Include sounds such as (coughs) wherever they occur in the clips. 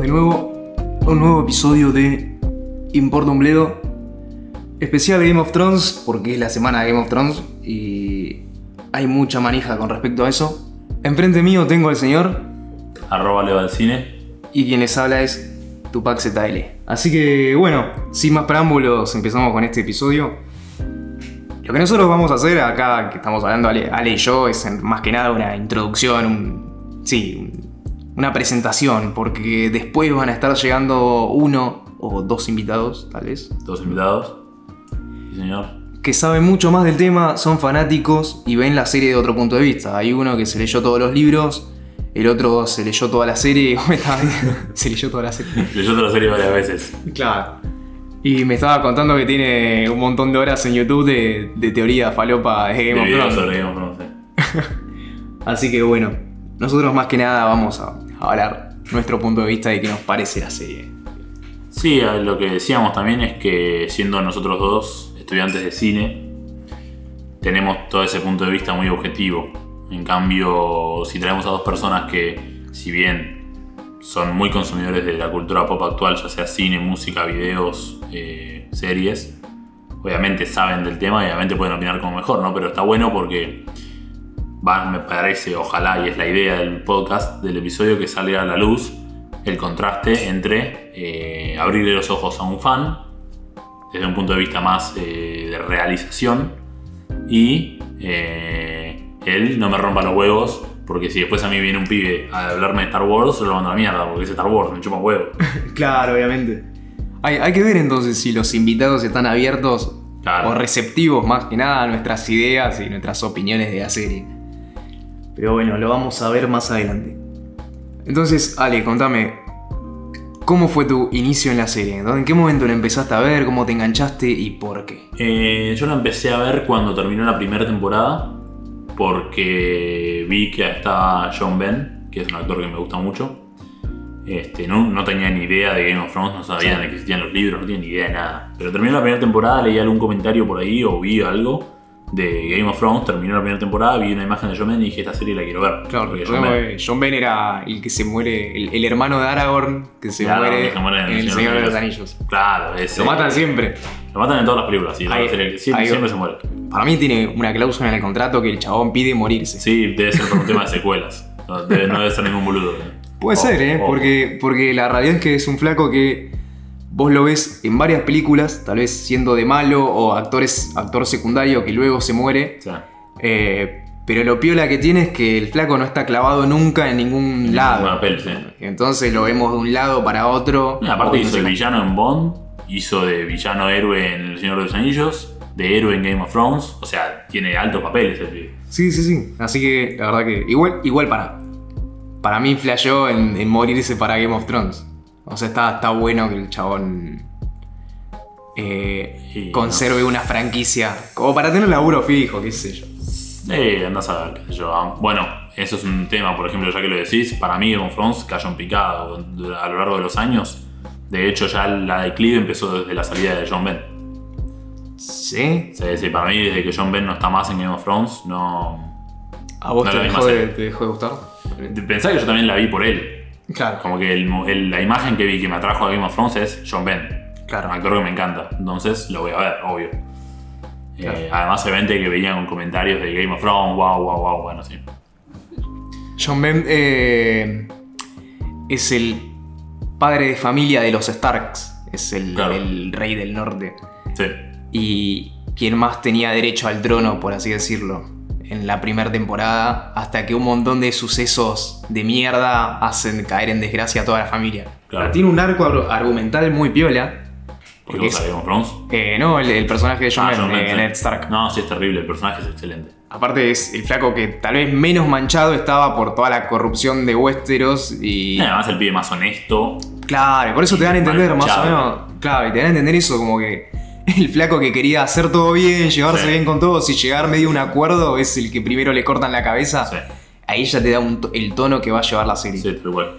bienvenidos de nuevo a un nuevo episodio de Importa un Bledo. Especial Game of Thrones, porque es la semana de Game of Thrones y hay mucha manija con respecto a eso. Enfrente mío tengo al señor Arroba Leo al cine. y quien les habla es Tupac ZL. Así que bueno, sin más preámbulos, empezamos con este episodio. Lo que nosotros vamos a hacer acá, que estamos hablando Ale, Ale y yo, es más que nada una introducción, un, sí, un- una presentación, porque después van a estar llegando uno o dos invitados, tal vez, Dos invitados. Sí, señor. que saben mucho más del tema, son fanáticos y ven la serie de otro punto de vista. Hay uno que se leyó todos los libros, el otro se leyó toda la serie, (laughs) ¿cómo estaba? se leyó toda la serie. (laughs) Leyó otra serie varias veces. Claro. Y me estaba contando que tiene un montón de horas en YouTube de, de teoría falopa de Game of Thrones. (laughs) Así que bueno, nosotros más que nada vamos a, hablar nuestro punto de vista de qué nos parece la serie. Sí, lo que decíamos también es que siendo nosotros dos estudiantes de cine, tenemos todo ese punto de vista muy objetivo. En cambio, si traemos a dos personas que, si bien son muy consumidores de la cultura pop actual, ya sea cine, música, videos, eh, series, obviamente saben del tema y obviamente pueden opinar como mejor, ¿no? Pero está bueno porque me parece, ojalá, y es la idea del podcast, del episodio, que salga a la luz el contraste entre eh, abrirle los ojos a un fan desde un punto de vista más eh, de realización y eh, él no me rompa los huevos porque si después a mí viene un pibe a hablarme de Star Wars, yo lo mando a la mierda porque es Star Wars, me chupa huevo. (laughs) Claro, obviamente. Hay, hay que ver entonces si los invitados están abiertos Claro. o receptivos más que nada a nuestras ideas y nuestras opiniones de la serie. Pero bueno, lo vamos a ver más adelante. Entonces, Ale, contame, ¿cómo fue tu inicio en la serie? ¿En qué momento la empezaste a ver? ¿Cómo te enganchaste y por qué? Eh, yo la empecé a ver cuando terminó la primera temporada porque vi que estaba John Ben, que es un actor que me gusta mucho. Este, no, no tenía ni idea de Game of Thrones, no sabía Sí. de que existían los libros, no tenía ni idea de nada. Pero terminó la primera temporada, leí algún comentario por ahí o vi algo de Game of Thrones, terminó la primera temporada, vi una imagen de John Ben y dije, esta serie la quiero ver. Claro, Porque John Ben- John Ben era el que se muere, el, el hermano de Aragorn que se, Claro, muere, que se muere en El Señor de los Anillos. Claro, ese. Lo matan siempre. Lo matan en todas las películas, sí, Ahí- siempre, ahí- siempre se muere. Para mí tiene una cláusula en el contrato que el chabón pide morirse. Sí, debe ser por un tema de secuelas. No debe, no debe ser ningún boludo. ¿eh? Puede O- ser, ¿eh? o- Porque, porque la realidad es que es un flaco que vos lo ves en varias películas, tal vez siendo de malo o actores, actor secundario que luego se muere. eh, pero lo piola que tiene es que el flaco no está clavado nunca en ningún lado. ningún papel, sí. Entonces lo vemos de un lado para otro. Aparte hizo de villano en Bond, hizo de villano héroe en El Señor de los Anillos, de héroe en Game of Thrones, o sea, tiene altos papeles el pibe. Sí, sí, sí. Así que la verdad que igual, igual para. Para mí flasheó en, en morirse para Game of Thrones. O sea, está, está bueno que el chabón eh, conserve una franquicia. Como para tener laburo fijo, qué sé yo. Eh, andás a ver, qué sé yo. ah, Bueno, eso es un tema, por ejemplo, ya que lo decís, para mí Game of Thrones cayó en picado a lo largo de los años. De hecho, ya la declive empezó desde la salida de John Ben. ¿Sí? Sí, sí, para mí, desde que John Ben no está más en Game of Thrones, no. ¿A vos No te, dejó de, te dejó de gustar? Pensá que yo también la vi por él. Claro. Como que el mo- el- la imagen que vi que me atrajo a Game of Thrones es John Ben. Claro. Un actor que me encanta. Entonces lo voy a ver, obvio. Eh, Claro. además, obviamente que veían comentarios de Game of Thrones, wow, wow, wow, bueno, sí. John Ben eh, es el padre de familia de los Starks. Es el, Claro. el rey del norte. Sí. y quien más tenía derecho al trono, por así decirlo, en la primera temporada, hasta que un montón de sucesos de mierda hacen caer en desgracia a toda la familia. Claro. Tiene un arco ar- argumental muy piola. ¿Qué Porque cosa es- eh, no, el, el personaje de John Ah, Ben, John Ben, eh. Ned Stark. No, sí, es terrible. El personaje es excelente. Aparte es el flaco que tal vez menos manchado estaba por toda la corrupción de Westeros y... Y además, el pibe más honesto. Claro, y por eso te dan a entender más o menos. Claro, y te dan a entender eso como que el flaco que quería hacer todo bien, llevarse Sí. bien con todos y llegar medio a un acuerdo es el que primero le cortan la cabeza. Sí, Ahí ya te da un el tono que va a llevar la serie. sí, pero igual.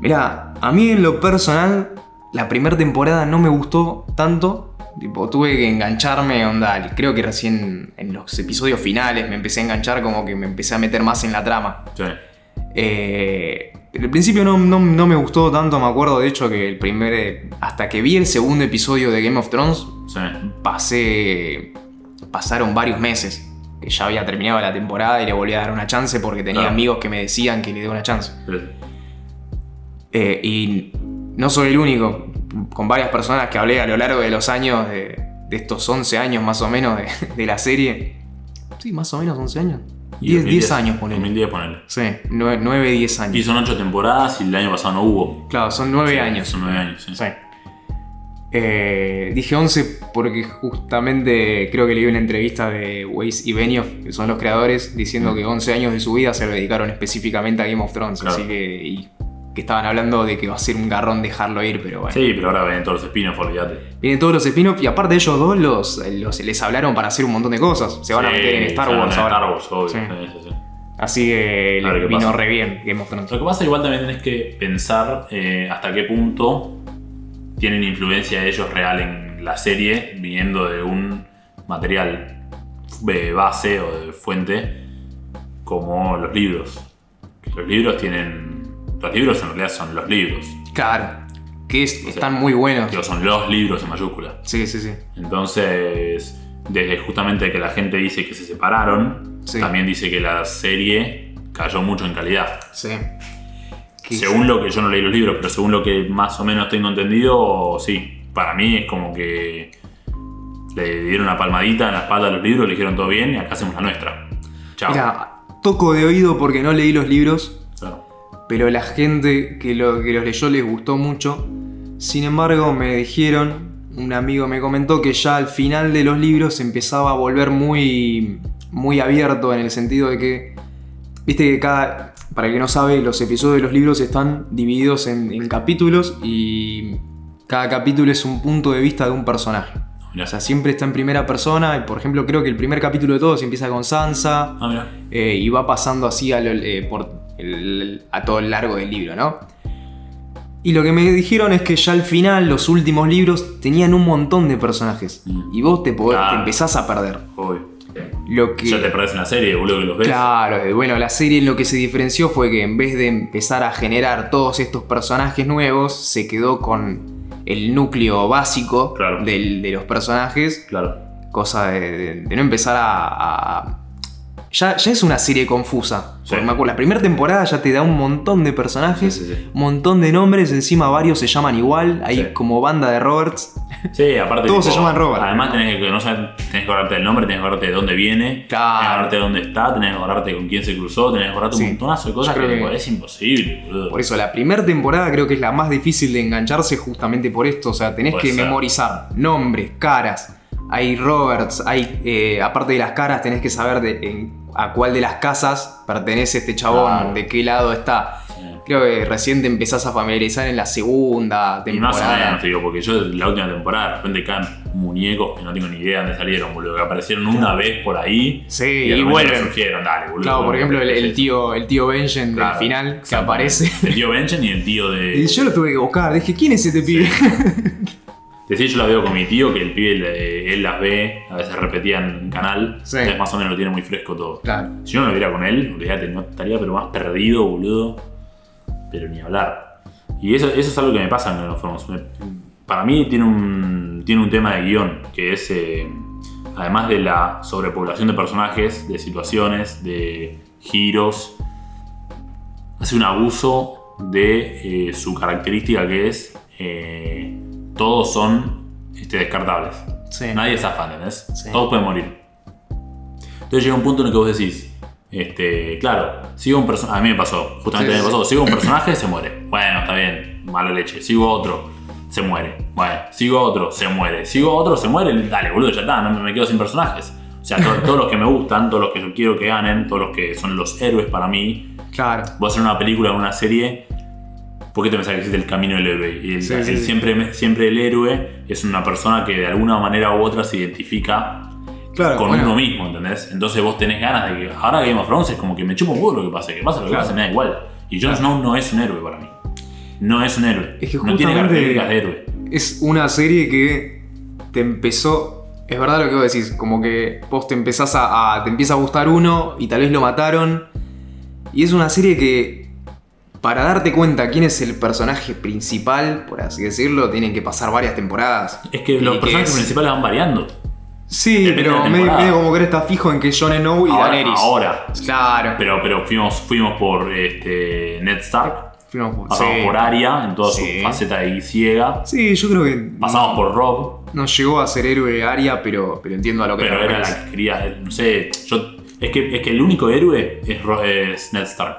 Mira, a mí en lo personal, la primera temporada no me gustó tanto. Tipo, tuve que engancharme, onda. Creo que recién en los episodios finales me empecé a enganchar, como que me empecé a meter más en la trama. Sí. Eh, al principio no, no- no me gustó tanto, me acuerdo de hecho que el primer. eh, Hasta que vi el segundo episodio de Game of Thrones, Sí. pasé. Pasaron varios meses. Que ya había terminado la temporada y le volví a dar una chance porque tenía Claro. amigos que me decían que le dé una chance. Eh, y no soy el único. Con varias personas que hablé a lo largo de los años, de, de estos 11 años más o menos de, de la serie. Sí, más o menos 11 años. y 10, 2010, 10 años, ponele. 2010, ponele. Sí, 9, 10 años. Y son 8 temporadas y el año pasado no hubo. Claro, son 9 Sí, años. Son 9 años, sí. Sí. Eh, dije 11 porque justamente creo que leí una entrevista de Weiss y Benioff, que son los creadores, diciendo que 11 años de su vida se lo dedicaron específicamente a Game of Thrones. Claro. Así que, y que estaban hablando de que va a ser un garrón dejarlo ir, pero bueno. Sí, pero ahora ven todos los spin-offs, olvídate. Vienen todos los spin-offs y aparte ellos dos los, los- les hablaron para hacer un montón de cosas. Se van a meter en Star Wars ahora. Star Wars, obvio. Sí. Sí, sí, sí. Así que vino pasa. re bien Game of Thrones. Lo que pasa igual también tenés que pensar eh, hasta qué punto tienen influencia ellos real en la serie viniendo de un material de base o de fuente como los libros. Que los libros tienen... Los libros en realidad son los libros. Claro, que es- están muy buenos. Digo, son los libros en mayúscula. Sí, sí, sí. Entonces, desde justamente que la gente dice que se separaron, Sí. también dice que la serie cayó mucho en calidad. Sí. Según lo que yo no leí los libros, pero según lo que más o menos tengo entendido, sí. Para mí es como que le dieron una palmadita en la espalda a los libros, le dijeron todo bien y acá hacemos la nuestra. Chao. Mira, toco de oído porque no leí los libros, Claro. pero la gente que, lo, que los leyó les gustó mucho. Sin embargo, me dijeron, un amigo me comentó que ya al final de los libros se empezaba a volver muy, muy abierto en el sentido de que, viste que cada, para el que no sabe, los episodios de los libros están divididos en, en capítulos y cada capítulo es un punto de vista de un personaje. Mirá. O sea, siempre está en primera persona. y, Por ejemplo, creo que el primer capítulo de todos empieza con Sansa. Ah. Eh, y va pasando así a, lo- eh, por el- a todo el largo del libro, ¿no? Y lo que me dijeron es que ya al final, los últimos libros tenían un montón de personajes. Mm. Y vos te, podés- Claro. te empezás a perder. Obvio. Lo que, Ya te perdés en la serie, boludo, que los ves. Claro, bueno, la serie en lo que se diferenció fue que en vez de empezar a generar todos estos personajes nuevos, se quedó con el núcleo básico Claro. del- de los personajes Claro. cosa de, de- de no empezar a... a- ya, ya es una serie confusa. Sí. Porque me acuerdo, la primera temporada ya te da un montón de personajes, Sí, sí, sí. un montón de nombres, encima varios se llaman igual, hay como banda de Roberts. Sí, aparte. Todos se llaman Robert. Además, tenés que, no sabes, tenés que acordarte del nombre, tenés que acordarte de dónde viene, Claro. tenés que acordarte de dónde está, tenés que acordarte con quién se cruzó, tenés que acordarte un montonazo de cosas que que- es imposible, boludo. Por eso, la primera temporada creo que es la más difícil de engancharse justamente por esto. O sea, tenés Puede que ser. memorizar nombres, caras. Hay Roberts, hay, eh, aparte de las caras, tenés que saber de, en- a cuál de las casas pertenece este chabón, Claro. de qué lado está. Sí. Creo que recién te empezás a familiarizar en la segunda Y más o temporada. menos, te digo, porque yo la última temporada de repente caen muñecos que no tengo ni idea de dónde salieron, boludo, que aparecieron una vez por ahí Sí, y, y, vuelven. surgieron, dale, boludo. Claro, por ejemplo, el, tío, el tío Benjen Claro, del final que aparece. El tío Benchen y el tío de. (laughs) Y yo lo tuve que buscar. Dije, ¿quién es este pibe? (laughs) Decir, yo la veo con mi tío, que el pibe le- él las ve, a veces repetían en canal, Sí. entonces más o menos lo tiene muy fresco todo. Claro. Si yo no lo viera con él, olvídate, no estaría pero más perdido, boludo. Pero ni hablar. Y eso, eso es algo que me pasa en of Thrones. Me- Para mí tiene un, tiene un tema de guion, que es, eh, además de la sobrepoblación de personajes, de situaciones, de giros, hace un abuso de eh, su característica que es, eh, todos son este, descartables. Sí. Nadie zafa, ¿entendés? Sí. Todos pueden morir. Entonces llega un punto en el que vos decís, este, claro, sigo un personaje, a mí me pasó, justamente Sí, me sí, pasó, sigo un personaje, se muere. Bueno, está bien, mala leche. Sigo otro, se muere. Bueno, sigo otro, se muere. Sigo otro, se muere. Dale, boludo, ya está, no me quedo sin personajes. O sea, to- todos los que me gustan, todos los que yo quiero que ganen, todos los que son los héroes para mí. Claro. Voy a hacer una película una serie. ¿Por qué te pensás que existe el camino del héroe? Y el- Sí, el- sí, sí. Siempre, siempre el héroe es una persona que de alguna manera u otra se identifica Claro. con bueno, uno mismo, ¿entendés? Entonces vos tenés ganas de que. Ahora Game of Thrones es como que me chupa un poco lo que pase, que pasa lo que Claro. pase, me da igual. Y Jon Snow no es un héroe para mí. No es un héroe. Es que no tiene características de héroe. Es una serie que te empezó. Es verdad lo que vos decís, como que vos te empezás a, a- te empieza a gustar uno y tal vez lo mataron. Y es una serie que para darte cuenta quién es el personaje principal, por así decirlo, tienen que pasar varias temporadas. Es que los personajes es- principales van variando. Sí, depende pero medio, medio como que está fijo en que Jon Snow y Ahora, Daenerys. ahora. Claro. Pero, pero fuimos, fuimos por este, Ned Stark, Fuimos por- pasamos sí. por Arya en toda Sí. su faceta de ciega, Sí, yo creo que pasamos por Rob, no llegó a ser héroe Arya, pero, pero entiendo a lo que pero era la que quería, no sé, yo, es, que, es que el único héroe es, Ro- es Ned Stark.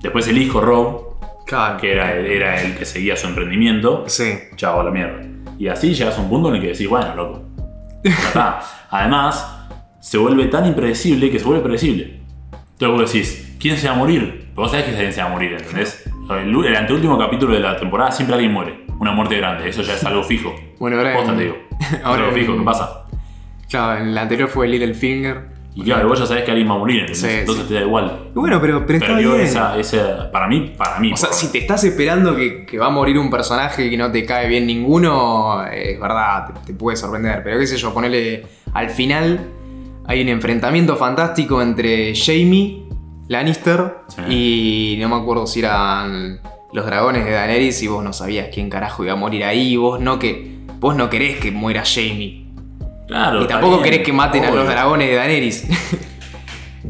Después el hijo Rob, Claro. que era, era el que seguía su emprendimiento, Sí. chavo a la mierda. Y así llegas a un punto en el que decís, bueno, loco. ya está. (laughs) Además, se vuelve tan impredecible que se vuelve predecible. Entonces vos decís, ¿quién se va a morir? Vos sabés que alguien se va a morir, ¿entendés? El, el anteúltimo capítulo de la temporada siempre alguien muere. Una muerte grande, eso ya es algo fijo. Bueno, ahora Posta en- te digo. (laughs) ahora es algo fijo, ¿qué pasa? Claro, en la anterior fue Littlefinger. Y claro, vos ya sabés que alguien va a morir, entonces sí. te da igual. Bueno, pero, pero está bien. esa, esa. Para mí, para mí. O sea, si te estás esperando que, que va a morir un personaje que no te cae bien ninguno, es verdad, te, te puede sorprender. Pero qué sé yo, ponele al final hay un enfrentamiento fantástico entre Jamie Lannister Sí. y no me acuerdo si eran los dragones de Daenerys y vos no sabías quién carajo iba a morir ahí. Vos no que vos no querés que muera Jamie. Claro, Y tampoco querés que maten a los dragones de Daenerys. (laughs)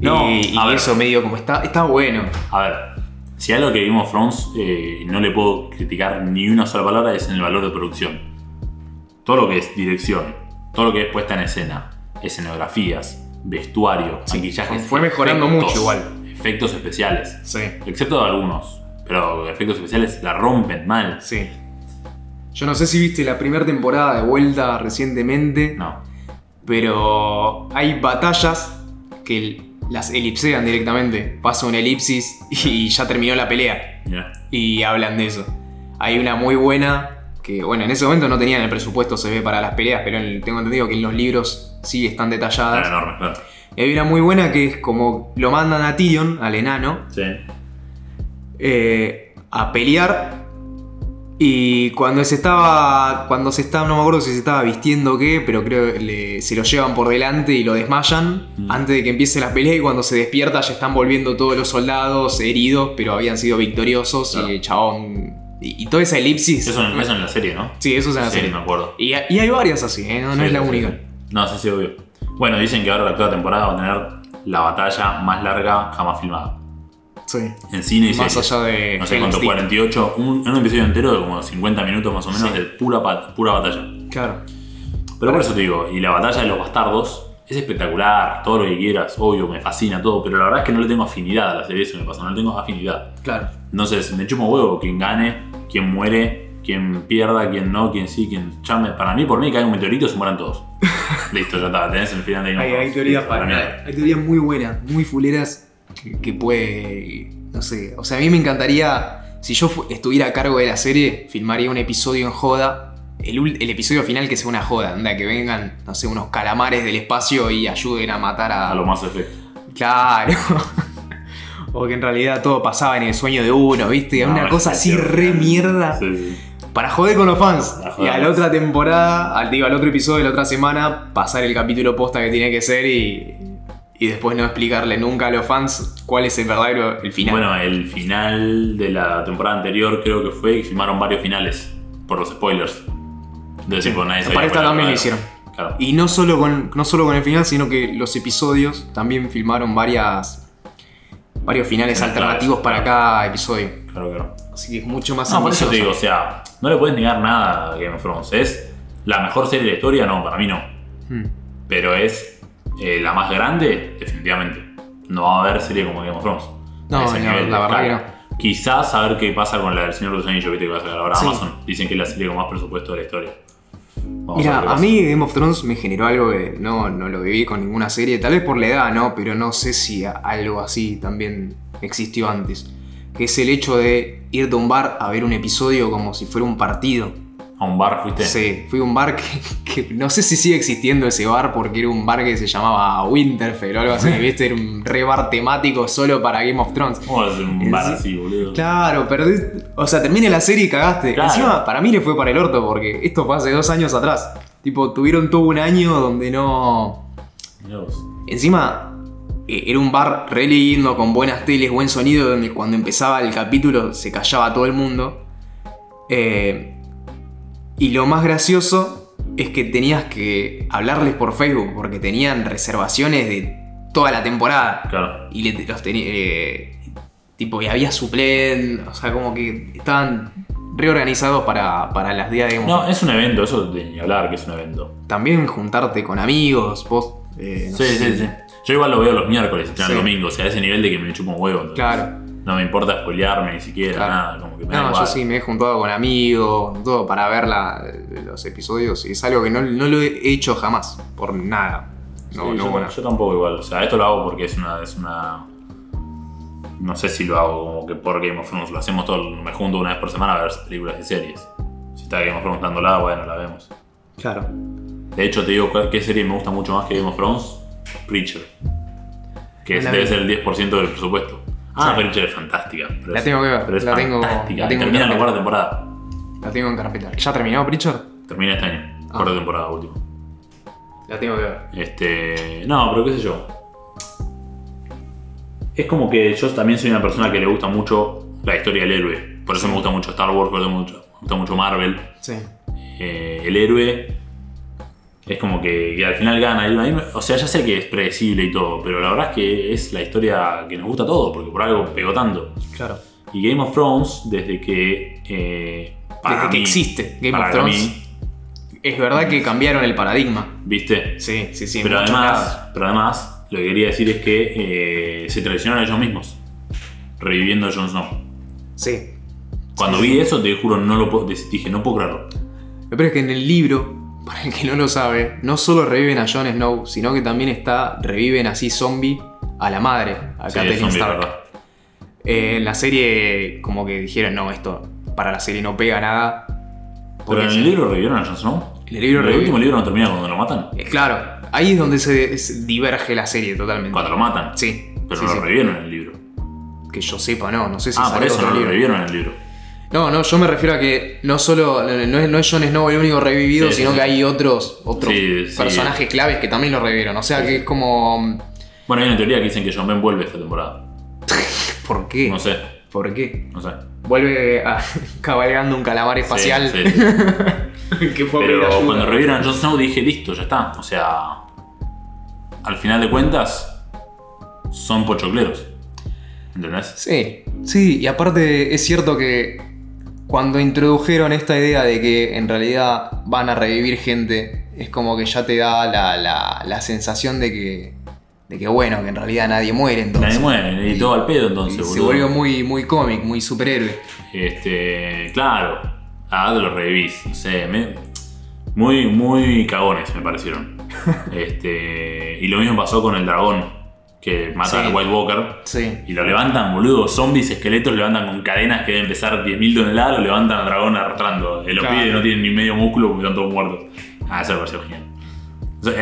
No, y, y a ver. eso medio como está, está bueno. A ver, si algo que of Thrones eh, no le puedo criticar ni una sola palabra es en el valor de producción. Todo lo que es dirección, todo lo que es puesta en escena, escenografías, vestuario, Sí, maquillaje. fue- fue mejorando mucho igual. Efectos especiales. Sí. Excepto algunos. Pero efectos especiales la rompen mal. Sí. Yo no sé si viste la primera temporada de vuelta recientemente, No. Pero hay batallas que las elipsean directamente. Pasa una elipsis (laughs) y ya terminó la pelea. Y hablan de eso. Hay una muy buena que, bueno, en ese momento no tenían el presupuesto, se ve, para las peleas, pero en- tengo entendido que en los libros sí están detalladas. Era enorme, claro. Y hay una muy buena que es como lo mandan a Tyrion, al enano, Sí. eh, a pelear. Y cuando se estaba. Cuando se estaba. No me acuerdo si se estaba vistiendo o qué, pero creo que le- se lo llevan por delante y lo desmayan Mm. antes de que empiece la pelea. Y cuando se despierta ya están volviendo todos los soldados heridos, pero habían sido victoriosos. Claro. Y el chabón. Y, y toda esa elipsis. Eso, en- eso en la serie, ¿no? Sí, eso es en la Sí, serie. me acuerdo. Y, y hay varias así, ¿eh? no, es la sí, única. No, sí, sí, obvio. Bueno, dicen que ahora la actual temporada va a tener la batalla más larga jamás filmada. Sí. En cine y Más series. allá de. No sé cuánto, Deep. 48, un, un episodio entero de como 50 minutos más o menos Sí. de pura, pura batalla. Claro. Pero por eso te digo, y la batalla de los bastardos es espectacular, todo lo que quieras, obvio, me fascina todo, pero la verdad es que no le tengo afinidad a la serie, eso me pasa, no le tengo afinidad. Claro. Entonces, me chumo huevo quién gane, quién muere, quién pierda, quién no, quién sí, quién chame. Para mí, por mí, cae un meteorito y se mueran todos. (laughs) Listo, ya está, tenés el final de of Hay, hay teorías Listo, a la para- mierda. hay teorías muy buenas, muy fuleras que, que puede. No sé. O sea, a mí me encantaría. Si yo estuviera a cargo de la serie, filmaría un episodio en joda. El, el episodio final que sea una joda, anda, que vengan, no sé, unos calamares del espacio y ayuden a matar a. A lo más efecto. Claro. (laughs) o que en realidad todo pasaba en el sueño de uno, ¿viste? No, una cosa así sí, re mierda. Sí, sí. Para joder con los fans. Y a la otra temporada, al, digo, al otro episodio de la otra semana, pasar el capítulo posta que tiene que ser y, y después no explicarle nunca a los fans cuál es el verdadero, el final. Bueno, el final de la temporada anterior creo que fue y filmaron varios finales por los spoilers. De tipo, nadie sabía Para esta también lo hicieron. Claro. Y no solo, con, no solo con el final, sino que los episodios también filmaron varias, varios finales alternativos para cada episodio. Claro, claro. Así que es mucho más No, por eso te digo, o sea, no le puedes negar nada a Game of Thrones. ¿Es la mejor serie de la historia? No, para mí no. Hmm. Pero es eh, la más grande, definitivamente. No va a haber serie como Game of Thrones. No, no, nivel, la verdad claro. Quizás a ver qué pasa con la del Señor de los Anillos, viste que va a sacar ahora Sí. Amazon. Dicen que es la serie con más presupuesto de la historia. Mira, a mí Game of Thrones me generó algo que no, no lo viví con ninguna serie, tal vez por la edad, ¿no? Pero no sé si algo así también existió antes. Que es el hecho de ir de un bar a ver un episodio como si fuera un partido. A un bar fuiste. Sí, fui a un bar que, que no sé si sigue existiendo ese bar porque era un bar que se llamaba Winterfell o algo así, (laughs) ¿viste? Era un re bar temático solo para Game of Thrones. ¿Cómo hacer un bar así, boludo? Claro, perdí. O sea, termina la serie y cagaste. Claro. Encima, para mí le fue para el orto porque esto fue hace dos años atrás. Tipo, tuvieron todo un año donde no. Vos. Encima, eh, era un bar re lindo, con buenas teles, buen sonido, donde cuando empezaba el capítulo se callaba todo el mundo. Eh, y lo más gracioso es que tenías que hablarles por Facebook, porque tenían reservaciones de toda la temporada. Claro. Y le- los tenía. eh, tipo, y había suplen. O sea, como que estaban reorganizados para, para las días de No, es un evento, eso de ni hablar que es un evento. También juntarte con amigos, vos. eh, no Sí, sé. sí, sí. Yo igual lo veo los miércoles, y Sí. el domingo, o sea, a ese nivel de que me chupo un huevo. entonces Claro. No me importa spoilearme ni siquiera, Claro. nada, como que me da No, igual. yo sí me he juntado con amigos, todo para ver la- los episodios. Y es algo que no, no lo he hecho jamás, por nada. No, Sí, no, yo, bueno. yo tampoco igual. O sea, esto lo hago porque es una, es una. No sé si lo hago como que por Game of Thrones. Lo hacemos todo. Me junto una vez por semana a ver películas y series. Si está Game of Thrones dándola, bueno, la vemos. Claro. De hecho, te digo cuál- qué serie me gusta mucho más que Game of Thrones: Preacher. Que debe ser el 10% del presupuesto. Ah, Sí. Preacher es fantástica. pero La es- tengo que ver, Pero es la tengo- fantástica. la tengo termina en la cuarta temporada. La tengo en carpeta. ¿Ya terminó Preacher? Termina este año. Ah. Cuarta temporada, último. La tengo que ver. Este. No, pero qué sé yo. Es como que yo también soy una persona que le gusta mucho la historia del héroe. Por eso me gusta mucho Star Wars, por eso me gusta, me gusta mucho Marvel. Sí. Eh, el héroe es como que, que al final gana. Y o sea, ya sé que es predecible y todo, pero la verdad es que es la historia que nos gusta a todos, porque por algo pegó tanto. Claro. Y Game of Thrones, desde que. eh, para Desde que existe Game of Thrones. mí, Es verdad que cambiaron el paradigma. ¿viste? Sí, sí, sí. pero, además, pero además, lo que quería decir es que eh, se traicionaron a ellos mismos, reviviendo a Jon Snow. Sí. Cuando Sí, vi sí. eso, te juro, no lo puedo, dije, no puedo creerlo. Pero es que en el libro, para el que no lo sabe, no solo reviven a Jon Snow, sino que también está, reviven así zombie a la madre, a Sí, Catelyn Stark. Eh, en la serie, como que dijeron, no, esto para la serie no pega nada. Pero en el libro revivieron a Jon Snow. En el libro el último libro no termina cuando lo matan. Eh, Claro, ahí es donde se, diverge la serie totalmente. Cuando lo matan. Sí. Pero sí, no sí. lo revivieron en el libro. Que yo sepa, no, no sé si ah, por eso no lo libro. revivieron en el libro. No, no, yo me refiero a que no solo no es, no es Jon Snow el único revivido, Sí, sino sí. que hay otros, otros personajes claves que también lo revivieron. O sea que es como. Bueno, hay una teoría que dicen que John Ben vuelve esta temporada. (laughs) ¿Por qué? No sé, ¿Por qué? no sé. Vuelve a- (laughs) cabalgando un calamar espacial. (laughs) Que fue Pero cuando revivieron a Jon Snow dije, listo, ya está. O sea, al final de cuentas, son pochocleros. ¿Entendés? Sí, sí, y aparte es cierto que cuando introdujeron esta idea de que en realidad van a revivir gente, es como que ya te da la, la- la sensación de que, de que, bueno, que en realidad nadie muere entonces. Nadie muere, y todo al pedo Y entonces, se volvió muy, muy cómic, muy superhéroe. Este, claro. Ah, te lo revivís. No sé, me- muy, muy cagones me parecieron. (laughs) este, y lo mismo pasó con el dragón, que mata Sí. al White Walker. Sí. Y lo levantan, boludo. Zombies, esqueletos, lo levantan con cadenas que deben pesar 10.000 toneladas, lo levantan al dragón arrastrando. Los Claro. pibes no tienen ni medio músculo porque están todos muertos. Ah, eso me pareció genial.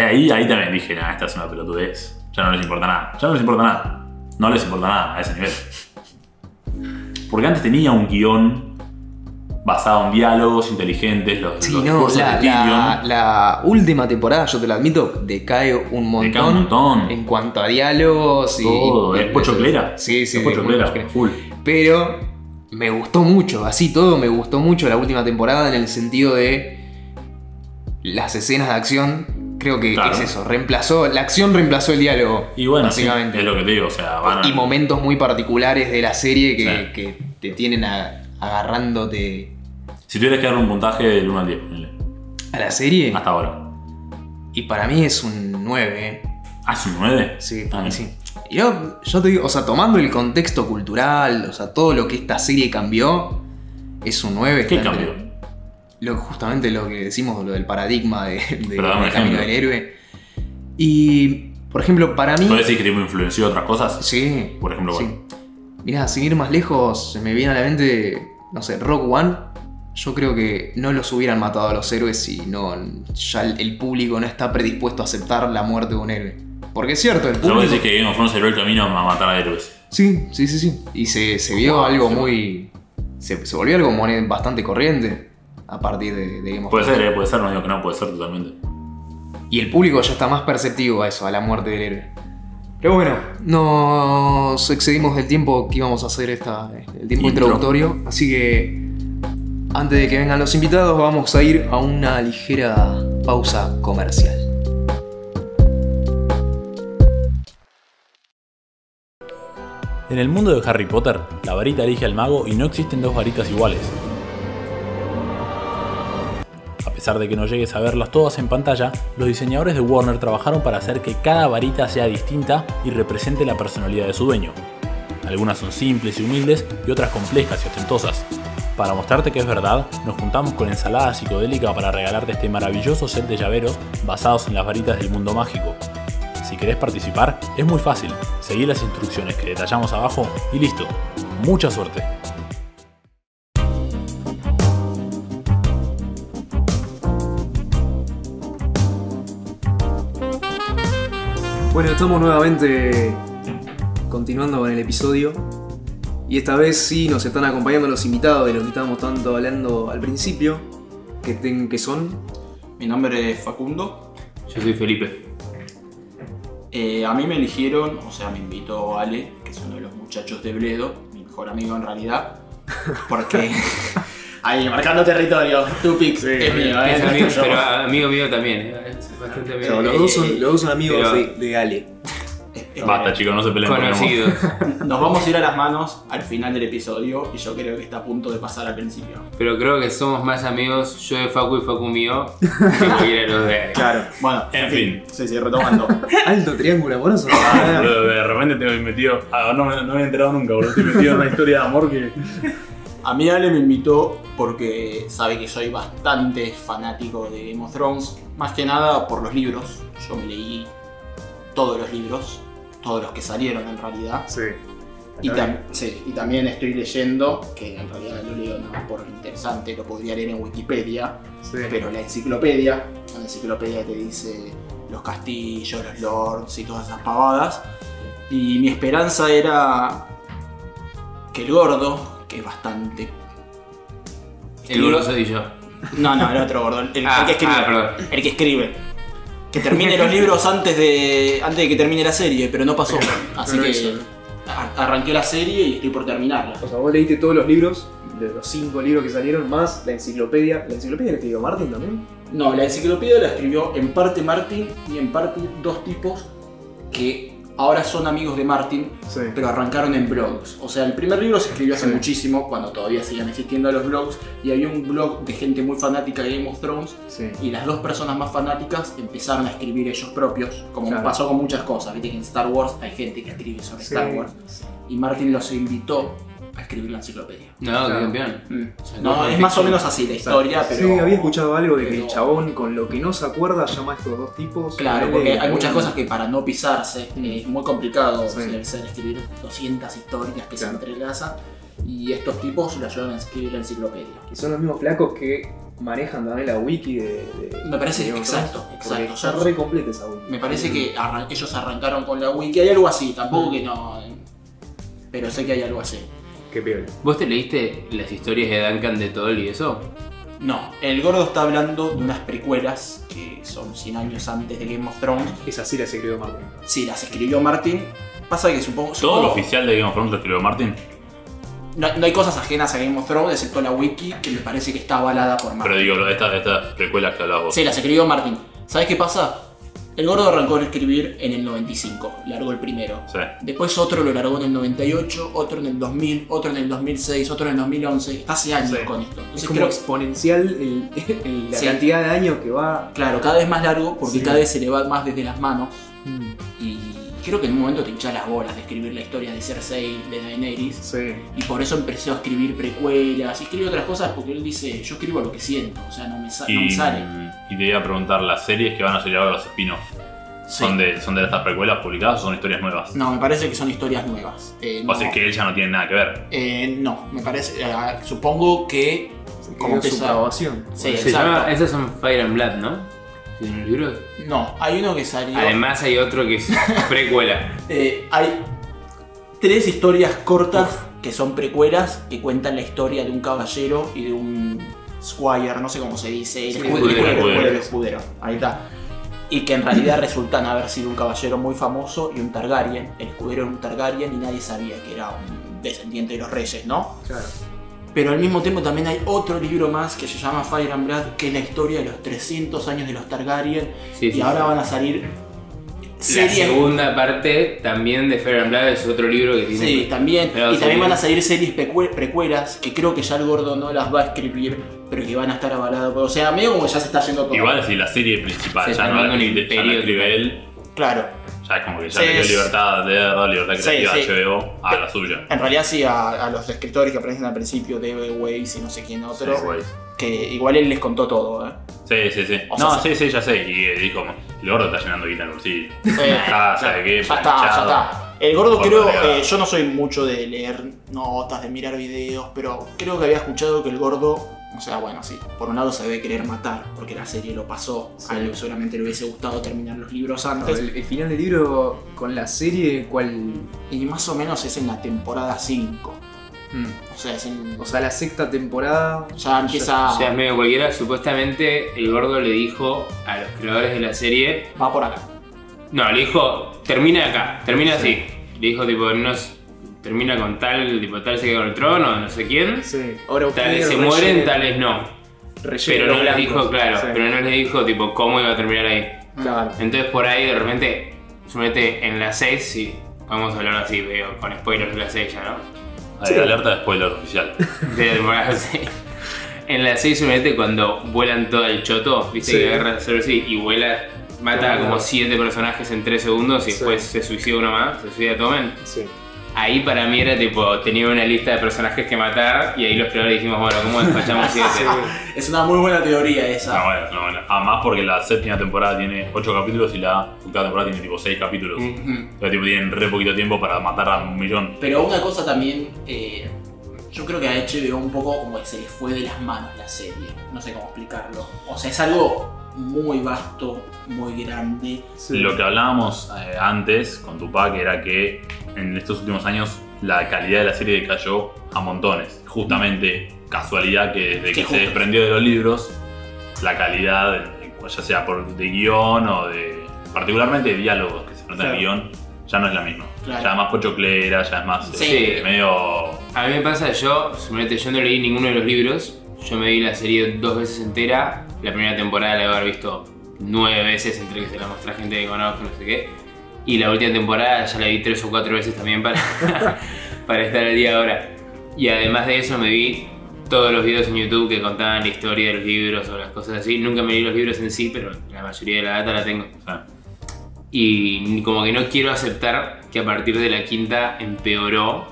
Ahí, ahí también dije, nah, esta es una pelotudez. Ya no les importa nada. Ya no les importa nada. No les importa nada a ese nivel. Porque antes tenía un guion basado en diálogos inteligentes, los, Sí, los no, la, de la- la última temporada, yo te lo admito, decae un montón, Decae un montón. en cuanto a diálogos y. Todo, y- es pochoclera. Sí, sí, es pochoclera, full. Pero me gustó mucho, así todo me gustó mucho la última temporada en el sentido de las escenas de acción. Creo que Claro. es eso, reemplazó, la acción reemplazó el diálogo. Y bueno, sí, básicamente. es lo que te digo, o sea, van a- y momentos muy particulares de la serie que, Sí. que te tienen a- agarrándote Si tuvieras que darle un puntaje del 1 al 10, ponele. a la serie. Hasta ahora. Y para mí es un 9, ¿eh? Ah, es un 9. Sí, Ah, para mí sí. Yo, yo te digo, o sea, tomando el contexto cultural, o sea, todo lo que esta serie cambió, es un 9. ¿Qué cambió? Lo, justamente lo que decimos, lo del paradigma de, del camino del héroe. Y, por ejemplo, para mí... ¿Puedes decir que te influenció otras cosas? Sí. Por ejemplo, sí. ¿cuál? Mirá, sin ir más lejos, se me viene a la mente, no sé, Rock One. Yo creo que no los hubieran matado a los héroes si no, ya el, el público no está predispuesto a aceptar la muerte de un héroe. Porque es cierto, el público... decir que Game of Thrones abrió el camino a matar a héroes. Sí, sí, sí, sí. Y se, se vio Wow, algo sí. muy... Se, se volvió algo bastante corriente a partir de, de Game of Puede Thrones. ser, eh, puede ser, no digo que no, puede ser totalmente. Y el público ya está más perceptivo a eso, a la muerte del héroe. Pero bueno, nos excedimos del tiempo que íbamos a hacer esta, el tiempo Intro. introductorio, así que antes de que vengan los invitados vamos a ir a una ligera pausa comercial. En el mundo de Harry Potter, la varita elige al mago y no existen dos varitas iguales. A pesar de que no llegues a verlas todas en pantalla, los diseñadores de Warner trabajaron para hacer que cada varita sea distinta y represente la personalidad de su dueño. Algunas son simples y humildes y otras complejas y ostentosas. Para mostrarte que es verdad, nos juntamos con Ensalada Psicodélica para regalarte este maravilloso set de llaveros basados en las varitas del mundo mágico. Si querés participar, es muy fácil. Seguí las instrucciones que detallamos abajo y listo. Mucha suerte. Bueno, estamos nuevamente continuando con el episodio. Y esta vez sí nos están acompañando los invitados de los que estábamos tanto hablando al principio. Que, ten- que son. Mi nombre es Facundo. Yo soy Felipe. Eh, a mí me eligieron, o sea, me invitó Ale, que es uno de los muchachos de Bledo, mi mejor amigo en realidad, porque (laughs) ahí marcando territorio, Tupix es mío, ¿eh? Es amigo, pero amigo mío también. ¿eh? Es bastante amigo. Pero los, dos son, los dos son amigos Pero- de, de Ale. Eh, Basta chicos, no se peleen. Conocidos. (laughs) Nos vamos a ir a las manos al final del episodio y yo creo que está a punto de pasar al principio. Pero creo que somos más amigos yo de Facu y Facu mío (laughs) que cualquiera de los de. Claro, bueno, En fin. Sí, sí, retomando. (laughs) Alto triángulo amoroso. Boludo, de repente te he metido. Ah, no, me- no me he enterado nunca, boludo. Estoy metido en una historia de amor que. A mí Ale me invitó porque sabe que soy bastante fanático de Game of Thrones, más que nada por los libros. Yo me leí todos los libros, todos los que salieron en realidad. Sí. Y, tam- sí, y también estoy leyendo, que en realidad lo leo nada más por interesante, lo podría leer en Wikipedia, Sí. pero la enciclopedia, la enciclopedia te dice los castillos, los lords y todas esas pavadas. Y mi esperanza era que el gordo, que es bastante... El gordo soy yo. No, no, el otro gordo, el, el Ah, que escribe. ah, perdón. el que escribe. Que termine los (laughs) libros antes de, antes de que termine la serie, pero no pasó. Así que a- arranqué la serie y estoy por terminarla. O sea, vos leíste todos los libros, de los cinco libros que salieron, más la enciclopedia. ¿La enciclopedia la escribió Martin también? No, la enciclopedia la escribió en parte Martin y en parte dos tipos que ahora son amigos de Martin, Sí. pero arrancaron en blogs. O sea, el primer libro se escribió hace Sí. muchísimo, cuando todavía seguían existiendo los blogs, y había un blog de gente muy fanática de Game of Thrones, Sí. y las dos personas más fanáticas empezaron a escribir ellos propios, como Claro. pasó con muchas cosas. Viste que en Star Wars hay gente que escribe sobre. Star Wars, y Martin los invitó a escribir la enciclopedia. No, Claro. qué campeón. Mm. sea, No, no es es más o menos así la historia, pero... Sí, había escuchado algo de que el pero- chabón con lo que no se acuerda llama a estos dos tipos. Claro, porque hay muchas cosas que para no pisarse eh, es muy complicado Sí. escribir 200 historias que Claro. se entrelazan y estos tipos lo ayudan a escribir la enciclopedia. Y son los mismos flacos que manejan también la wiki de. de- Me parece de exacto, exacto. Está re completa esa wiki. Me parece que arran- ellos arrancaron con la wiki, hay algo así, Mm. tampoco que no... Pero sé que hay algo así. Qué peor. ¿Vos te leíste las historias de Duncan de Toll y eso? No, el gordo está hablando de unas precuelas que son 100 años antes de Game of Thrones. Esa sí la escribió Martin. Sí, las escribió Martin. Pasa que supongo... ¿Todo supongo- lo oficial de Game of Thrones lo escribió Martin? no, no hay cosas ajenas a Game of Thrones, excepto la wiki, que me parece que está avalada por Martin. Pero digo, estas precuelas que hablabas vos. Sí, las escribió Martin. ¿Sabes qué pasa? El gordo arrancó a escribir en el 95, largó el primero. Sí. Después otro lo largó en el 98, otro en el 2000, otro en el 2006, otro en el 2011. Está hace años Sí. con esto. Es Entonces como creo, exponencial el- el- la Sí. cantidad de años que va. claro, cada vez más largo porque Sí. cada vez se le va más desde las manos. Mm, creo que en un momento te hinchas las bolas de escribir la historia de Cersei, de Daenerys. Sí. Y por eso empezó a escribir precuelas y escribe otras cosas porque él dice, yo escribo lo que siento, o sea, no me, sa- no me Y, sale. y te iba a preguntar, ¿las series que van a salir ahora, los spin-offs, Sí. son, de, son de estas precuelas publicadas o son historias nuevas? No, me parece que son historias nuevas. Eh, O no, sea, que él ya no tiene nada que ver. eh, no, me parece. eh, supongo que. Como su grabación. Sí, Se exacto. llama, esos son Fire and Blood, ¿no? ¿En los libros? No, hay uno que salió. Además hay otro que es (laughs) precuela. Eh, hay tres historias cortas que son precuelas que cuentan la historia de un caballero y de un squire, no sé cómo se dice. el escudero, Ahí está. y que en realidad resultan haber sido un caballero muy famoso y un Targaryen, el escudero era un Targaryen y nadie sabía que era un descendiente de los reyes, ¿no? Claro. Pero al mismo tiempo también hay otro libro más que se llama Fire and Blood, que es la historia de los 300 años de los Targaryen Sí, y sí, ahora sí. van a salir La series segunda parte también de Fair and Blood es otro libro que tiene. Sí, también. Y también van a salir series precuelas que creo que ya el gordo no las va a escribir, pero que van a estar avaladas. O sea, medio como que ya se está yendo todo. Igual si la serie principal Se ya no, la un escribe, ya la escribe él, Claro. Ya es como que ya Sí, le dio libertad de verdad, libertad creativa sí. a HBO a la suya. En realidad sí, a, a los escritores que aparecen al principio, Dave Weiss y no sé quién otro, que igual él les contó todo, ¿eh? Sí, sí, sí. O no, sea, sí, sí, ya sé. Y eh, dijo, el gordo está llenando guita en el bolsillo. Eh, Ah, ¿sabe qué? Ya está, ya está. El gordo creo, eh, yo no soy mucho de leer notas, de mirar videos, pero creo que había escuchado que el gordo, o sea, bueno, sí, por un lado se debe querer matar, porque la serie lo pasó, a él seguramente le hubiese gustado terminar los libros No, antes, el, el final del libro con la serie, ¿cuál? y más o menos es en la temporada 5, Mm. o sea, es en, O sea, la sexta temporada. ya empieza, O sea, es medio cualquiera. Supuestamente el gordo le dijo a los creadores de la serie. va por acá. No, le dijo, termina acá, termina así. Le dijo, tipo, no es- termina con tal, tipo, tal se queda con el trono, no sé quién. Sí. Ahora Tales se mueren, tales no. Pero no les dijo, claro, Sí. pero no les dijo, tipo, cómo iba a terminar ahí. Claro. Entonces por ahí de repente, suponete en la 6, sí, vamos a hablar así, veo, con spoilers de la 6 ya, ¿no? Ahí, alerta de spoiler oficial. (laughs) De la temporada 6. En la 6 suponete cuando vuelan todo el choto, viste Sí. que agarra Cersei y vuela, mata a Claro. como 7 personajes en 3 segundos y Sí. después se suicida uno más, se suicida Tommen. Sí. Ahí para mí era tipo, tenía una lista de personajes que matar y ahí los creadores dijimos, bueno, ¿cómo despachamos (laughs) 7? Es una muy buena teoría esa. No, bueno, no, bueno. Además porque la séptima temporada tiene 8 capítulos y la octava temporada tiene tipo 6 capítulos. Entonces tipo, tienen re poquito tiempo para matar a un millón. Pero una cosa también, eh, yo creo que a HBO un poco como que se le fue de las manos la serie. No sé cómo explicarlo. O sea, es algo muy vasto, muy grande. Sí. Lo que hablábamos eh, antes con Tupac era que en estos últimos años la calidad de la serie decayó a montones. Justamente casualidad que desde Que que se justo- desprendió de los libros, la calidad, ya sea por de guion o de. particularmente de diálogos que se notan en Claro. el guion, ya no es la misma. Claro. Ya es más pochoclera, ya es más Sí. eh, medio. A mí me pasa, yo, suponete, yo no leí ninguno de los libros, yo me vi la serie dos veces entera, la primera temporada la he haber visto nueve veces entre que se la mostré a gente que conozco, no sé qué, y la última temporada ya la vi tres o cuatro veces también para, (laughs) para estar al día ahora. Y además de eso me vi todos los videos en YouTube que contaban la historia de los libros o las cosas así. Nunca me leí los libros en sí, pero la mayoría de la data la tengo. Y como que no quiero aceptar que a partir de la quinta empeoró.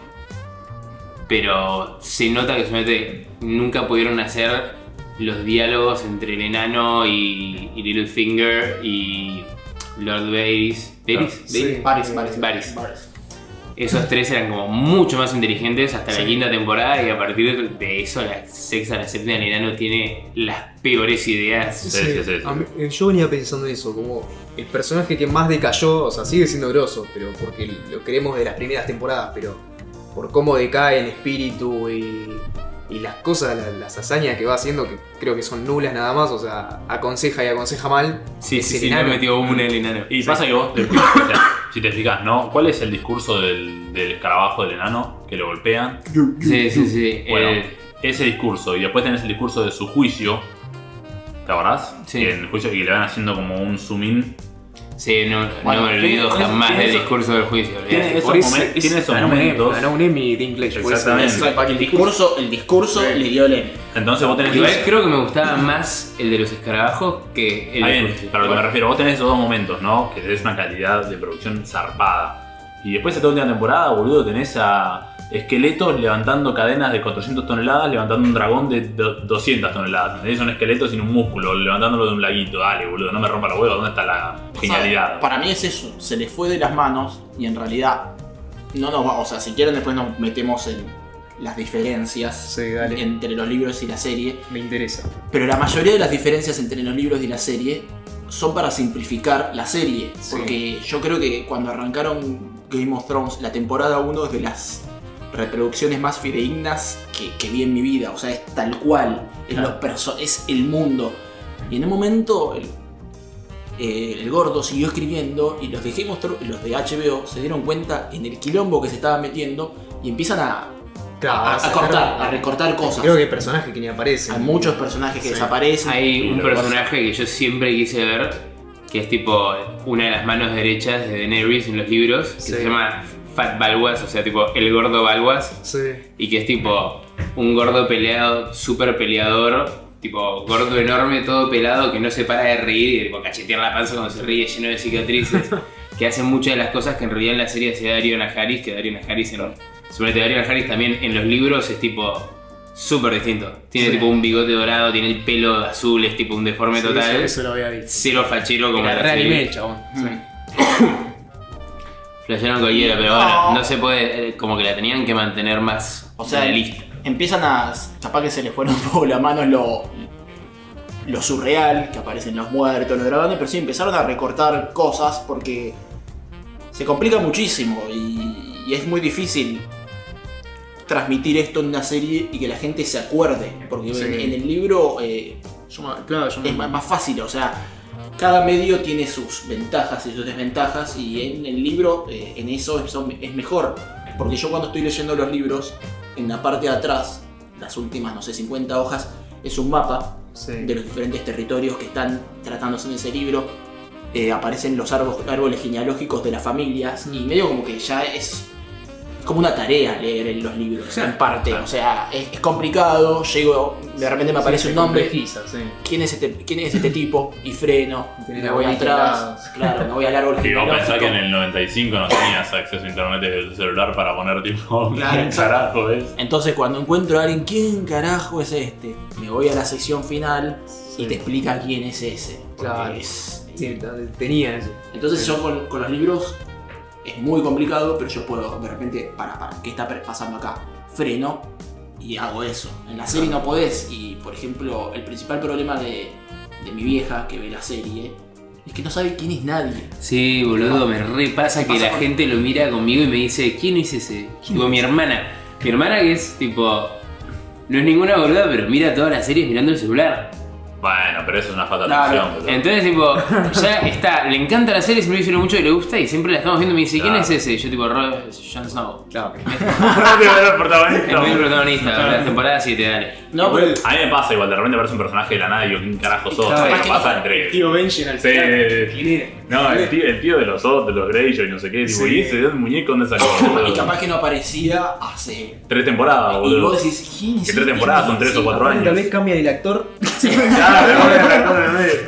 Pero se nota que nunca pudieron hacer los diálogos entre el enano y, y Littlefinger y Lord Varys. ¿Varys? Sí. ¿Varys? Varys, Varys, Varys. Varys. Esos tres eran como mucho más inteligentes hasta Sí. la quinta temporada y a partir de eso la sexta, la séptima, el enano tiene las peores ideas. Sí, sí, sí, sí. A mí- eh, yo venía pensando eso, como el personaje que más decayó, o sea, sigue siendo grosso, pero porque lo queremos de las primeras temporadas, pero por cómo decae en espíritu y, y las cosas, la- las hazañas que va haciendo, que creo que son nulas nada más, o sea, aconseja y aconseja mal. Sí, sí, sí, no enano. metió una el enano. Y pasa que vos, te- (laughs) o sea, si te fijas, ¿no? ¿Cuál es el discurso del, del escarabajo del enano que lo golpean? Sí, sí, sí. Bueno, eh, ese discurso, y después tenés el discurso de su juicio, ¿te acordás? Sí. Que en el juicio y le van haciendo como un zoom in. Sí, no, Bueno, no me olvido tiene- jamás tiene del eso- discurso del juicio. tiene esos Por ese- momen- ese- tiene esos ganó un Emmy- momentos. Ganó un Emmy de eso. Exactamente. El discurso, el discurso Sí. le dio el Emmy. Entonces vos tenés Igual esos- creo que me gustaba más el de los escarabajos que el de bien, juicio. pero a lo que me refiero, vos tenés esos dos momentos, ¿no? Que tenés una calidad de producción zarpada. Y después de esta última temporada, boludo, tenés a esqueletos levantando cadenas de 400 toneladas, levantando un dragón de do- 200 toneladas. ¿Entendés? Son esqueletos sin un músculo, levantándolo de un laguito. Dale, boludo, no me rompa los huevos, ¿dónde está la O sea, genialidad? para mí es eso, se le fue de las manos y en realidad no nos va, o sea, si quieren después nos metemos en las diferencias Sí, entre los libros y la serie, Me interesa. pero la mayoría de las diferencias entre los libros y la serie son para simplificar la serie, Sí. porque yo creo que cuando arrancaron Game of Thrones, la temporada 1 es de las reproducciones más fidedignas que, que vi en mi vida, o sea, es tal cual, es, Claro. los perso- es el mundo. Y en un momento el- eh, el gordo siguió escribiendo y los de Game los de HBO se dieron cuenta en el quilombo que se estaba metiendo y empiezan a, a- cortar, a recortar cosas. Creo que hay personajes que ni aparecen. Hay muchos personajes que Sí. desaparecen. Hay un personaje que yo siempre quise ver, que es tipo una de las manos derechas de Daenerys en los libros, que Sí. se llama Fat Balwas, o sea, tipo el gordo Balwas, Sí. y que es tipo un gordo peleado, súper peleador, tipo gordo enorme, todo pelado, que no se para de reír y tipo, cachetear la panza cuando se ríe, lleno de cicatrices, (laughs) que hace muchas de las cosas que en realidad en la serie hacía Dario Najaris, que Dario Najaris en suponete Dario Najaris también en los libros es tipo súper distinto. Tiene Sí. tipo un bigote dorado, tiene el pelo azul, es tipo un deforme Sí, total. Eso, eso lo había visto. Cero fachero como la serie. anime, chabón. Mm. (coughs) Flashearon cualquiera, pero bueno, no se puede, eh, como que la tenían que mantener más O sea, realista. empiezan a. capaz que se les fueron (laughs) un poco la mano en lo. lo surreal, que aparecen los muertos, los dragones, pero sí empezaron a recortar cosas porque se complica muchísimo y, y es muy difícil transmitir esto en una serie y que la gente se acuerde. Porque Sí. en, en el libro eh, Yo me- claro, yo me- es más, más fácil, o sea, cada medio tiene sus ventajas y sus desventajas y en el libro eh, en eso es, mejor. Porque yo cuando estoy leyendo los libros, en la parte de atrás, las últimas, no sé, 50 hojas, es un mapa Sí. de los diferentes territorios que están tratándose en ese libro. Eh, aparecen los árboles, árboles genealógicos de las familias y medio como que ya es como una tarea leer en los libros, en parte. O sea, es, es complicado, llego, de repente me aparece Sí, un nombre, sí. ¿quién es este, quién es este tipo? Y freno, (laughs) me la voy atrás, claro, me voy al árbol Y vos pensás que en el 95 no tenías acceso a internet desde el celular para poner tipo. (laughs) Claro, ¿Qué exacto. carajo es? Entonces cuando encuentro a alguien, ¿quién carajo es este? Me voy a la sección final y te explica quién es ese. Claro. es- Sí, tenía eso. Entonces yo con, con los libros es muy complicado, pero yo puedo de repente, para, para, ¿qué está pasando acá? Freno y hago eso. En la serie no podés y, por ejemplo, el principal problema de, de mi vieja que ve la serie es que no sabe quién es nadie. Sí, boludo, me repasa que la gente lo mira conmigo y me dice, ¿quién es ese? Tipo, mi hermana. Mi hermana que es tipo. No es ninguna boluda, pero mira todas las series mirando el celular. Bueno, pero eso es una falta de Claro. atención. Entonces, tipo, (laughs) ya está, le encanta la serie, siempre me dice mucho y le gusta y siempre la estamos viendo y me dice, ¿quién Claro. es ese? Y yo, tipo, "Ro- Jon Snow. Claro. (laughs) Rápido (laughs) era el protagonista. El primer protagonista de la temporada 7, dale. No, pero A mí me pasa igual, de repente aparece un personaje de la nada y yo, ¿quién carajo sos? Claro, ¿Qué capaz que pasa entre.? Tío Benji al Sí. final. ¿Quién era? No, el tío, el tío de los otros, de los Greyjoy, no sé qué, tipo, Sí. ¿y ese el muñeco dónde salió? boludo? (coughs) y capaz que no aparecía hace... Tres temporadas, Y boludo. vos decís, ¿quién es Que este? tres temporadas son tres o cuatro Aparte, años. Tal vez cambia el actor. (laughs) Claro,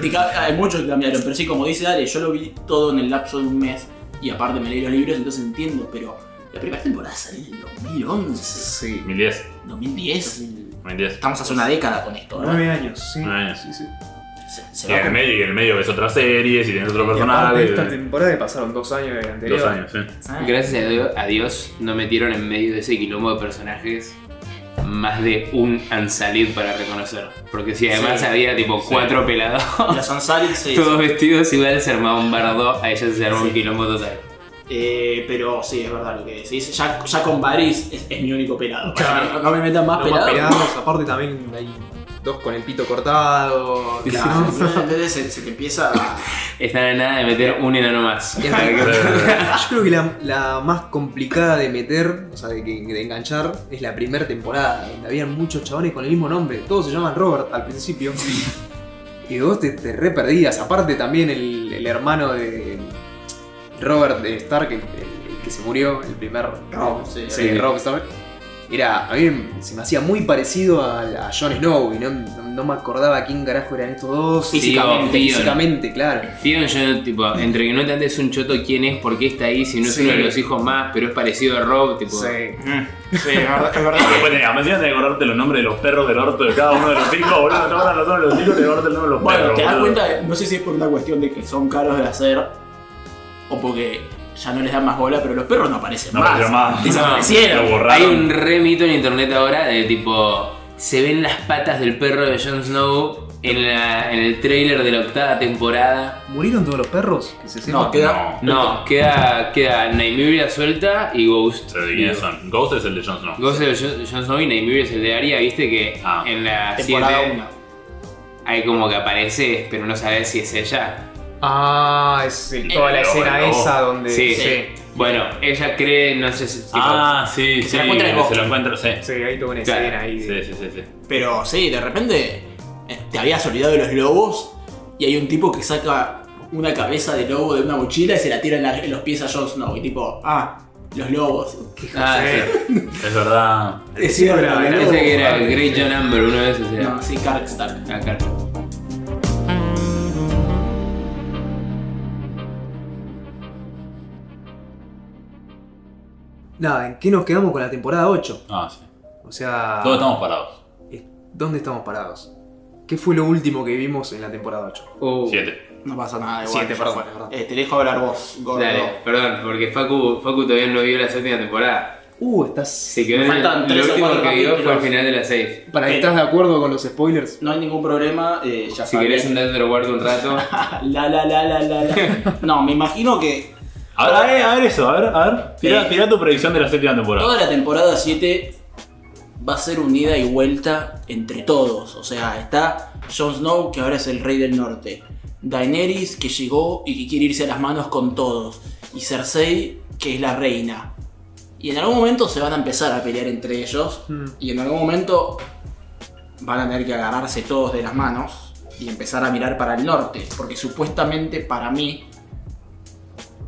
De ca- Hay muchos que cambiaron, pero sí, como dice Ale, yo lo vi todo en el lapso de un mes y aparte me leí los libros, entonces entiendo, pero la primera temporada salió en el 2011, Sí. 2010, 2010. 2010. Estamos hace una década con esto, ¿no? Nueve años, sí. Nueve años. Sí, sí. Se, se Y va en el medio, y en el medio ves otras series y tienes otro personaje. esta temporada que pasaron dos años de anterior. Dos años, sí. Ah, Gracias a Dios, a Dios no metieron en medio de ese quilombo de personajes más de un Ansalid para reconocer. Porque si además Sí. había tipo Sí. cuatro pelados, Los Ansari se... (laughs) todos vestidos igual se armaba un bardo, a ellos se armó un quilombo total. Eh, pero sí, es verdad lo que decís. Ya, ya con Varys es, es mi único pelado. Claro. No, no me metan más más pelados. pelados, aparte también hay dos con el pito cortado. Claro, ¿no? entonces se, se te empieza a... Están a nada de meter un enano más. (laughs) Yo creo que la, la más complicada de meter, o sea, de, enganchar, es la primera temporada, donde habían muchos chabones con el mismo nombre. Todos se llaman Robert al principio. Y vos te, te re perdías. Aparte también el, el hermano de Robert de Stark, el, el que se murió, el primer Robb, sí. sí, Robb Stark. Era, a mí se me hacía muy parecido a, a Jon Snow y no, no- no me acordaba quién carajo eran estos dos. Físicamente, Físicamente, claro. Yo, tipo, entre que no te andes un choto quién es, por qué está ahí, si no es Sí. uno de los hijos más, pero es parecido a Rob, tipo. Sí. Mm, Sí, es verdad. Es verdad. Después tenías, me acordarte los nombres de los perros del orto de cada uno de los hijos, boludo. Te los nombres de los hijos, te acordás el nombre de los Bueno, perros. te das boludo. cuenta, no sé si es por una cuestión de que son caros de hacer o porque ya no les dan más bola, pero los perros no aparecen No más. aparecieron más. Desaparecieron. Hay un re mito en internet ahora de tipo. Se ven las patas del perro de Jon Snow en, la, en el trailer de la octava temporada. ¿Murieron todos los perros? Que se. No, queda. No, queda, queda Nymeria suelta y Ghost. Pero, ¿de quiénes son? Ghost es el de Jon Snow. Ghost es el de Jon Snow y Nymeria es el de Arya, viste que Ah. en la Temporada 7 1. hay como que aparece, pero no sabes si es ella. Ah, es el- toda la El escena el lobo. esa donde. Sí. sí. Bueno, ella cree, no sé si. tipo, Ah, sí, sí. se la encuentra en el bosque. se lo encuentra, sí. Sí, hay toda una Claro, escena ahí. Sí, de- sí, sí, sí. Pero sí, de repente eh, te habías olvidado de los lobos y hay un tipo que saca una cabeza de lobo de una mochila y se la tira en, la- en los pies a Jon Snow. Y tipo, ah, los lobos. Ah, sí. Es verdad. Es cierto. Pensé que era Great John Amber uno de esos. Era. No, sí, Kark Stark. Ah, claro. Nada, ¿en qué nos quedamos con la temporada 8? Ah, sí. O sea. Todos estamos parados. eh, ¿Dónde estamos parados? ¿Qué fue lo último que vimos en la temporada 8? Uh, Siete. No pasa nada, igual. Siete, perdón. Eh, te dejo hablar vos, gordo. Dale, perdón, porque Facu, Facu todavía no vio la séptima temporada. Uh, estás. Se quedó Me en faltan el, tres lo o último cuatro que vio fue al capítulos. final de las 6. ¿Para Eh. estás de acuerdo con los spoilers? No hay ningún problema, eh, ya Si querés dato te lo guardo un rato. (laughs) La la la la la la. (laughs) No, me imagino que A ver, a ver, a ver eso, a ver, a ver. Tira, Eh. tira tu predicción de la séptima temporada. toda la temporada 7 va a ser unida y vuelta entre todos. O sea, está Jon Snow, que ahora es el rey del norte. Daenerys, que llegó y que quiere irse a las manos con todos. Y Cersei, que es la reina. Y en algún momento se van a empezar a pelear entre ellos. Hmm. Y en algún momento van a tener que agarrarse todos de las manos y empezar a mirar para el norte. Porque supuestamente para mí,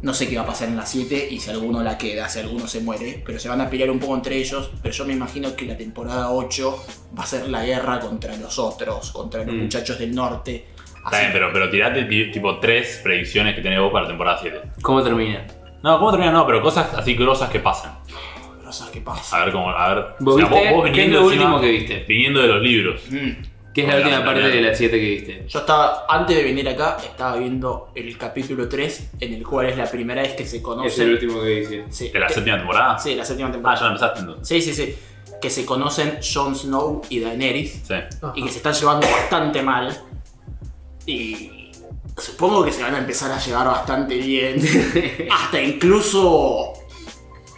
no sé qué va a pasar en la 7 y si alguno la queda, si alguno se muere, pero se van a pelear un poco entre ellos. Pero yo me imagino que la temporada 8 va a ser la guerra contra los otros, contra los Mm. muchachos del norte. Está Así- bien, pero, pero tirate ti- tipo tres predicciones que tenés vos para la temporada 7. ¿Cómo termina? No, ¿cómo termina? No, pero cosas así grosas que pasan. Pero ¿sabes qué pasa? A ver cómo, a ver. ¿Vos viste? ¿Qué es lo encima- último que viste? Viniendo de los libros. Mm. ¿Qué es la última parte de las 7 que viste? Yo estaba, antes de venir acá, estaba viendo el capítulo 3, en el cual es la primera vez que se conoce. Es el último que hice. Sí, ¿De la eh, séptima temporada? Sí, la séptima Ah, temporada. ya la empezaste entonces. Sí, sí, sí. Que se conocen Jon Snow y Daenerys. Sí. y que se están llevando bastante mal. Y supongo que se van a empezar a llevar bastante bien. (laughs) hasta incluso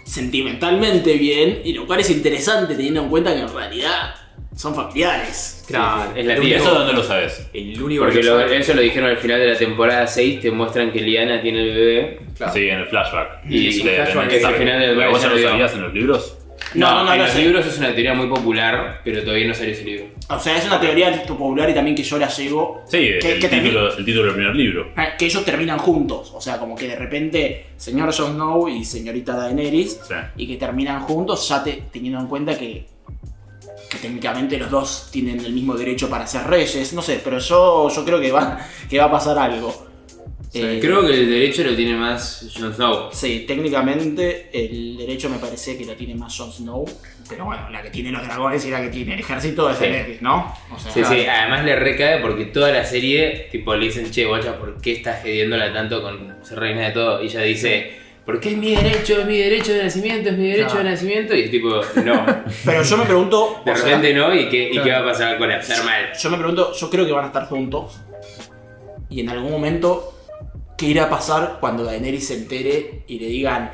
sentimentalmente bien. Y lo cual es interesante teniendo en cuenta que en realidad son familiares. Claro, es la tía. ¿Eso dónde lo sabes? El único Porque que lo- sabe- eso lo dijeron al final de la temporada 6, te muestran que Liana tiene el bebé. Claro. Sí, en el flashback. Y de- el de flashback es al final del ¿Pero ¿Vos ya lo sabías en los libros? No, no, no, en lo los sé. libros es una teoría muy popular, pero todavía no salió ese libro. O sea, es una teoría popular y también que yo la llevo. Sí, ¿Qué- el, termi- título, el título del primer libro. eh, Que ellos terminan juntos. O sea, como que de repente, señor Jon Snow y señorita Daenerys. Sí. y que terminan juntos, ya te- teniendo en cuenta que, que técnicamente los dos tienen el mismo derecho para ser reyes, no sé, pero yo, yo creo que va, que va a pasar algo. Eh, Creo que el derecho lo tiene más Jon Snow. Sí, técnicamente el derecho me parece que lo tiene más Jon Snow, pero bueno, la que tiene los dragones y la que tiene el ejército de Sí. ¿no? O sea, Sí, sí, además le recae porque toda la serie, tipo, le dicen, che, guacha, ¿por qué estás gediéndola tanto con ser reina de todo? Y ella dice, porque es mi derecho, es mi derecho de nacimiento, es mi derecho Claro. de nacimiento. Y es tipo, no. (laughs) Pero yo me pregunto, De sea, repente no, ¿y qué, y qué va a pasar con colapsar mal? yo me pregunto, yo creo que van a estar juntos y en algún momento, ¿qué irá a pasar cuando Daenerys se entere y le digan,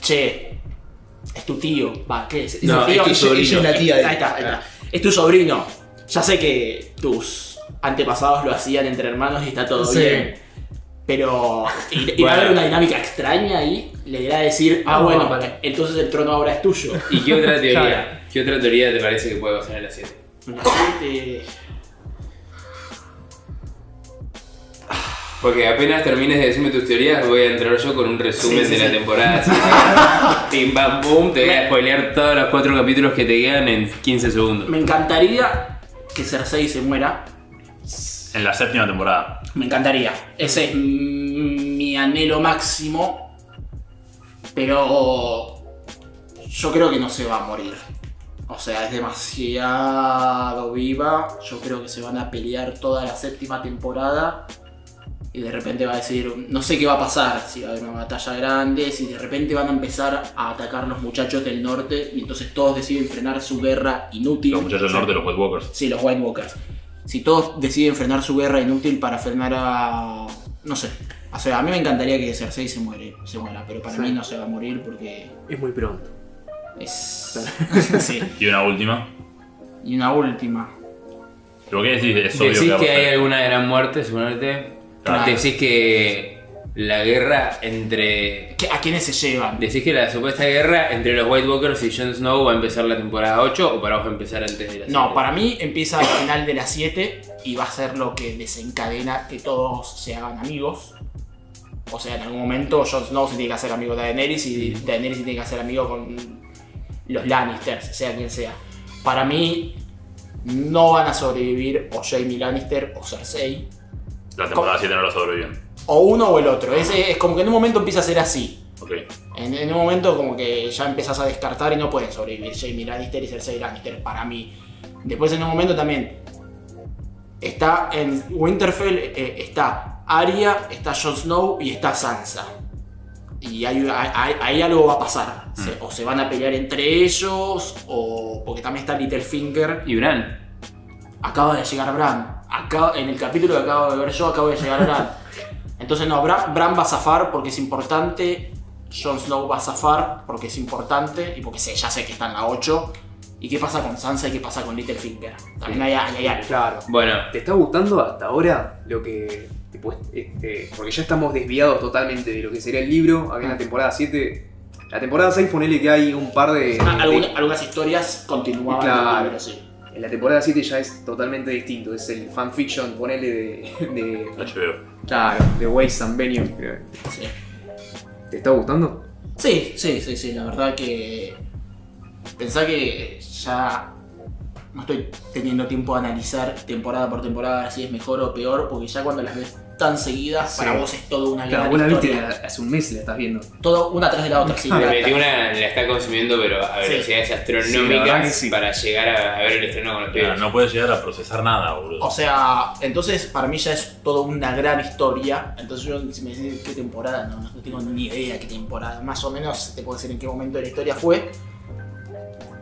che, es tu tío, va, ¿qué es? ¿Es No, tío? es tu sobrino. es tía Ahí está, ahí está. Es tu sobrino. Ya sé que tus antepasados lo hacían entre hermanos y está todo Sí. bien. Pero (laughs) ir- irá (laughs) a haber una dinámica extraña ahí. Le irá a decir, ah, No, bueno, vale. entonces el trono ahora es tuyo. ¿Y qué otra (laughs) teoría? Claro. ¿Qué otra teoría te parece que puede pasar en la serie? Una gente- Porque apenas termines de decirme tus teorías, voy a entrar yo con un resumen Sí, sí, de la sí. temporada. Pim pam pum, te voy a spoilear todos los cuatro capítulos que te quedan en 15 segundos. Me encantaría que Cersei se muera. En la séptima temporada. Me encantaría. Ese es mi anhelo máximo. Pero yo creo que no se va a morir. O sea, es demasiado viva. Yo creo que se van a pelear toda la séptima temporada. Y de repente va a decir, no sé qué va a pasar, si va a haber una batalla grande, si de repente van a empezar a atacar los muchachos del norte y entonces todos deciden frenar su guerra inútil. Los muchachos del norte, los White Walkers. Sí, los White Walkers. Si todos deciden frenar su guerra inútil para frenar a. No sé. O sea, a mí me encantaría que Cersei se, muere, se muera, pero para Sí. mí no se va a morir porque Es muy pronto. es. sí. (laughs) Y una última. Y una última. ¿Pero qué decís? Es obvio ¿Decís que hay alguna gran muerte, suponete? Claro. Decís que la guerra entre. ¿Qué- ¿A quiénes se llevan? Decís que la supuesta guerra entre los White Walkers y Jon Snow va a empezar la temporada 8 o para vos va a empezar antes de la No, 7? para mí empieza al final de las 7 y va a ser lo que desencadena que todos se hagan amigos. O sea, en algún momento Jon Snow se tiene que hacer amigo de Daenerys y Daenerys se tiene que hacer amigo con los Lannisters, sea quien sea. Para mí no van a sobrevivir o Jaime Lannister o Cersei. La temporada 7 no lo sobreviven. O uno o el otro. Es, es como que en un momento empieza a ser así. En, en un momento como que ya empezás a descartar y no pueden sobrevivir Jamie Lannister y Cersei Lannister para mí. Después en un momento también está en Winterfell eh, está Arya, está Jon Snow y está Sansa. Y hay- ahí algo va a pasar. Se- o se van a pelear entre ellos o porque también está Littlefinger. Y Bran. Acaba de llegar Bran. Acá, en el capítulo que acabo de ver yo, acabo de llegar Bran. (laughs) Entonces no, Bran, Bran va a zafar porque es importante. Jon Snow va a zafar porque es importante y porque sé, ya sé que está en la 8. ¿Y qué pasa con Sansa y qué pasa con Littlefinger? También hay, hay, hay algo. Claro. Bueno, ¿Te está gustando hasta ahora lo que. tipo, este, porque ya estamos desviados totalmente de lo que sería el libro. Acá en la temporada 7. La temporada 6, ponele que hay un par de. Ah, de- algunas historias continuaban en Claro. el libro, sí. en la temporada 7 ya es totalmente distinto. Es el fanfiction, ponele de. de HBO. Claro, de Ways and Benioff. creo. sí. ¿Te está gustando? Sí, sí, sí, sí, la verdad que pensá que ya no estoy teniendo tiempo de analizar temporada por temporada si es mejor o peor, porque ya cuando las ves tan seguidas, Sí. para vos es toda una Claro, gran vos la viste historia. hace un mes y la estás viendo. Todo una tras de la otra, sí. le la- metí una, la está consumiendo, pero a velocidades Sí, la verdad astronómicas para llegar a, a ver el estreno con los pibes. no puedes llegar a procesar nada, boludo. O sea, entonces para mí ya es toda una gran historia. Entonces yo, si me decís qué temporada, no, no tengo ni idea qué temporada. Más o menos te puedo decir en qué momento de la historia fue.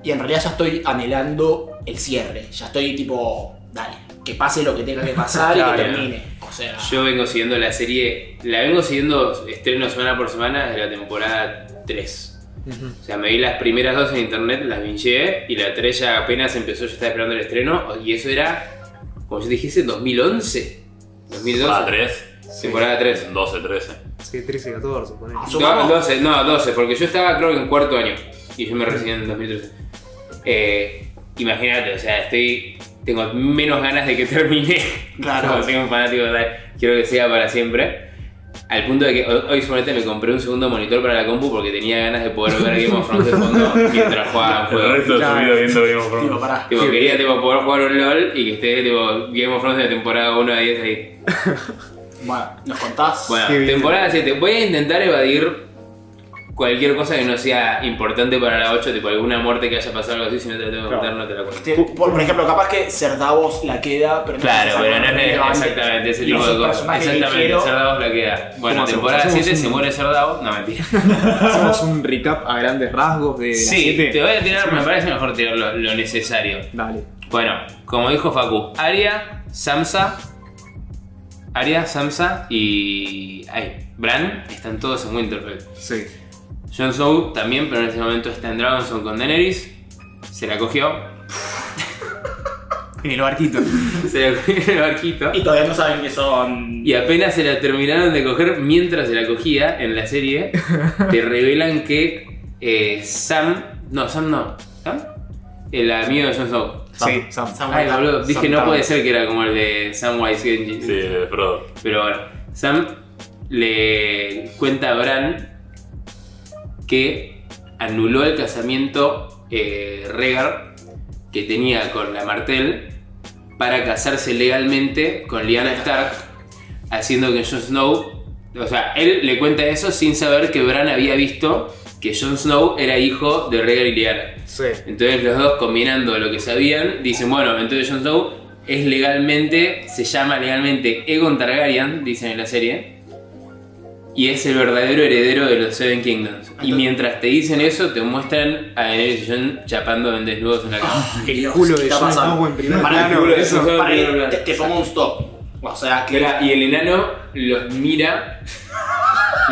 Y en realidad ya estoy anhelando el cierre. Ya estoy tipo, dale, que pase lo que tenga que pasar y Claro. que termine. O sea, Yo vengo siguiendo la serie, la vengo siguiendo estreno semana por semana desde la temporada 3. O sea, me vi las primeras dos en internet, las vinché y la 3 ya apenas empezó, yo estaba esperando el estreno y eso era, como yo dijese, 2011. 2012. Temporada 3, Temporada 3. 12, 13. Sí, 13, 14, ponele. Ah, No, Supongamos- 12, no, 12, porque yo estaba creo que en cuarto año y yo me recibí en 2013. Eh, Imagínate, o sea, estoy. Tengo menos ganas de que termine. Claro. (laughs) Como soy un fanático, quiero que sea para siempre. Al punto de que hoy, suponete me compré un segundo monitor para la compu porque tenía ganas de poder ver Game of Thrones de fondo (laughs) mientras jugaba un El juego. resto de Claro. vida viendo Game of Thrones. pará. Tipo, quería tipo, poder jugar un LOL y que esté tipo, Game of Thrones de temporada 1 a 10 ahí. (laughs) Bueno, ¿nos contás? Bueno, temporada 7. Voy a intentar evadir cualquier cosa que no sea importante para la 8, tipo alguna muerte que haya pasado algo así, si no te la tengo que Claro. contar, no te la cuento. Te- por, por ejemplo, capaz que Ser Davos la queda, pero no Claro, pero no es exactamente ese tipo de cosas. Exactamente. Cerdavos la queda. Bueno, temporada ¿Hacemos 7 se un- muere Cerdavos, no mentira. (laughs) Hacemos un recap a grandes rasgos de la Sí, 7. te voy a tirar, me parece mejor tirar lo, lo necesario. Dale. Bueno, como dijo Facu, Aria, Samsa, Aria, Samsa y. Ay, Bran están todos en Winterfell. Sí. Jon Snow también, pero en este momento está en Dragonstone con Daenerys. Se la cogió. (laughs) En el barquito. (laughs) Se la cogió en el barquito. Y todavía no saben que son. Y apenas se la terminaron de coger mientras se la cogía en la serie, (laughs) te revelan que eh, Sam. No, Sam no. ¿Sam? El amigo de Jon Snow. Sí, Sam. Sam. Ay, boludo. Dije, Sam no puede ser que era como el de Samwise Genji. Sí, de Frodo. Pero bueno, Sam le cuenta a Bran que anuló el casamiento eh, Rhaegar que tenía con la Martell para casarse legalmente con Lyanna Stark, haciendo que Jon Snow, o sea, él le cuenta eso sin saber que Bran había visto que Jon Snow era hijo de Rhaegar y Lyanna. Sí. Entonces los dos combinando lo que sabían, dicen, bueno, entonces Jon Snow es legalmente, se llama legalmente Egon Targaryen, dicen en la serie, y es el verdadero heredero de los Seven Kingdoms. Y mientras te dicen eso, te muestran a Daenerys y Jon chapando en desnudos en la cama. Ay, Dios, culo ¿qué de está Jon pasando? Snow en primer Pará, plano, el culo de eso. Te, te pongo un stop. O sea, que. Y el enano los mira,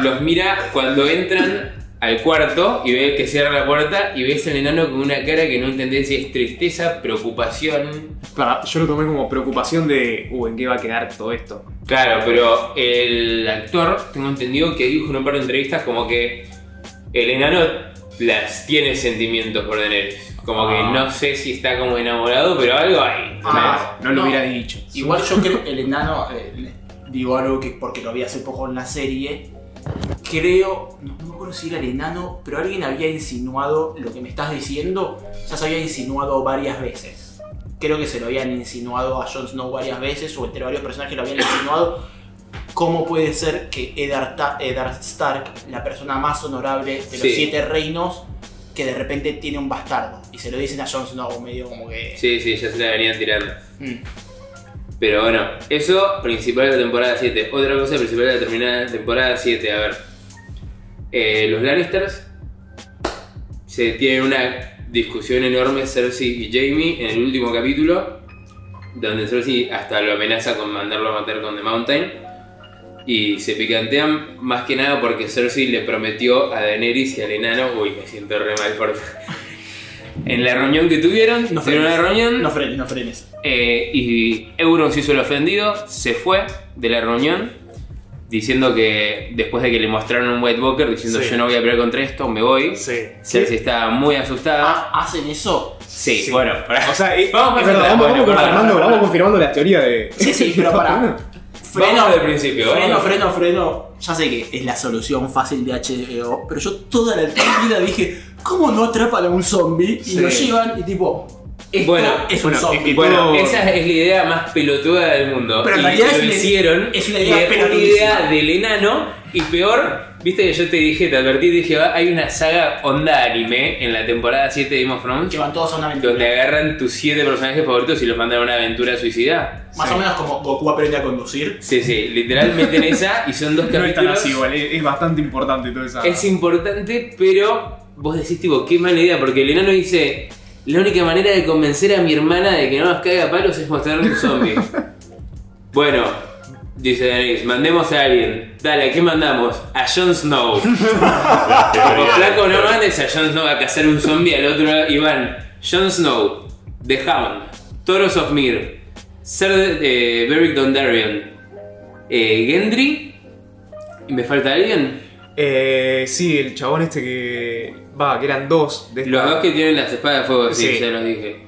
los mira cuando entran al cuarto y ve que cierra la puerta y ves al enano con una cara que no entendés si es tristeza, preocupación. Para- yo lo tomé como preocupación de, uh, ¿en qué va a quedar todo esto? Claro, pero el actor, tengo entendido que dijo en un par de entrevistas como que el enano las tiene sentimientos por Daenerys. Como que Ah. no sé si está como enamorado, pero algo hay. Ah, no lo no. hubiera dicho. Igual yo creo el enano, eh, digo algo que porque lo vi hace poco en la serie, creo, no, no me acuerdo si era el enano, pero alguien había insinuado lo que me estás diciendo, ya se había insinuado varias veces. Creo que se lo habían insinuado a Jon Snow varias veces, o entre varios personajes lo habían insinuado. ¿Cómo puede ser que Eddard, Eddard Stark, la persona más honorable de los Sí. siete reinos, que de repente tiene un bastardo? Y se lo dicen a Jon Snow medio como que... Sí, sí, ya se la venían tirando. Mm. Pero bueno, eso principal de la temporada 7. Otra cosa principal de la terminada temporada 7, a ver. Eh, los Lannisters se tienen una discusión enorme Cersei y Jamie en el último capítulo, donde Cersei hasta lo amenaza con mandarlo a matar con The Mountain. Y se picantean más que nada porque Cersei le prometió a Daenerys y al enano, uy, me siento re mal por... (laughs) En la reunión que tuvieron, No tuvieron una frenes. reunión, No frenes, no frenes. Eh, y Euron se hizo el ofendido, se fue de la reunión diciendo que después de que le mostraron un White Walker diciendo Sí. yo no voy a pelear contra esto, me voy. Sí. Cersei estaba muy asustada. Ah, ¿Hacen eso? sí, sí. bueno, pará. O sea, eh, (laughs) Vamos presentar, vamos, bueno, vamos confirmando, vamos confirmando la teoría de. Sí, sí, pero (laughs) para. Vamos del principio, Freno, freno, freno. Ya sé que es la solución fácil de HBO, pero yo toda la vida dije, ¿cómo no atrapan a un zombie? Y Sí. lo llevan y tipo, esto Bueno, es un bueno, zombie. y- y Bueno, todo- esa es la idea más pelotuda del mundo. Pero en y realidad lo es una- hicieron. es una y idea es una idea del enano. Y peor, viste que yo te dije, te advertí, dije, "Ah, hay una saga onda anime en la temporada 7 de Game of Thrones. Llevan todos a una aventura. Donde agarran tus siete personajes favoritos y los mandan a una aventura suicida. Más Sí. o menos como Goku aprende a conducir. Sí, sí, literalmente en (laughs) esa y son dos No es tan capítulos. así, igual, es, es bastante importante toda esa. Es importante, pero vos decís, tipo, qué mala idea, porque el enano dice: La única manera de convencer a mi hermana de que no nos caiga a palos es mostrarle un zombie. (laughs) bueno, dice Daenerys, mandemos a alguien. Dale, ¿a qué mandamos? A Jon Snow. (laughs) Como flaco, no mandes a Jon Snow a cazar un zombie al otro lado y van Jon Snow, The Hound, Toros of Mir, Ser eh, Beric Dondarrion, eh, Gendry. ¿Y me falta alguien? Eh, sí, el chabón este que. Va, que eran dos de Los esta- dos que tienen las espadas de fuego, sí, Sí. ya los dije.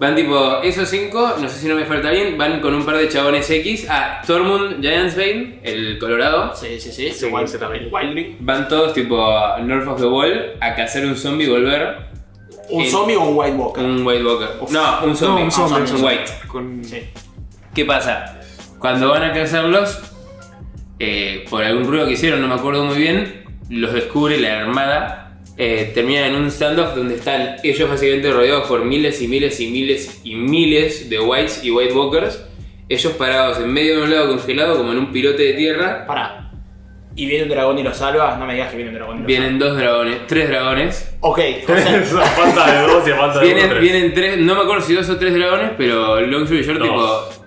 Van tipo, esos cinco, no sé si no me falta alguien, van con un par de chabones X. Ah, Tormund Giantsbane, el colorado. Sí, sí, sí. Sí, Igual- ese también. Van todos tipo a North of the Wall a cazar un zombie y volver. ¿Un El- zombie o un White Walker? Un White Walker. No, un zombie. No, un zombie, Ah, un white. Con... Sí. ¿Qué pasa? Cuando van a cazarlos, eh, por algún ruido que hicieron, no me acuerdo muy bien, los descubre la armada. Eh, terminan en un standoff donde están ellos básicamente rodeados por miles y miles y miles y miles de whites y white walkers. Ellos parados en medio de un lago congelado como en un pilote de tierra. Pará. ¿Y viene un dragón y lo salva? No me digas que viene un dragón y lo Vienen dos dragones, tres dragones. Ok, (laughs) o sea, falta de dos y falta de Vienen, tres. vienen tres, no me acuerdo si dos o tres dragones, pero long story short, Dos. tipo.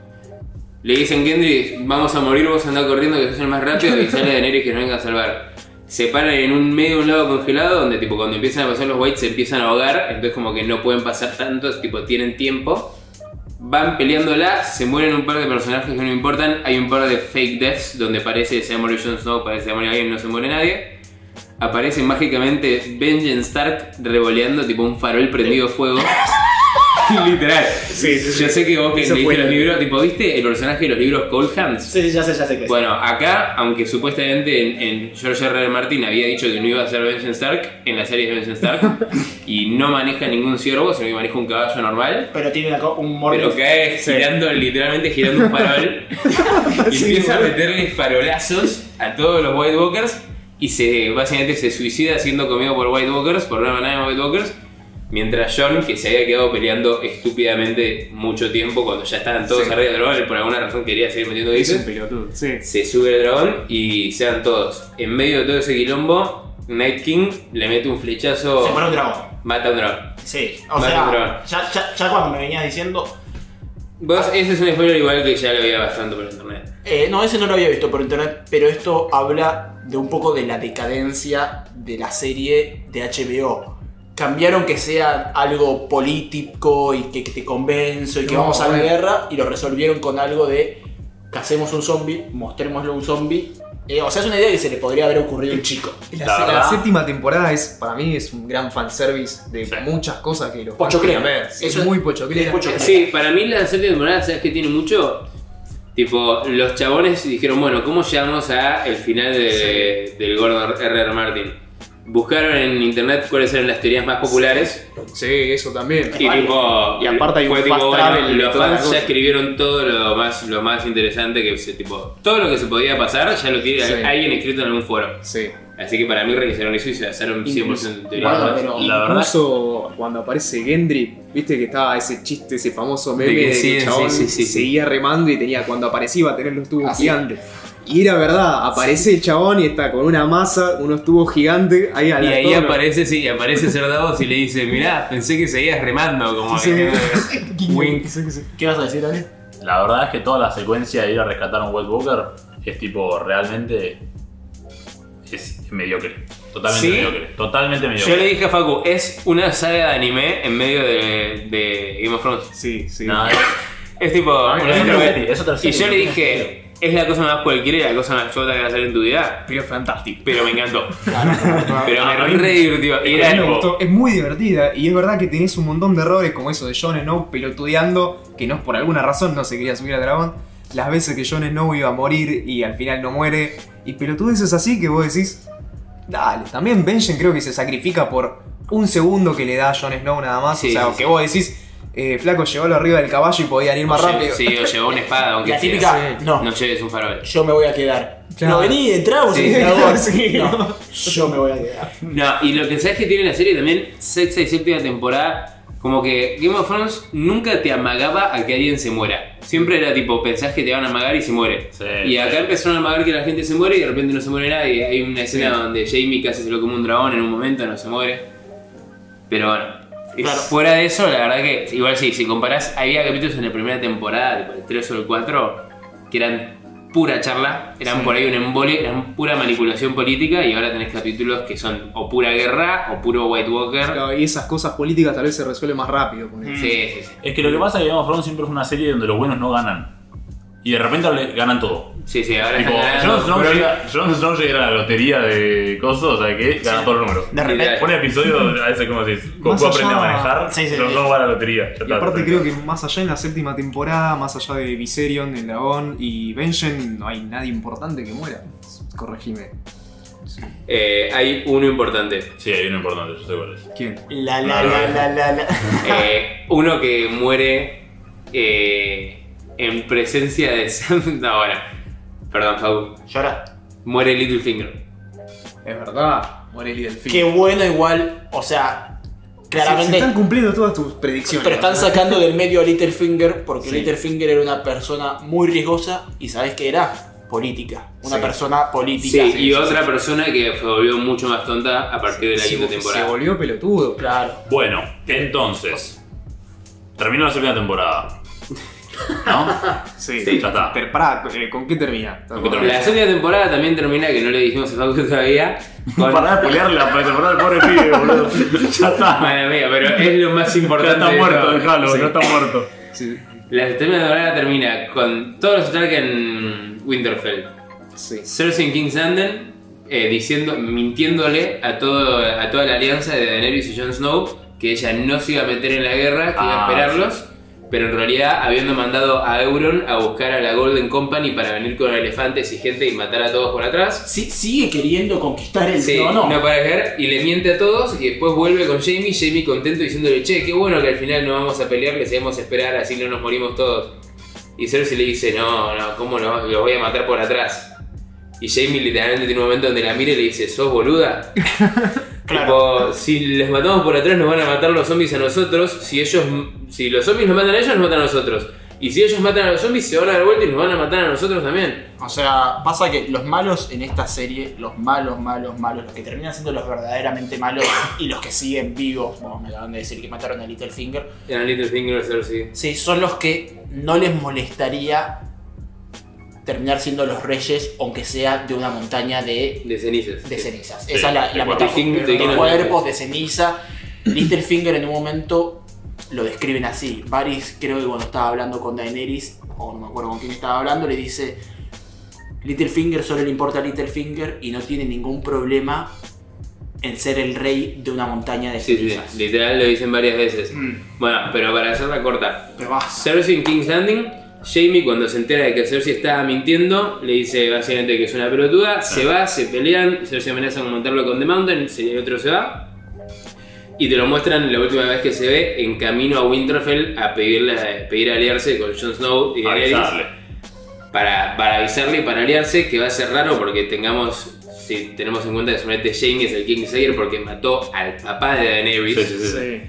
Le dicen Gendry, vamos a morir, vos andá corriendo que sos el más rápido y sale Daenerys que nos venga a salvar. Se paran en un medio un lago congelado donde tipo cuando empiezan a pasar los whites se empiezan a ahogar, entonces como que no pueden pasar tanto, tipo tienen tiempo. Van peleándola, se mueren un par de personajes que no importan, hay un par de fake deaths donde parece que se va a morir Jon Snow, parece que se a alguien, no se muere nadie. Aparece mágicamente Benjen Stark revoleando tipo un farol prendido fuego. (laughs) (laughs) Literal. Sí, sí, sí. Yo sé que vos que Eso leíste fue- los libros, tipo, ¿viste el personaje de los libros Cold Hands? sí, sí, ya sé, ya sé que es. Bueno, acá, aunque supuestamente en, en George R. R. Martin había dicho que no iba a ser Benjen Stark en la serie de Benjen Stark (laughs) y no maneja ningún ciervo, sino que maneja un caballo normal. Pero tiene una co- un morning. Pero cae girando, literalmente girando un farol (laughs) y Sí, empieza a boludo. meterle farolazos a todos los White Walkers y se básicamente se suicida siendo comido por White Walkers, por una manada de White Walkers. Mientras John, que se había quedado peleando estúpidamente mucho tiempo cuando ya estaban todos Sí. arriba del dragón, él por alguna razón quería seguir metiendo dices, sí. se sube el dragón y se dan todos. En medio de todo ese quilombo, Night King le mete un flechazo, Se muere un dragón. mata a un dragón. Sí, o Mata un sea, dragón. ya, ya, ya cuando me venías diciendo, Vos, ese es un spoiler igual que ya lo había bastante por internet. Eh, no, ese no lo había visto por internet, pero esto habla de un poco de la decadencia de la serie de HBO. Cambiaron que sea algo político y que, que te convenzo y que No, vamos a la guerra y lo resolvieron con algo de cacemos un zombie, mostrémoslo un zombie. Eh, o sea, es una idea que se le podría haber ocurrido a un chico. La, La séptima temporada es, para mí, es un gran fanservice de Sí. muchas cosas que los Pochoclera. ver. Sí, es es- muy pochoclera. es pochoclera. Sí, para mí la séptima temporada, ¿sabes qué tiene mucho? Tipo, los chabones dijeron, bueno, ¿cómo llegamos a el final de- del Gordon R.R. Martin? Buscaron en internet cuáles eran las teorías más populares Sí, eso también. y tipo Y aparte hay un fue fast tipo, travel bueno, los fans ya escribieron todo lo más, lo más interesante que se, tipo, todo lo que se podía pasar ya lo tiene Sí. alguien escrito en algún foro. Sí. Así que para mí revisaron eso y se basaron 100% en teorías. Bueno, más. pero- La verdad- Incluso cuando aparece Gendry, viste que estaba ese chiste, ese famoso meme De de que que, sí, el chabón sí, sí, sí, sí. seguía remando y tenía cuando aparecía iba a tener los tubos Ah, sí. gigantes. Y era verdad, aparece el chabón y está con una masa, unos tubos gigantes ahí a Y la ahí aparece, sí, aparece Ser Davos y le dice, mirá, pensé que seguías remando, como Sí, que- (laughs) sí. ¿Qué vas a decir, Ale? La verdad es que toda la secuencia de ir a rescatar a un White Walker es tipo realmente es mediocre. Totalmente ¿Sí? mediocre. Totalmente Yo mediocre. le dije a Facu, es una saga de anime en medio de, de Game of Thrones. Sí, sí. No, (laughs) es- Es tipo. Ah, es otra serie, es otra y yo le dije, es la cosa más cualquiera y la cosa más chota que va a salir en tu vida. Pero es fantástico. Pero me encantó. (laughs) Pero me re me era, gustó, es muy divertida. Y es verdad que tenés un montón de errores como eso de Jon Snow pelotudeando, que no por alguna razón no se quería subir al dragón, las veces que Jon Snow iba a morir y al final no muere, y pelotudeces así que vos decís, dale, también Benjen creo que se sacrifica por un segundo que le da a Jon Snow nada más, Sí, o sea, sí, que vos decís, eh, flaco llegó arriba del caballo y podían ir más o rápido. Sí, o llevó una espada, (laughs) aunque La sea. típica, no, No lleves un farol. yo me voy a quedar. Claro. No, vení, entramos Sí, (laughs) y sí. No, yo me voy a quedar. No, y lo que sabes que tiene la serie también, sexta y séptima temporada, como que Game of Thrones nunca te amagaba a que alguien se muera. Siempre era tipo, pensás que te van a amagar y se muere. Sí, y acá sí. empezaron a amagar que la gente se muere y de repente no se muere nadie. Hay una escena Sí. donde Jamie casi se lo come un dragón en un momento, no se muere. Pero bueno. Claro. Fuera de eso, la verdad que, igual sí, si comparás, había capítulos en la primera temporada, tipo el 3 o el 4, que eran pura charla, eran Sí. por ahí un embole, eran pura manipulación política y ahora tenés capítulos que son o pura guerra o puro White Walker. Claro, Y esas cosas políticas tal vez se resuelven más rápido. Sí, sí, sí. Es que lo que pasa es que Game of Thrones siempre fue una serie donde los buenos no ganan. Y de repente le- ganan todo. Sí, sí, ahora Tipo, están ganando. Jon Snow pero- llega, Jon Snow llega a la lotería de cosas, o sea que gana todos los números. De repente. Un episodio, a veces como decís, Más Goku aprende a allá- manejar, Sí, sí, Jon sí. Snow va a la lotería. Ya Y está, aparte perfecto. creo que más allá en la séptima temporada, más allá de Viserion, el dragón y Benjen, no hay nadie importante que muera. Corregime. Eh, hay uno importante. Sí, hay uno importante, yo sé cuál es. ¿Quién? La la la la la la. Eh, uno que muere eh, en presencia de Sam. (laughs) No, bueno. Perdón, Fabu. Llora. Muere Littlefinger. Es verdad, Morelli del Qué bueno igual, o sea, claramente... Se, están cumpliendo todas tus predicciones. Pero están sacando del medio a Littlefinger porque Sí. Littlefinger era una persona muy riesgosa y ¿sabes qué era? Política. Una Sí. persona política. Sí, y sí, otra persona que se volvió mucho más tonta a partir de la Se- quinta Se temporada. volvió pelotudo. Claro. Bueno, entonces. Terminó la segunda temporada. ¿No? (laughs) Sí, Sí, ya está. Pero pará, eh, ¿con qué termina? qué termina? La séptima temporada también termina, que no le dijimos a Facu todavía. (laughs) Con... Para de pelearle la temporada del pobre pibe, boludo. (laughs) Ya está. Madre mía, pero es lo más Ya importante. está de muerto, déjalo, Sí. ya está muerto. Sí. La séptima temporada termina con todos los Stark en Winterfell. sí. Cersei en King's Landing eh, diciendo, mintiéndole a, todo, a toda la alianza de Daenerys y Jon Snow que ella no se iba a meter en la guerra, que iba a Ah, esperarlos, pero en realidad habiendo mandado a Euron a buscar a la Golden Company para venir con elefantes y gente y matar a todos por atrás. Sí, sigue queriendo conquistar el Sí, trono. no para caer y le miente a todos y después vuelve con Jamie, Jamie contento diciéndole, che, qué bueno que al final no vamos a pelear, les debemos esperar, así no nos morimos todos. Y Cersei le dice, no, no, ¿cómo no? Los voy a matar por atrás. Y Jamie literalmente tiene un momento donde la mira y le dice, ¿sos boluda? (laughs) Claro. Tipo, si les matamos por atrás nos van a matar los zombies a nosotros, si ellos, si los zombies nos matan a ellos, nos matan a nosotros. Y si ellos matan a los zombies, se van a dar vuelta y nos van a matar a nosotros también. O sea, pasa que los malos en esta serie, los malos, malos, malos, los que terminan siendo los verdaderamente malos (coughs) y los que siguen vivos, bueno, me acaban de decir que mataron a Littlefinger, Eran Littlefinger, Cersei. sí, son los que no les molestaría terminar siendo los reyes, aunque sea de una montaña de, De cenizas. de cenizas. Sí, Esa es la, la metáfora. De cuerpos, de ceniza. Littlefinger en un momento lo describen así. Varys, creo que cuando estaba hablando con Daenerys, o no me acuerdo con quién estaba hablando, le dice: Littlefinger solo le importa a Littlefinger y no tiene ningún problema en ser el rey de una montaña de Sí, sí, cenizas. literal lo dicen varias veces. Mm. Bueno, pero para hacerla corta. Cersei en King's Landing, Jamie cuando se entera de que Cersei estaba mintiendo, le dice básicamente que es una pelotuda, se va, se pelean, Cersei amenaza con montarlo con The Mountain, el otro se va. Y te lo muestran la última vez que se ve en camino a Winterfell a pedirle, a pedir aliarse con Jon Snow y Daenerys Avisarle. para, para avisarle y para aliarse, que va a ser raro porque tengamos, si tenemos en cuenta que solamente Jamie es el Kingslayer porque mató al papá de Daenerys. Sí, sí, sí. Sí.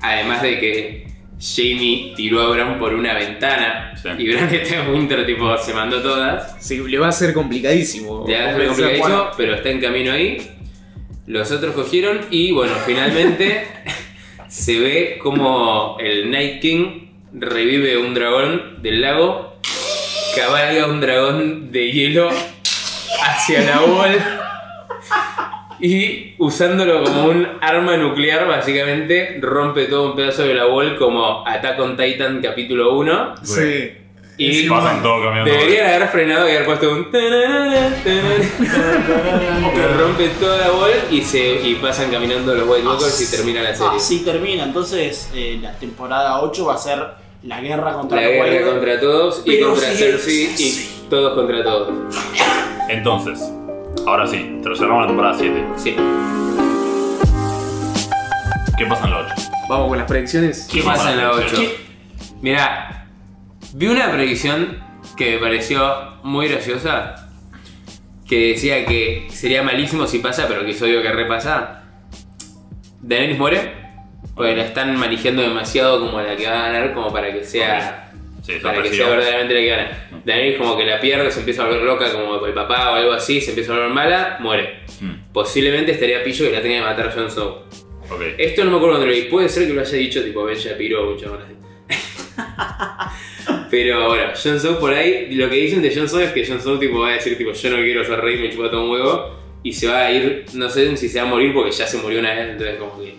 Además de que Jamie tiró a Bran por una ventana Sí. y Bran está en Winter, tipo, se mandó todas. Sí, le va a ser complicadísimo. Ya es Convencer a complicadísimo, Juan. pero está en camino ahí. Los otros cogieron y bueno, finalmente (laughs) se ve como el Night King revive un dragón del lago, cabalga un dragón de hielo hacia la (laughs) wall y usándolo como un arma nuclear básicamente rompe todo un pedazo de la wall como Attack on Titan capítulo 1 Sí. y Sí, Pasan todo caminando. Deberían haber frenado y haber puesto un. rompe toda la bola y, se, y pasan caminando los White Walkers y termina la serie. Así termina. Entonces, eh, la temporada 8 va a ser la guerra contra la guerra contra todos y Pero contra Cersei y todos contra todos. Entonces, ahora sí, te lo cerramos la temporada 7. Sí. ¿Qué pasa en la 8? Vamos con las predicciones. ¿Qué pasa en la 8? ¿Qué? Mira, vi una predicción que me pareció muy graciosa. Que decía que sería malísimo si pasa, pero que es obvio que repasa. Daenerys muere. Porque la están manejando demasiado como la que va a ganar, como para que sea. Sí, para que sea verdaderamente la que gana. Daenerys como que la pierde, se empieza a volver loca como el papá o algo así, se empieza a volver mala, muere. Mm, Posiblemente estaría pillo que la tenga que matar Jon Snow. Esto no me acuerdo cuando lo vi. Puede ser que lo haya dicho tipo Ben Shapiro o un chabón así. Pero bueno, Jon Snow por ahí, lo que dicen de Jon Snow es que Jon Snow tipo va a decir tipo yo no quiero ser rey, me chupa todo un huevo. Y se va a ir, no sé si se va a morir porque ya se murió una vez, entonces como que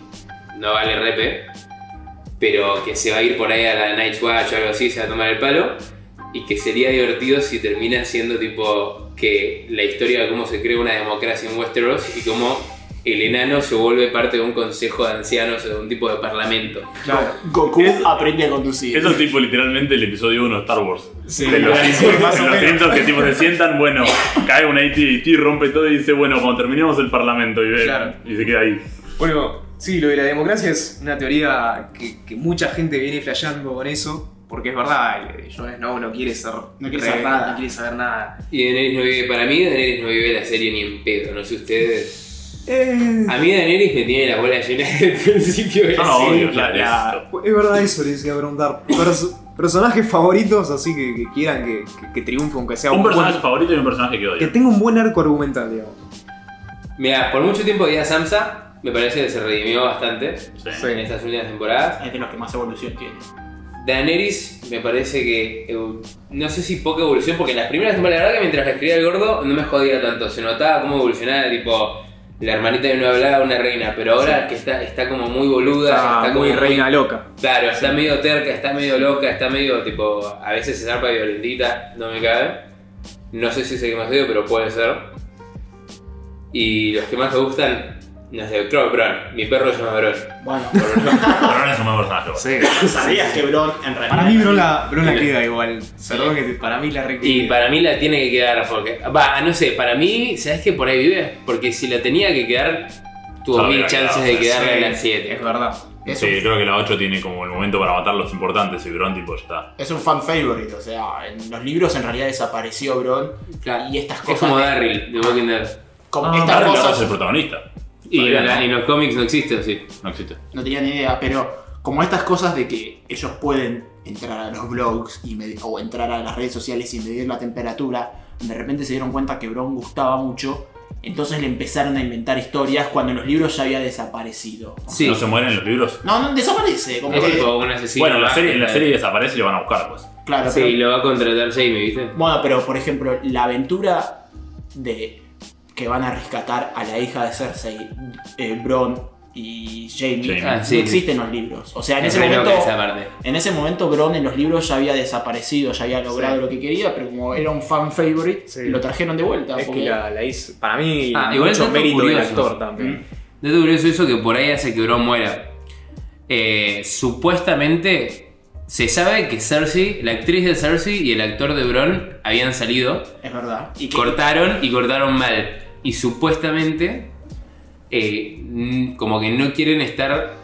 no vale repe. Pero que se va a ir por ahí a la Night's Watch o algo así, se va a tomar el palo. Y que sería divertido si termina siendo tipo que la historia de cómo se crea una democracia en Westeros y cómo el enano se vuelve parte de un consejo de ancianos o de un tipo de parlamento. Claro. Goku Es- aprende a conducir. Eso es tipo literalmente el episodio 1 de Star Wars. Sí, de los, (laughs) sí, (laughs) más de o los menos. Simpsons que tipo se sientan, bueno, cae un AT&T, rompe todo y dice, bueno, cuando terminemos el parlamento y, ve- Claro. y se queda ahí. Bueno, sí, lo de la democracia es una teoría que, que mucha gente viene flasheando con eso. Porque es verdad, Jon Snow no quiere ser. No quiere saber nada. No quiere saber nada. Y Daenerys no vive, para mí Daenerys no vive la serie ni en pedo, no sé ustedes. Eh, A mí Daenerys me tiene la bola llena desde el principio de la no serie. la- esto. es verdad eso, les iba a preguntar. Perso- personajes favoritos, así que, que quieran que, que, que triunfe, aunque sea Un un, personaje buen- favorito y un personaje que Que odio. tenga un buen arco argumental, digamos. Mira, por mucho tiempo odié a Sansa, me parece que se redimió bastante Sí. En estas últimas temporadas. Es de los que más evolución tiene. Daenerys me parece que. No sé si poca evolución, porque en las primeras temporadas, la verdad que mientras la escribía el gordo no me jodía tanto. Se notaba cómo evolucionaba, tipo. La hermanita de no hablaba, una reina, pero ahora que está, está como muy boluda, Está, está, como muy reina loca. Claro, está medio terca, está medio loca, está medio tipo. A veces se zarpa violentita, no me cabe. No sé si es el que más odio, pero puede ser. Y los que más me gustan, no sé, creo que Bron. Mi perro se llama Bron. Bueno, (laughs) Pero no es un buen personaje. Sí. sabías que Bron en realidad. Para mí Bron la, Bron la queda igual. Perdón que para mí la re Y para mí la tiene que quedar porque. Va, no sé, para mí, ¿sabes qué por ahí vive? Porque si la tenía que quedar, tuvo mil chances quedado, de quedarla en la Es 7. verdad. Es, Sí, un, creo que la 8 tiene como el momento para matar los importantes y Bron tipo ya está. es un fan favorite, o sea, en los libros en realidad desapareció Bron. Y estas cosas. Es como de- Darryl de Walking Dead. como Ah, estas Darryl ahora es cosas. el protagonista. Y en, la- no. en los cómics no existe, ¿o sí? No existe. No tenía ni idea, pero como estas cosas de que ellos pueden entrar a los blogs y o entrar a las redes sociales y medir la temperatura, de repente se dieron cuenta que Bron gustaba mucho, entonces le empezaron a inventar historias cuando en los libros ya había desaparecido. Sí. ¿No se mueren en los libros? No, no desaparece, como Es que- tipo un asesino. bueno, en la, serie, la serie desaparece y lo van a buscar, pues. claro, Sí, pero- lo va a contratar Jamie, ¿viste? Bueno, pero por ejemplo, la aventura de que van a rescatar a la hija de Cersei, eh, Bron y Jamie, Jaime. Ah, sí, no existe en los libros. O sea, en Es ese momento, en ese momento Bron en los libros ya había desaparecido, ya había logrado Sí. lo que quería, pero como era un fan favorite, Sí. lo trajeron de vuelta. Es porque- que la, la hizo. Para mí, Ah, igual mucho mérito del curioso. actor también. Mm. Dato curioso eso que por ahí hace que Bron muera. Eh, supuestamente se sabe que Cersei, la actriz de Cersei y el actor de Bron habían salido, Es verdad. Y cortaron y cortaron mal. Y supuestamente eh, como que no quieren estar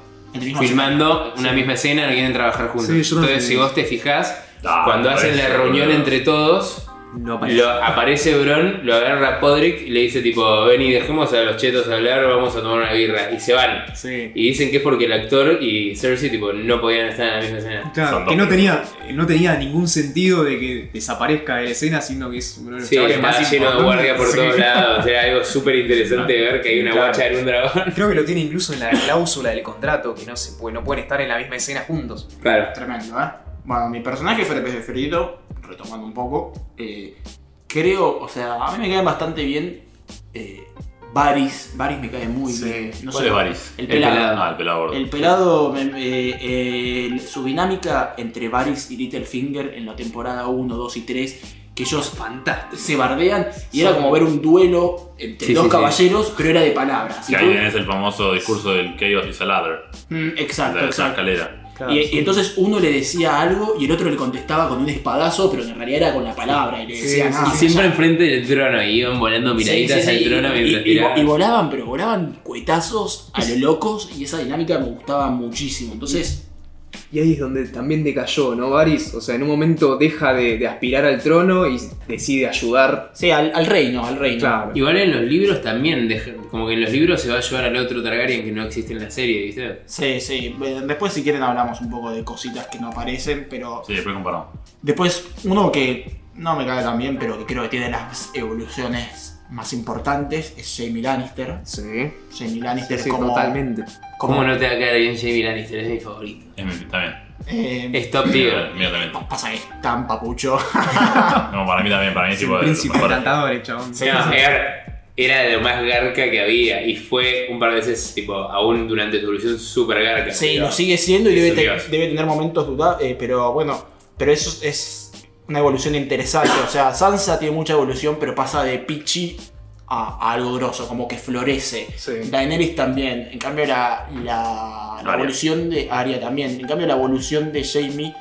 filmando Sí. una misma escena, no quieren trabajar juntos. Sí, yo también. Entonces si vos te fijás, Ah, cuando hacen la reunión entre todos, No aparece. Lo, aparece Bron, lo agarra Podrick y le dice tipo, ven y dejemos a los chetos hablar, vamos a tomar una birra. Y se van. Sí. Y dicen que es porque el actor y Cersei tipo no podían estar en la misma escena. Claro, Son que no tenía, no tenía ningún sentido de que desaparezca de la escena, sino que es uno de los Sí, está más lleno de guardia por Sí. todos lados. O sea, algo súper interesante de ver que hay una Claro. guacha en un dragón. Creo que lo tiene incluso en la cláusula del contrato, que no, se puede, no pueden estar en la misma escena juntos. Claro. Tremendo, ¿eh? Bueno, mi personaje preferido, retomando un poco, eh, creo, o sea, a mí me cae bastante bien eh, Varys. Varys me cae muy Sí. bien. No ¿Cuál sé, es Varys? El El pelado. pelado. Ah, el pelado gordo. El pelado, eh, su dinámica entre Varys y Littlefinger en la temporada 1, 2 y 3, que ellos Fantástico. se bardean y era como ver un duelo entre Sí, dos caballeros, pero era de palabras. Que ahí es el famoso discurso del Chaos is a ladder. Mm, de exacto, exacto. escalera. Claro, y, sí. y entonces uno le decía algo y el otro le contestaba con un espadazo, pero en realidad era con la palabra y le decía sí, nada. Y siempre enfrente del trono, y iban volando miraditas Sí, sí, sí, al trono y- mientras y, y volaban, pero volaban cuetazos a lo locos y esa dinámica me gustaba muchísimo. Entonces, Y ahí es donde también decayó, ¿no, Varys? O sea, en un momento deja de, de aspirar al trono y decide ayudar. sí, al, al reino, al reino. Claro. Igual en los libros también, deja- como que en los libros se va a llevar al otro Targaryen que no existe en la serie, ¿viste? Sí, sí. Después, si quieren, hablamos un poco de cositas que no aparecen, pero Sí, después comparamos. después uno que no me cae tan bien, pero que creo que tiene las evoluciones más importantes es Jamie Lannister. Sí, Jamie Lannister sí, es como, totalmente. como ¿Cómo no te va a caer bien Jamie Lannister? Es mi favorito. Es mi- Está bien. eh, Es top tier. Mío también. pasa que es tan papucho. (laughs) No, para mí también, para mí es tipo de príncipe encantador, chabón. Sí, No, era, era de lo más garca que había y fue un par de veces, tipo, aún durante su evolución, súper garca. Sí, pero- lo sigue siendo y debe, te- Dios. debe tener momentos duda, eh, pero bueno, pero eso es una evolución interesante. O sea, Sansa tiene mucha evolución, pero pasa de pichi a, a algo grosso, como que florece. Sí. Daenerys también, en cambio la, la, evolución de Arya también, en cambio la evolución de Jamie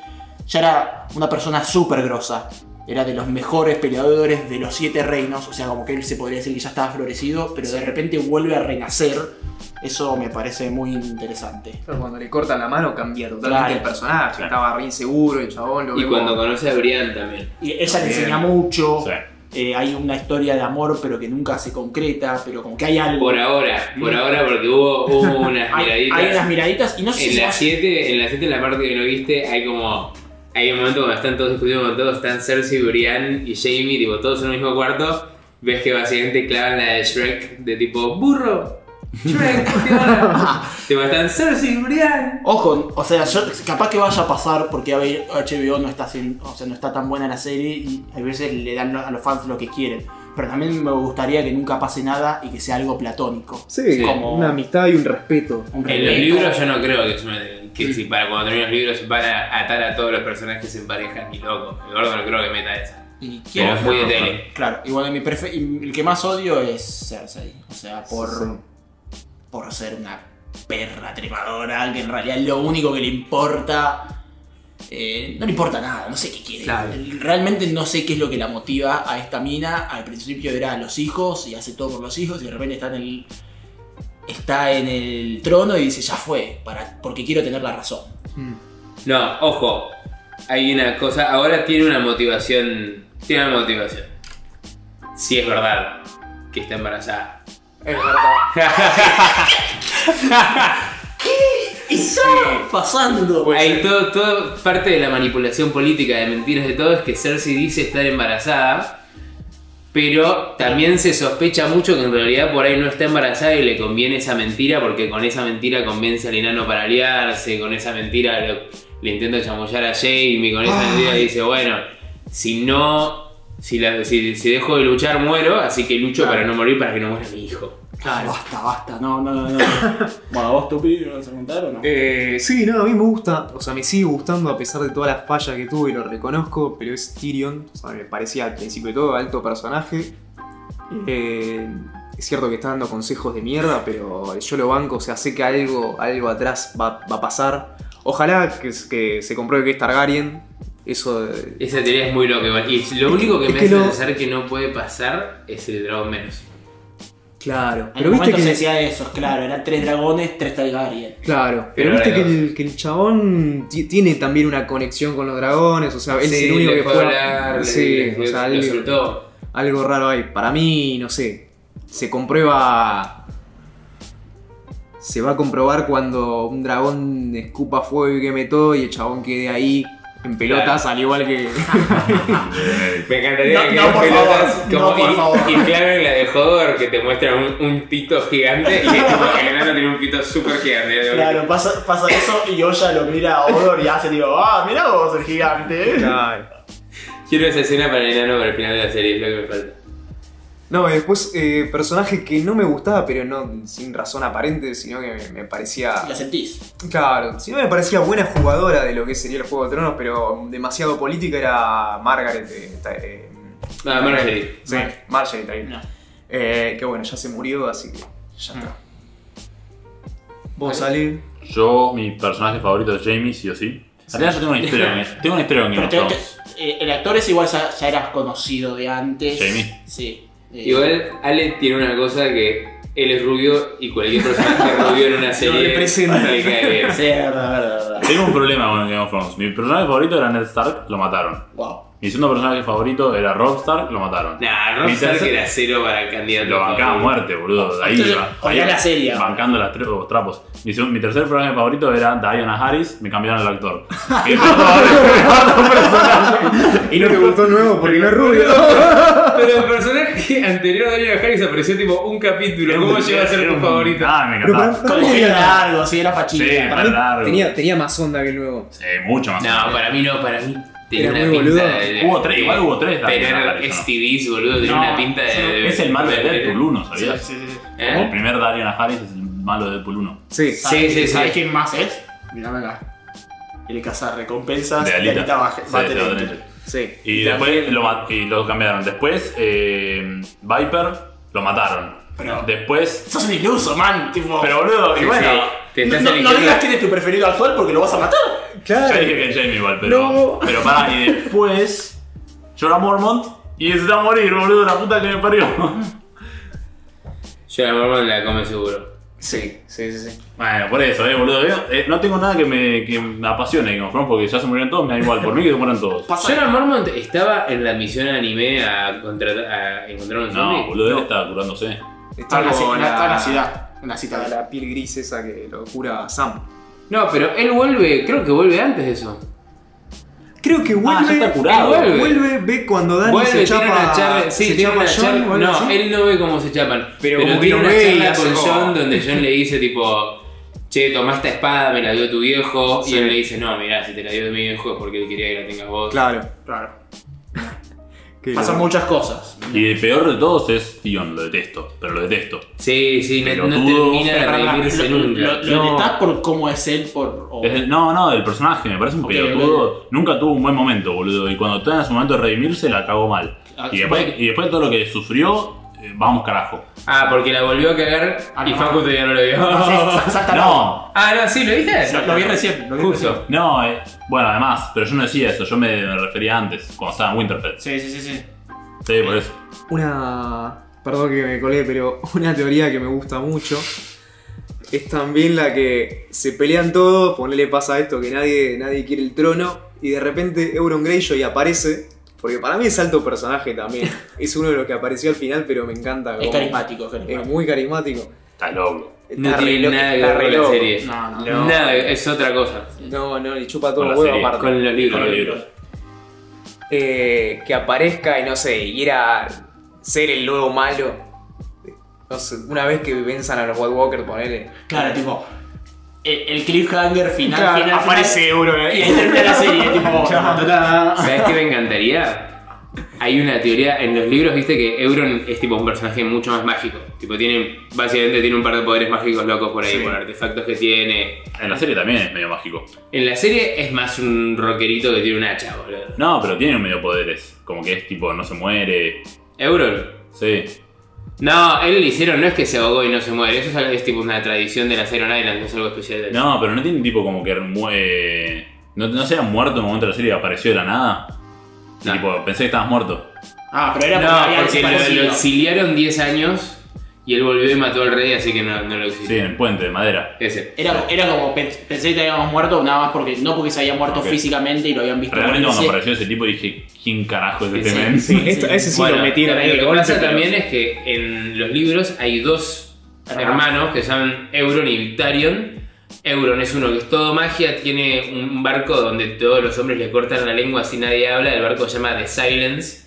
ya era una persona súper grosa. Era de los mejores peleadores de los siete reinos, o sea, como que él se podría decir que ya estaba florecido, pero de repente vuelve a renacer. Eso me parece muy interesante. Pero Cuando le cortan la mano cambia totalmente Claro. el personaje. Claro. Estaba re inseguro, el chabón lo Y vemos- cuando conoce a Brian también. Y ella le enseña mucho. Sí. eh, hay una historia de amor, pero que nunca se concreta, pero como que hay algo. Por ahora, por ahora, porque hubo, hubo unas (laughs) hay, miraditas. hay unas miraditas y no sé En si la 7, en la 7, en la parte que no viste, hay como. Hay un momento cuando están todos discutiendo con todos, están Cersei, Brian y Jamie, tipo, todos en el mismo cuarto. Ves que básicamente clavan la de Shrek de tipo, burro, Shrek, (laughs) tipo, están Cersei, Brian. Ojo, o sea, yo- capaz que vaya a pasar porque HBO no está, haciendo- o sea, no está tan buena la serie y a veces le dan a los fans lo que quieren. Pero también me gustaría que nunca pase nada y que sea algo platónico. Sí, como- una amistad y un respeto. Un En los respeto. libros yo no creo que, es una- que si para cuando terminen los libros van a atar a todos los personajes en pareja, ni loco. El gordo no creo que meta esa. Y Pero quiero- es muy de tele. Claro, y bueno, mi prefe- y el que más odio es Cersei. O sea, por, Sí. Por ser una perra trepadora, que en realidad lo único que le importa. eh, no le importa nada, no sé qué quiere. Claro. Realmente no sé qué es lo que la motiva a esta mina. Al principio era los hijos y hace todo por los hijos y de repente está en el. Está en el trono y dice, ya fue, para, porque quiero tener la razón. Mm. No, ojo. Hay una cosa. Ahora tiene una motivación. Tiene una motivación. Si es verdad que está embarazada. Es verdad. (laughs) está pasando? Hay todo, todo parte de la manipulación política de mentiras de todo es que Cersei dice estar embarazada, pero también se sospecha mucho que en realidad por ahí no está embarazada y le conviene esa mentira porque con esa mentira convence al enano para aliarse, con esa mentira le, le intenta chamullar a Jamie, con esa mentira dice, bueno, si no, si, la- si, si dejo de luchar muero, así que lucho para no morir para que no muera mi hijo. Claro, basta, basta. No, no, no. no. (laughs) bueno, vos tu pibe, ¿vas a contar o no? Eh, sí, no, a mí me gusta, o sea, me sigue gustando a pesar de todas las fallas que tuve y lo reconozco, pero es Tyrion, o sea, me parecía al principio de todo alto personaje. Eh, es cierto que está dando consejos de mierda, pero yo lo banco, o sea, sé que algo, algo atrás va, va a pasar. Ojalá que, que se compruebe que es Targaryen, eso... Esa teoría es muy loca. Y lo único que me que hace lo- pensar que no puede pasar es el dragón menos. Claro, En pero viste que... se decía eso, claro, eran tres dragones, tres Targaryen. Claro, pero, Pero viste que el, que el chabón ti- tiene también una conexión con los dragones, o sea, él es el único que a hablar, sí, le- o sea, algo, algo raro ahí. Para mí, no sé, se comprueba. Se va a comprobar cuando un dragón escupa fuego y queme todo y el chabón quede ahí en pelotas, al igual que. (laughs) Me encantaría No, que no, por pelotas favor, como no, por y- favor. inflamen la de Hodor que te muestra un, un pito gigante y es tipo, el enano tiene un pito súper gigante. Claro, pasa, pasa eso y Oya lo mira a Odor y hace tipo, ah, mira vos el gigante. Claro. Quiero esa escena para el enano para el final de la serie, es lo que me falta. No, y después, eh, personaje que no me gustaba, pero no sin razón aparente, sino que me, me parecía. La sentís. Claro, si no me parecía buena jugadora de lo que sería el Juego de Tronos, pero demasiado política era Margaret. eh, ta- eh, Ah, Marjorie. Sí. No. Eh, que bueno, ya se murió, así que ya Mm. está. Vos, Ale. Yo, mi personaje favorito es Jamie, sí o sí. Realidad yo tengo una historia con (laughs) tengo una historia con Game of Thrones. eh, el actor es igual, ya, ya eras conocido de antes. Jamie. Sí. Eh, Igual Ale tiene una cosa que él es rubio y cualquier personaje rubio en una (laughs) serie representa. le cae bien. Sí, es verdad, es verdad, es verdad. Tengo un problema con Game of Thrones. Mi personaje favorito era Ned Stark, lo mataron. Wow. Mi segundo personaje favorito era Robb Stark, lo mataron. Nah, Rob Mi Stark tercer- era cero para candidato. Lo bancaba a favorito. muerte, boludo. Ahí, Entonces, odiá ahí la serie. Bancando las tre- los trapos. Mi, segun- mi tercer personaje favorito era Diana Harris, me cambiaron el actor. (laughs) Mi cuarto (laughs) personaje- Y no te gustó nuevo porque no es rubio. (laughs) Pero el (laughs) personaje anterior de Daniel Harris apareció tipo un capítulo. ¿Cómo llegó a ser Era tu un- favorito? Ah, me Pero encantaba. el pelo largo, sí, era fachita. Sí, Para mí largo. tenía, tenía más onda que el nuevo. Sí, mucho más. No, para mí no, para mí tenía Era una muy pinta boludo. de, Hubo tres, igual hubo tres Daniel Pero era boludo, tenía No, una pinta de, Es el malo de de- Deadpool 1, Sí, ¿sabías? sí, sí. sí. ¿Eh? El primer Diana Harris es el malo de Deadpool 1. Sí. ¿Sabes, sí, sí. ¿sabes quién más es? Mirame acá. El recompensas De Alita. Baj- Sí, Battle de Angel. Sí. Y después lo, y lo cambiaron. Después, eh, Viper lo mataron. Pero- Después. Sos un iluso, man. Tipo, Pero boludo, y bueno. Te no, digas quién es tu preferido actual porque lo vas a matar. Claro. Ya dije que es Jamie igual, pero. No. Pero pará, y después. Llora Mormont y se va a morir, boludo, la puta que me parió. Yo la Mormon la come seguro. Sí, sí, sí. sí. Bueno, por eso, eh, boludo. yo, eh, no tengo nada que me, que me apasione Game of Thrones porque ya se murieron todos, me da igual. Por mí que se mueran todos. (laughs) Jonah Mormont estaba en la misión anime a, contratar, a encontrar un No, zombie. boludo, él No. estaba curándose. Está Está en la, ci- la, está en la ciudad. En la está ciudad. la piel gris esa que lo cura Sam. No, pero él vuelve, creo que vuelve antes de eso. Creo que vuelve. ya está curado. Vuelve. Vuelve. ve cuando Dani Vuelve, se tiene chapa. una charla, sí, se tiene chapa una a John charla, o algo no, así. él no ve cómo se chapan, Pero pero, como que tiene lo una ve y charla hace con como- John donde John le dice tipo, che, toma esta espada, me la dio tu viejo, Sí. y él le dice, no, mirá, si te la dio mi viejo es porque él quería que la tengas vos. Claro. Claro. (laughs) Pasan muchas cosas. Y el peor de todos es Tion, lo detesto, pero lo detesto. Sí, sí, no, termina de redimirse lo, nunca. lo- lo No. detestás por cómo es él, por. o- el- no, no, del personaje, me parece un Ok, pelotudo. Nunca tuvo un buen momento, boludo. Y cuando está en su momento de redimirse, la cagó mal. Ah, Y después, y después de todo lo que sufrió, vamos carajo. Ah, porque la volvió a cagar Ah, y no. Facu todavía no lo vio. Sí, (laughs) No, ah, no, sí, ¿lo viste? Lo, lo vi recién. Lo vi recién. No, eh, bueno, además, pero yo no decía eso, yo me, me refería antes, cuando estaba en Winterfell. Sí, sí, sí, sí. Sí, por eso. Una. Perdón que me colé, pero (laughs) una teoría que me gusta mucho es también la que se pelean todos, ponele pasa esto que nadie, nadie quiere el trono y de repente Euron Greyjoy aparece, porque para mí es alto personaje también. (laughs) es uno de los que apareció al final, pero me encanta. Es carismático, es Es carismático. muy carismático. Está loco. No Está tiene nada que ver con la serie. No, no, no. Nada, es otra cosa. No, no, le chupa todo el huevo serie. aparte. Con los libros. Con los libros. Eh, que aparezca y no sé, y era ser el nuevo malo. No sé, una vez que venzan a los White Walkers, ponele. Claro, tipo. El, el cliffhanger final, Claro, final, aparece final, Euro, Y ¿eh? ahí termina la serie, (laughs) tipo. ¿Sabes qué me encantaría? Hay una teoría en los libros, viste que Euron es tipo un personaje mucho más mágico. Tipo, tiene, básicamente tiene un par de poderes mágicos locos por ahí, Sí. por artefactos que tiene. En la serie también es medio mágico. En la serie es más un rockerito que tiene un hacha, boludo. No, pero tiene un medio poderes. Como que es tipo, no se muere. Euron. Sí. No, él le hicieron, no es que se ahogó y no se muere, eso es, algo- es tipo una tradición de la Iron Island, no es algo especial de él. No, pero no tiene tipo como que muere. No, no se ha muerto en un momento de la serie y apareció de la nada. Y tipo, pensé que estabas muerto. Ah, pero era porque No, había porque lo, lo exiliaron 10 años y él volvió y mató al rey, así que no, no lo Sí, exilió. en el puente de madera. Ese. Era, era como pen- pensé que habíamos muerto nada más porque no porque se había muerto Ok. físicamente y lo habían visto Realmente cuando morirse. apareció ese tipo dije, ¿quién carajo es Sí, este sí, men? Sí, (laughs) esto- ese sí Bueno, lo metieron ahí. que pasa pero- también es que en los libros hay dos Hermanos. hermanos que se llaman Euron y Victarion. Euron es uno que es todo magia, tiene un barco donde todos los hombres le cortan la lengua si nadie habla, el barco se llama The Silence.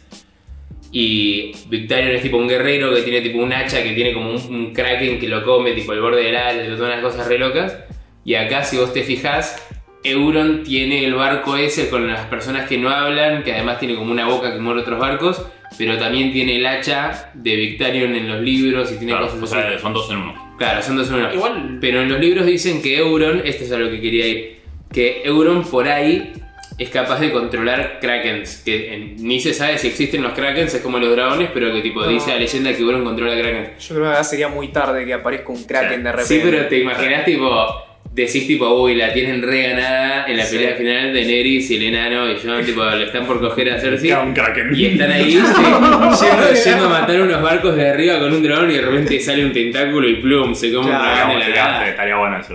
Y Victarion es tipo un guerrero que tiene tipo un hacha que tiene como un, un kraken que lo come, tipo el borde del ala, y todas unas cosas re locas. Y acá, si vos te fijás, Euron tiene el barco ese con las personas que no hablan, que además tiene como una boca que muere otros barcos, pero también tiene el hacha de Victarion en los libros y tiene Claro, cosas o así. sea, son dos en uno. Claro, son dos en uno. Igual- Pero en los libros dicen que Euron, esto es a lo que quería ir, que Euron por ahí es capaz de controlar krakens, que en- ni se sabe si existen los krakens, es como los dragones, pero que tipo No. dice la leyenda que Euron controla krakens. Yo creo que sería muy tarde que aparezca un Kraken de repente. Sí, pero te imaginas tipo, decís tipo, uy, la tienen re ganada en la Sí. pelea final de Neris y el enano y John, tipo, le están por coger a Cersei. Un kraken. Y están ahí (laughs) sí, (laughs) yendo, yendo a matar unos barcos de arriba con un dragón y de repente sale un tentáculo y plum, se come un dragón de la nada. Estaría bueno eso.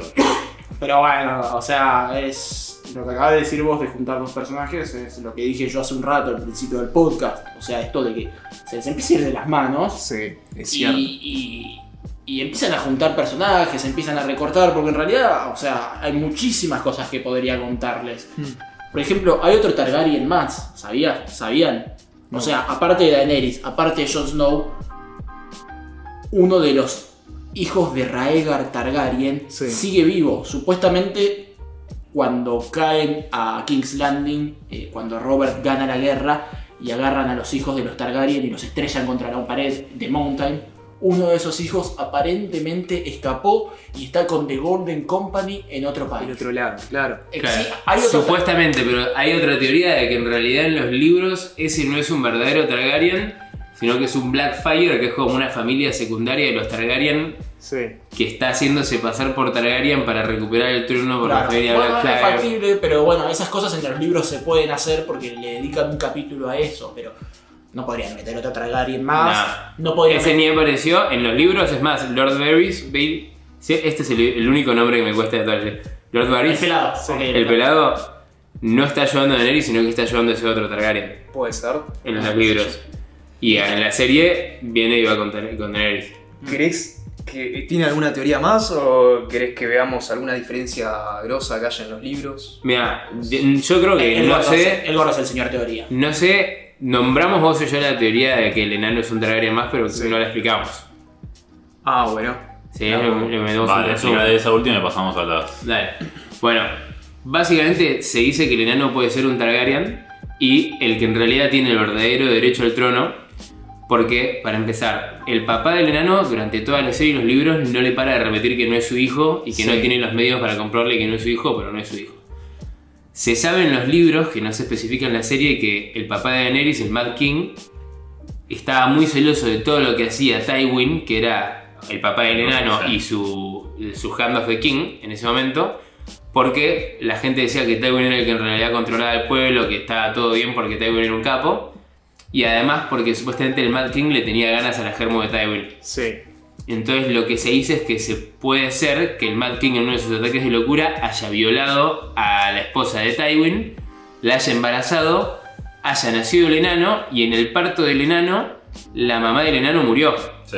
Pero bueno, o sea, es lo que acabas de decir vos de juntar dos personajes, es lo que dije yo hace un rato al principio del podcast. O sea, esto de que se les empieza a ir de las manos Sí, es y, cierto. y- y empiezan a juntar personajes, empiezan a recortar, porque en realidad, o sea, hay muchísimas cosas que podría contarles. Hmm. Por ejemplo, hay otro Targaryen más, ¿sabías? ¿Sabían? O sea, aparte de Daenerys, aparte de Jon Snow, uno de los hijos de Raegar Targaryen Sí. sigue vivo. Supuestamente, cuando caen a King's Landing, eh, cuando Robert gana la guerra y agarran a los hijos de los Targaryen y los estrellan contra la pared de Mountain, uno de esos hijos aparentemente escapó y está con The Golden Company en otro país. Del otro lado, claro. Eh, Claro, sí, hay otro- Supuestamente, pero hay otra teoría de que en realidad en los libros ese no es un verdadero Targaryen, sino que es un Blackfire, que es como una familia secundaria de los Targaryen Sí. que está haciéndose pasar por Targaryen para recuperar el trono por la familia bueno, es Blackfire. factible, pero bueno, esas cosas en los libros se pueden hacer porque le dedican un capítulo a eso, pero no podrían meter otro Targaryen más. No, podrían Ese ni apareció en los libros, es más, Lord Varys, sí, este es el, el único nombre que me cuesta de todo. Lord El Varys, pelado. ok, el pelado, no está ayudando a Daenerys, sino que está ayudando a ese otro Targaryen. Puede ser. en los libros. Y en la serie viene y va con, con Daenerys. ¿Querés que tiene alguna teoría más o querés que veamos alguna diferencia grosa que haya en los libros? Mira, yo creo que El no sé, el gordo es el señor teoría. no sé, nombramos vos y yo la teoría de que el enano es un Targaryen más, pero Sí. no la explicamos. Ah, bueno. Sí, No. le, metemos un Vale, de esa última y pasamos a las. Dale. Bueno, básicamente se dice que el enano puede ser un Targaryen y el que en realidad tiene el verdadero derecho al trono, porque, para empezar, el papá del enano durante toda la serie y los libros no le para de repetir que no es su hijo y que Sí. no tiene los medios para comprarle que no es su hijo, pero no es su hijo. Se sabe en los libros, que no se especifica en la serie, que el papá de Daenerys, el Mad King, estaba muy celoso de todo lo que hacía Tywin, que era el papá del enano y su, su Hand of the King en ese momento, porque la gente decía que Tywin era el que en realidad controlaba el pueblo, que estaba todo bien porque Tywin era un capo, y además porque supuestamente el Mad King le tenía ganas a la germo de Tywin. Sí. Entonces lo que se dice es que se puede ser que el Mad King en uno de sus ataques de locura haya violado a la esposa de Tywin, la haya embarazado, haya nacido el enano y en el parto del enano la mamá del enano murió. Sí.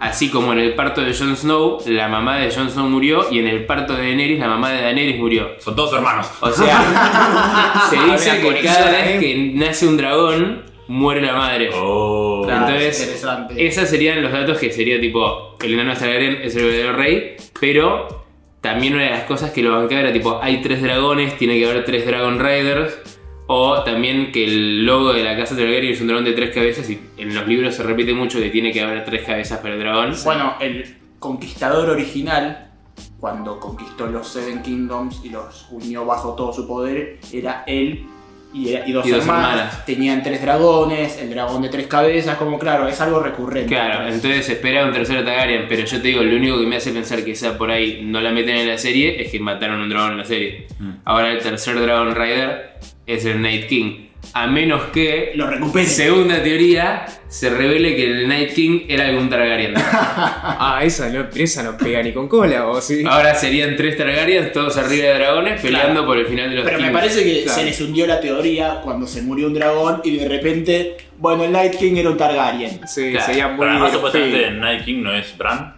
Así como en el parto de Jon Snow, la mamá de Jon Snow murió y en el parto de Daenerys, la mamá de Daenerys murió. Son todos hermanos. O sea, (laughs) se dice que cada vez que nace un dragón, muere la madre. Oh. Claro, Entonces, interesante. esos serían los datos que sería tipo, el enano Targaryen es el verdadero rey, pero también una de las cosas que lo bancaba era tipo, hay tres dragones, tiene que haber tres Dragon Riders, o también que el logo de la casa Targaryen es un dragón de tres cabezas y en los libros se repite mucho que tiene que haber tres cabezas para el dragón. Bueno, el conquistador original, cuando conquistó los Seven Kingdoms y los unió bajo todo su poder, era él y, y dos, Y dos hermanas. hermanas. Tenían tres dragones, el dragón de tres cabezas, como claro, es algo recurrente. Claro, entonces espera un tercero Targaryen, pero yo te digo, lo único que me hace pensar que esa por ahí no la meten en la serie es que mataron un dragón en la serie. Mm. Ahora el tercer Dragon Rider es el Night King. A menos que, Lo recuperen. segunda teoría, se revele que el Night King era algún Targaryen. (laughs) Ah, esa no, esa no pega ni con cola, o sí. Ahora serían tres Targaryens, todos arriba de dragones, peleando por el final de los Pero me parece que Claro. se les hundió la teoría cuando se murió un dragón y de repente, bueno, el Night King era un Targaryen. Sí, Claro. sería muy Pero además supuestamente el Night King no es Bran.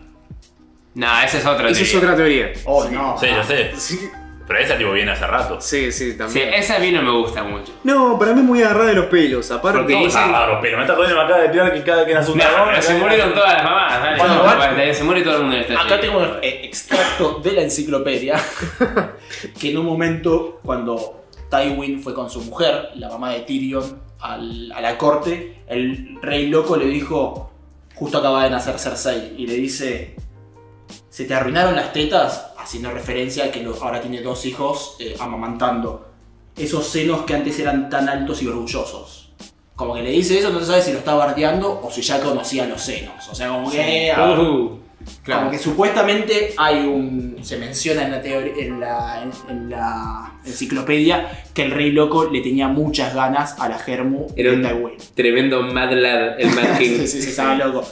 No, esa es otra Esa es teoría. otra teoría. Oh, no. Sí, ya sé. Sí, Pero esa tipo viene hace rato. sí, sí, Sí, también. esa a mí no me gusta mucho. No, para mí es muy agarrada de los pelos. Aparte, Porque No, dicen- claro, pero me está jodiendo, me acaba de tirar que cada que nace un No, dragón. pero se murieron todas las mamás, dale. Bueno, No, dale, se muere todo el mundo en esta Acá tengo un eh, extracto de la enciclopedia (laughs) que en un momento cuando Tywin fue con su mujer, la mamá de Tyrion, al- a la corte, el rey loco le dijo, justo acaba de nacer Cersei, y le dice, se te arruinaron las tetas, haciendo referencia a que ahora tiene dos hijos eh, amamantando. Esos senos que antes eran tan altos y orgullosos. Como que le dice eso, no se sabe si lo está bardeando o si ya conocía los senos. O sea, como que... ah, Uh, como que supuestamente hay un. Se menciona en la, en la, en, en la enciclopedia que el rey loco le tenía muchas ganas a la Germu Era de un Tywin. tremendo Mad Lad, el Mad (laughs) King. sí, sí, sí, estaba loco.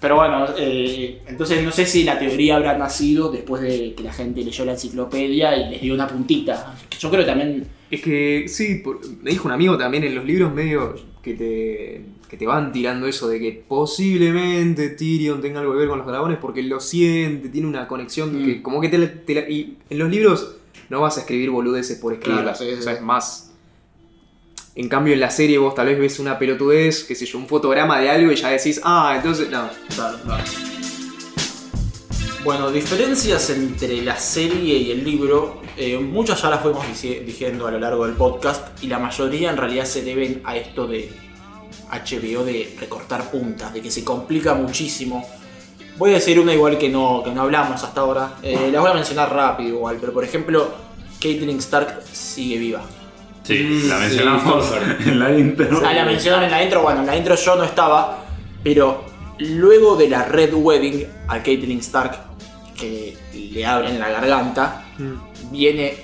Pero bueno, eh, entonces no sé si la teoría habrá nacido después de que la gente leyó la enciclopedia y les dio una puntita. Yo creo que también. Es que sí, por- me dijo un amigo también en los libros medio que te, que te van tirando eso de que posiblemente Tyrion tenga algo que ver con los dragones porque lo siente, tiene una conexión Mm. que como que te, la- te la- y en los libros no vas a escribir boludeces por escribirlas, Claro, sí, sí, o sea, es más. En cambio en la serie vos tal vez ves una pelotudez, qué sé yo, un fotograma de algo y ya decís, ah, entonces no. Claro, claro. Bueno, diferencias entre la serie y el libro, eh, muchas ya las fuimos dici- diciendo a lo largo del podcast y la mayoría en realidad se deben a esto de HBO de recortar puntas, de que se complica muchísimo. Voy a decir una igual que no, que no hablamos hasta ahora, eh, las voy a mencionar rápido igual, pero por ejemplo, Caitlyn Stark sigue viva. Sí, Mm, la mencionamos sí. (laughs) en la intro. Ah, la mencionaron en la intro, bueno, en la intro yo no estaba, pero luego de la Red Wedding a Caitlyn Stark, que le abren la garganta, viene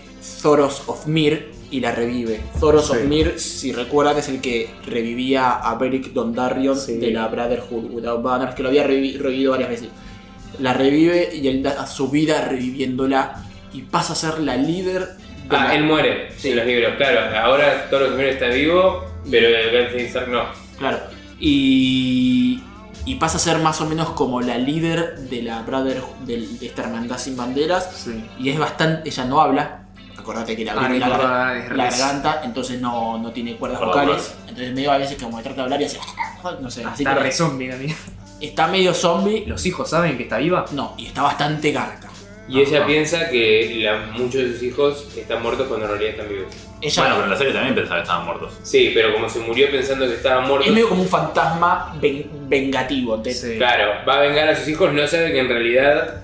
Thoros of Mir y la revive. Thoros of Sí. Mir, si recuerdan, es el que revivía a Beric Dondarrion Sí. de la Brotherhood Without Banners, que lo había revi- revivido varias veces. La revive y él da su vida reviviéndola y pasa a ser la líder de Ah, la- él muere Sí. en los libros, claro. Ahora todos los primeros está vivo, pero el Stark no. Claro. Y, y pasa a ser más o menos como la líder de la Brotherhood, del- de esta hermandad sin banderas. Sí. Y es bastante. Ella no habla. Acordate que Ah, la, res- garganta, entonces no, no tiene cuerdas vocales. vocales. Entonces medio a veces como que trata de hablar y hace. No sé, así Está que re zombie la mía. está medio zombie. ¿Los hijos saben que está viva? No, y está bastante garca. Y ella piensa que la- muchos de sus hijos están muertos cuando en realidad están vivos. Ella Bueno, pero en la serie también pensaba que estaban muertos. Sí, pero como se murió pensando que estaban muertos, es medio como un fantasma ven- vengativo. Sí. claro, va a vengar a sus hijos, no sabe que en realidad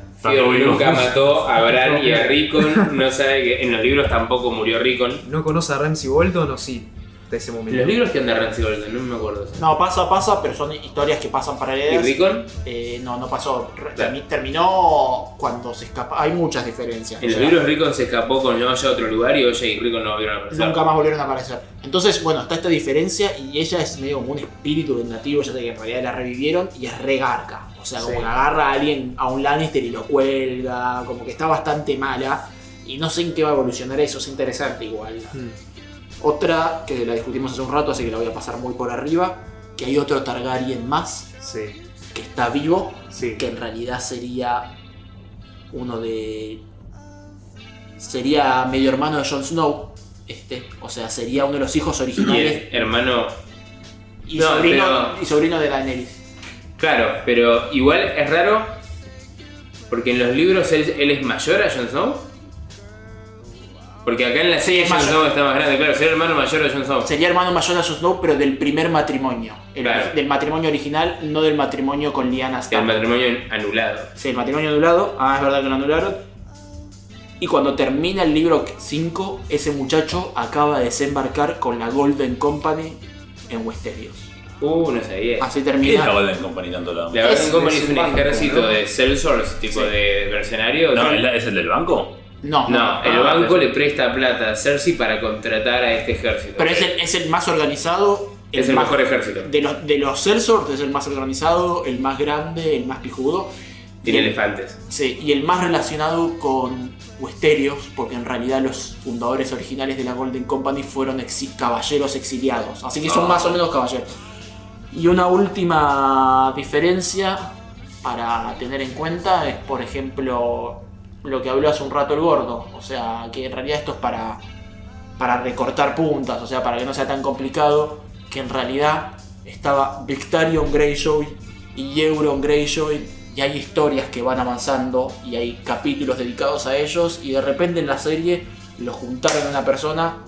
nunca mató a (laughs) Bran y a Rickon, no sabe que en los libros tampoco murió Rickon. ¿No conoce a Ramsey Bolton o sí? De ese En momento. los libros que anda Ramsay Bolton, no me acuerdo. eso. No, pasa, pasa, pero son historias que pasan ¿Y paralelas. Rickon? Eh, no, no pasó. Claro. Terminó cuando se escapa. Hay muchas diferencias. En los libros Rickon se escapó con Oya a otro lugar y Oya y Rickon no volvieron a aparecer. Nunca más volvieron a aparecer. Entonces, bueno, está esta diferencia y ella es medio como un espíritu vengativo, ya que en realidad la revivieron y es re garca. O sea, como Sí. que agarra a alguien, a un Lannister y lo cuelga, como que está bastante mala. Y no sé en qué va a evolucionar eso, es interesante igual. Mm. Otra que la discutimos hace un rato, así que la voy a pasar muy por arriba, que hay otro Targaryen más, Sí. que está vivo, Sí. que en realidad sería uno de. Sería medio hermano de Jon Snow. Este, o sea, sería uno de los hijos Y originales el hermano. y, No, sobrino, pero- y sobrino de Daenerys. Claro, pero igual es raro. Porque en los libros él, él es mayor a Jon Snow. Porque acá en la serie Jon. Snow está más grande, claro, sería hermano mayor de Jon Snow. Sería hermano mayor de Jon Snow, pero del primer matrimonio. El- Claro. Del matrimonio original, no del matrimonio con Lyanna El Stark. matrimonio anulado. Sí, el matrimonio anulado. Ah, es verdad que lo anularon. Y cuando termina el libro 5, ese muchacho acaba de desembarcar con la Golden Company en Westeros. Uh, no sabía. Así ¿Qué es la termina. Golden Company tanto la La Golden Es- Company es es un ejército ¿no? de sellswords, tipo Sí. de mercenarios. No, ¿es la- ¿es el del banco? No, No, el Ah, banco le presta plata a Cersei para contratar a este ejército. Pero es el, es el más organizado. Es el más- mejor ejército. De los, de los es el más organizado, el más grande, el más pijudo. Tiene el- elefantes. Sí, y el más relacionado con Westeros, porque en realidad los fundadores originales de la Golden Company fueron exi- caballeros exiliados. Así que son Ah. más o menos caballeros. Y una última diferencia para tener en cuenta es, por ejemplo, lo que habló hace un rato el gordo. O sea, que en realidad esto es para, para recortar puntas, o sea, para que no sea tan complicado. Que en realidad estaba Victarion Greyjoy y Euron Greyjoy y hay historias que van avanzando y hay capítulos dedicados a ellos y de repente en la serie lo juntaron a una persona,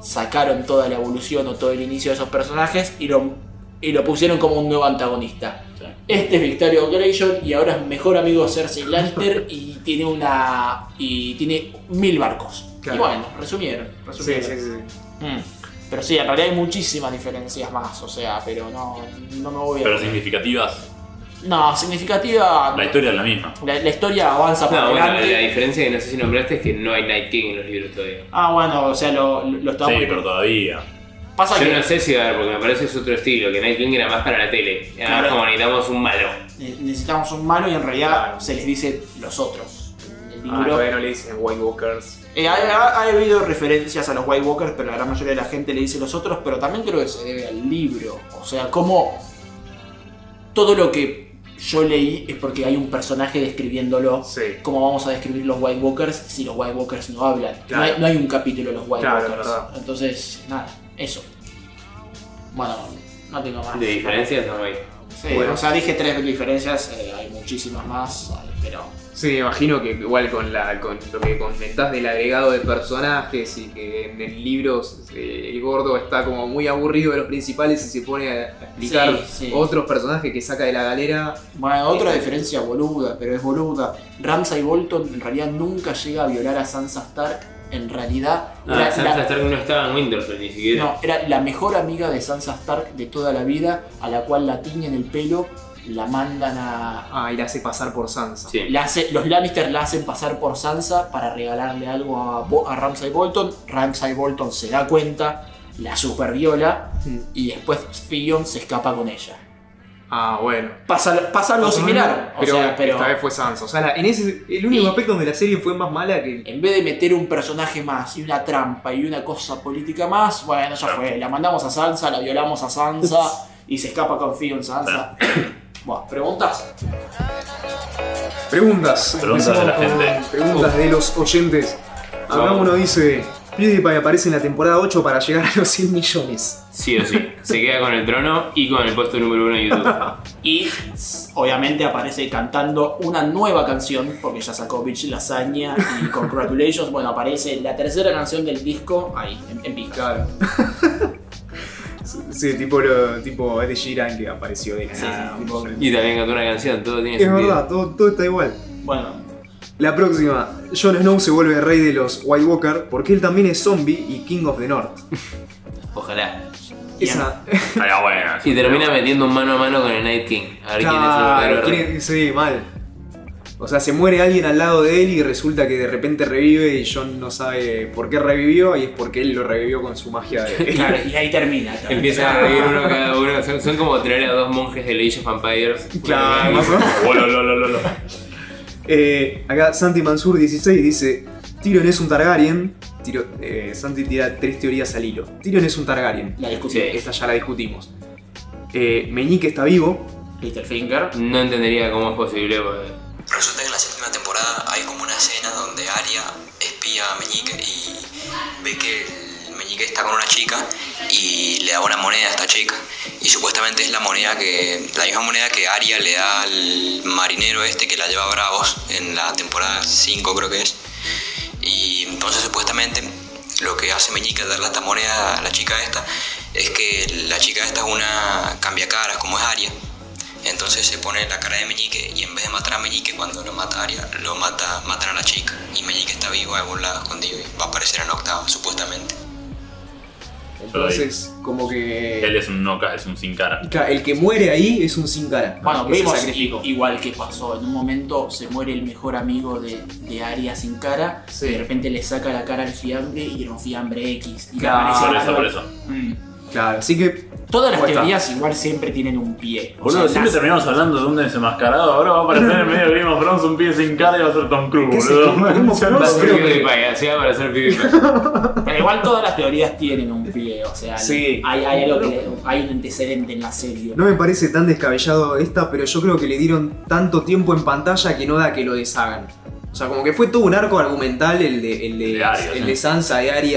sacaron toda la evolución o todo el inicio de esos personajes y lo, y lo pusieron como un nuevo antagonista. Este es Victorio Greyjoy y ahora es mejor amigo de Cersei Lannister y tiene una y tiene mil barcos. Claro. Y bueno, resumieron. Sí, resumieron. sí, sí. Mm. Pero sí, en realidad hay muchísimas diferencias más, o sea, pero no, no me voy a... Pero significativas. No, significativa... La historia es la misma. La, la historia avanza por No, bueno, delante. la diferencia que no sé si nombraste es que no hay Night King en los libros todavía. Ah, bueno, o sea, lo, lo, lo estamos... Sí, pero todavía. Pasa Yo que no sé si va a haber, porque me parece que es otro estilo, que Night King era más para la tele. Y ahora Claro. como necesitamos un malo. ne- necesitamos un malo y en realidad se les dice los otros. El Ah, todavía no le dicen White Walkers. Eh, ha, ha- ha habido referencias a los White Walkers, pero la gran mayoría de la gente le dice los otros, pero también creo que se debe al libro. O sea, como todo lo que yo leí es porque hay un personaje describiéndolo. Sí. ¿Cómo vamos a describir los White Walkers si los White Walkers no hablan? Claro. No, hay, no hay un capítulo de los White Claro, Walkers. verdad. Entonces, nada, eso. Bueno, no tengo más. De diferencias no hay. Sí, Bueno. o sea, dije tres diferencias, eh, hay muchísimas más, eh, pero... Sí, me imagino que igual con, la, con lo que comentás del agregado de personajes y que en el libro eh, el gordo está como muy aburrido de los principales y se pone a explicar Sí, sí. otros personajes que saca de la galera. Bueno, otra diferencia boluda, pero es boluda. Ramsay Bolton en realidad nunca llega a violar a Sansa Stark. En realidad, Ah, era, Sansa la, Stark no estaba en Winterfell ni siquiera. no, era la mejor amiga de Sansa Stark de toda la vida, a la cual la tiñen el pelo, la mandan a... Ah, y la hace pasar por Sansa. Sí. la hace- los Lannister la hacen pasar por Sansa para regalarle algo a, Bo- a Ramsay Bolton. Ramsay Bolton se da cuenta, la superviola Mm. y después Theon se escapa con ella. Ah, bueno. Pasa, pasa algo similar. O pero, sea, pero esta vez fue Sansa. O sea, la- en ese, el único Y- aspecto donde la serie fue más mala que. en vez de meter un personaje más y una trampa y una cosa política más, bueno, ya fue. La mandamos a Sansa, la violamos a Sansa y se escapa con Theon Sansa. Bueno, preguntas. Preguntas. Preguntas de la gente. Preguntas de los oyentes. Acá uno dice: PewDiePie aparece en la temporada 8 para llegar a los 100 millones. Sí o sí. Se queda con el trono y con el puesto número uno en YouTube. Y obviamente aparece cantando una nueva canción, porque ya sacó Bitch Lasaña y Congratulations. Bueno, aparece la tercera canción del disco ahí, en, en pista. Claro. Sí, tipo, lo, tipo Ed Sheeran que apareció de la Sí, nada. sí, tipo- Y también cantó una canción, todo tiene Es sentido. verdad, todo, todo está igual. Bueno, La próxima, Jon Snow se vuelve rey de los White Walker porque él también es zombie y King of the North. (laughs) Ojalá. Esa. Buena. (laughs) Y termina metiendo un mano a mano con el Night King. A ver quién es el Claro, verdadero. Sí, mal. O sea, se muere alguien al lado de él y resulta que de repente revive y Jon no sabe por qué revivió y es porque él lo revivió con su magia de... (laughs) claro, y ahí termina. Empiezan a reír uno cada uno. Son, son como traer a dos monjes de Age of Vampires. Claro, más o menos. Eh, acá Santi Mansur 16 dice: Tyrion es un Targaryen. Tiro- eh, Santi tira tres teorías al hilo. Tyrion es un Targaryen. La discusión. Sí. Esta ya la discutimos. Eh, Meñique está vivo. Littlefinger. No entendería cómo es posible. porque- Resulta que en la séptima temporada hay como una escena donde Arya espía a Meñique y ve que el Meñique está con una chica y le da una moneda a esta chica. Y supuestamente es la moneda que. la misma moneda que Arya le da al marinero este que la lleva a Bravos en la temporada 5 creo que es. Y entonces supuestamente lo que hace Meñique al darle esta moneda a la chica esta es que la chica esta es una cambiacaras como es Arya. Entonces se pone la cara de Meñique y en vez de matar a Meñique cuando lo mata Arya, lo mata, matan a la chica. Y Meñique está vivo en algún lado escondido y va a aparecer en octava, supuestamente. Entonces, como Él que. es un no es un sin cara. Claro, El que muere ahí es un sin cara. Bueno, que i- igual que pasó. En un momento se muere el mejor amigo de, de Arya sin cara. Sí. Y de repente le saca la cara al fiambre y era un fiambre X. Y Claro. aparece Por eso, por eso. Mm. Claro, así que. Todas las teorías igual siempre tienen un pie. O Boludo, sea, siempre las- terminamos hablando de un desenmascarado. Ahora va a aparecer en medio de Game of Thrones un pibe sin cara y va a ser Tom Cruise, ¿Qué sé? boludo. ¿Cómo- (laughs) Ya no cómo- Va a creo que- PewDiePie, así va para ser PewDiePie. (laughs) Pero igual todas las teorías tienen un pie. O sea, Sí. hay, hay algo que le- hay un antecedente en la serie. No me parece tan descabellado esta, pero yo creo que le dieron tanto tiempo en pantalla que no da que lo deshagan. O sea, como que fue todo un arco argumental el de, el de, De Arya, el sí. de Sansa y Sí,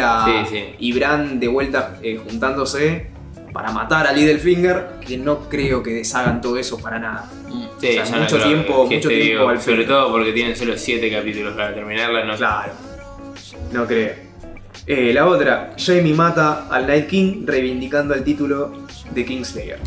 sí. y Bran de vuelta eh, juntándose para matar a Littlefinger, que no creo que deshagan todo eso para nada. Sí, O sea, ya no mucho creo tiempo- que mucho tiempo digo, al Sobre todo porque tienen solo 7 capítulos para terminarla. No Claro, no creo. Eh, la otra, Jamie mata al Night King reivindicando el título de Kingslayer.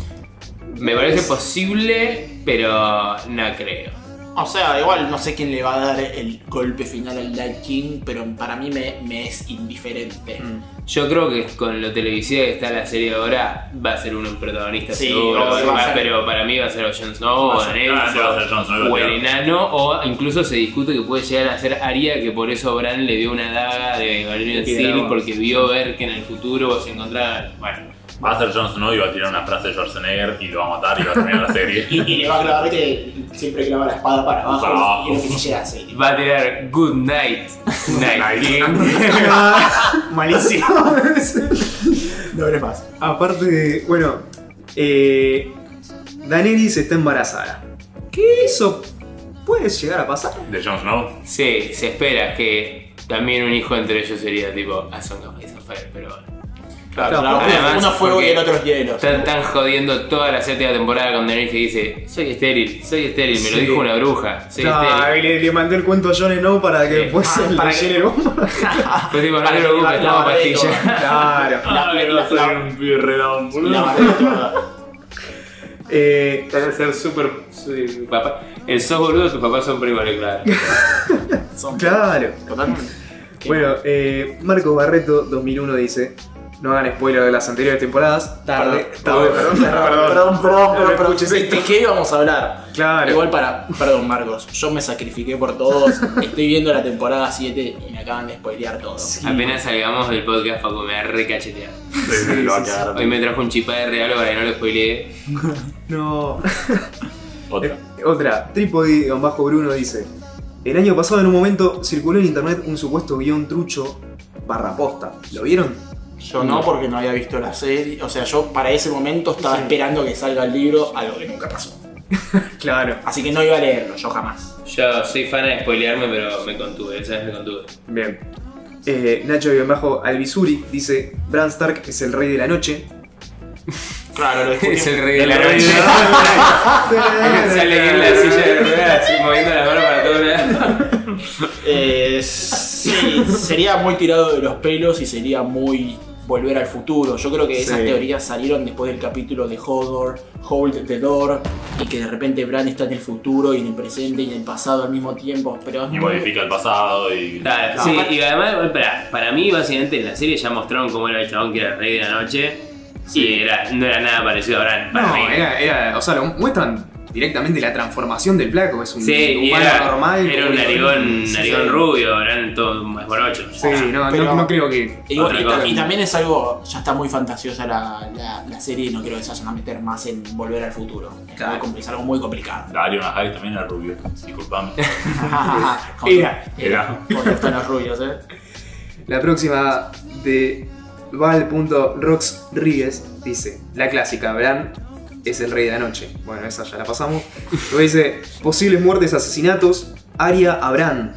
Me parece posible, pero no creo. O sea, igual no sé quién le va a dar el golpe final al Night King, pero para mí me, me es indiferente. Mm. Yo creo que con lo televisiva que está la serie ahora, va a ser uno un protagonista Sí, seguro. va Va- ser- pero para mí va a ser o Jon Snow, o Daenerys, ah, o el enano, o incluso se discute que puede llegar a ser Arya, que por eso Bran le dio una daga de Valerian Steel, porque vio ver que en el futuro se encontraban. Bueno, Va a ser Jon Snow y va a tirar una frase de Schwarzenegger y lo va a matar y va a terminar la serie. (laughs) Y, le va a clavar que siempre clava la espada para abajo Para abajo. y lo que se llega va a tirar Good Night, Night King. (laughs) Malísimo. no habré más. Aparte, bueno, eh, Daenerys está embarazada. ¿Qué eso puede llegar a pasar? De Jon Snow. Sí, se espera que también un hijo entre ellos sería tipo A Song of Ice and Fire, pero bueno. Claro, Claro, uno- además, uno fuego y el otro es hielo. Están, están jodiendo toda la séptima temporada con Daenerys que dice Soy estéril, soy estéril, me lo Sí. dijo una bruja, soy Claro, estéril. le, le mandé el cuento a Jon Snow para que Sí. después Ah, le para que- llene el bombo. (laughs) Fue tipo, no te preocupes, barré pastilla. (laughs) Claro. La- un pibe redón, boludo. Barré toda. Eh, Debe ser súper. sí, papá. El sos boludo, tus papás son primos, claro. Son- (laughs) claro. Totalmente. Bueno, eh, Marcos Barreto 2001 dice: No hagan spoiler de las anteriores temporadas. Tarde, tarde, (laughs) perdón, Perdón, perdón, perdón, ¿De qué íbamos a hablar? Claro. Igual para. Perdón, Marcos. Yo me sacrifiqué por todos. Estoy viendo la temporada 7 y me acaban de spoilear todo. Apenas salgamos del podcast, Facu me va a recachetear. Sí, sí, lo va a quedar. Hoy me trajo un chipá de regalo para que no lo spoileé. (laughs) No. Otra. Eh, Otra, Tripodi-Bruno dice: El año pasado, en un momento, circuló en internet un supuesto guion trucho barra posta. ¿Lo vieron? Yo no, porque no había visto la serie. O sea, yo para ese momento estaba esperando que salga el libro, algo que nunca pasó. (laughs) Claro. Así que no iba a leerlo, yo jamás. Yo soy fan de spoilearme, pero me contuve, esa vez me contuve. Bien. Eh, Nacho Albizuri dice: Bran Stark es el rey de la noche. Claro, lo discutimos. (laughs) Es el rey de la noche. (laughs) Sale en la silla de ruedas, moviendo la mano para todos lados. Eh, sí, sería muy tirado de los pelos y sería muy volver al futuro. Yo creo que esas Sí. teorías salieron después del capítulo de Hodor, Hold the Door, y que de repente Bran está en el futuro y en el presente y en el pasado al mismo tiempo. Pero Y modifica el pasado y. Claro, sí, y además, para, para mí, básicamente en la serie ya mostraron cómo era el chabón que era el rey de la noche. Y era, no era nada parecido a Bran. Para No, mí. era, era- o sea, lo muestran directamente la transformación del flaco. Es un Sí, humano era, normal. era un narigón, Sí, narigón sí. rubio, Bran todo más morocho. Sí, no, Pero- no, no creo que. Y, también es algo, ya está muy fantasiosa la, la- la serie y no creo que se vayan a meter más en volver al futuro. Es, Claro. es algo muy complicado. Dario Najaris también era rubio. Disculpame. (laughs) Era. Era. Con los rubios, eh. La próxima de Val.roxríguez dice: La clásica, Bran es el rey de la noche. Bueno, esa ya la pasamos. Luego dice, posibles muertes, asesinatos, Aria Abraham.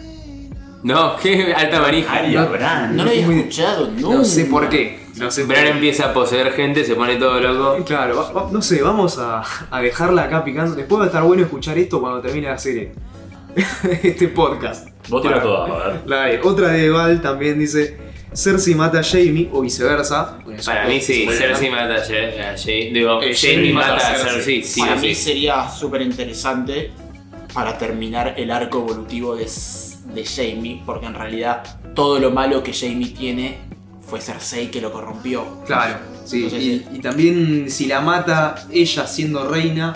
No, (laughs) qué alta manija. Aria No, Bran. No lo había escuchado, no. No sé por qué. No sé por Bran qué. empieza a poseer gente, se pone todo loco. Claro, va- va- no sé, vamos a, a dejarla acá picando. Después va a estar bueno escuchar esto cuando termine la serie. (laughs) este podcast. Vos tirás toda, a ver. La de- otra de Val también dice: Cersei mata a Jaime o viceversa. Bueno, Para mí sí, Cersei mata a Ja- a Jaime. Digo, Eh, Jaime Jaime mata a a Cersei. Sí Para mí sería súper interesante para terminar el arco evolutivo de, de Jamie, porque en realidad todo lo malo que Jamie tiene fue Cersei que lo corrompió. Claro, sí. Entonces, y, sí. y también si la mata ella siendo reina,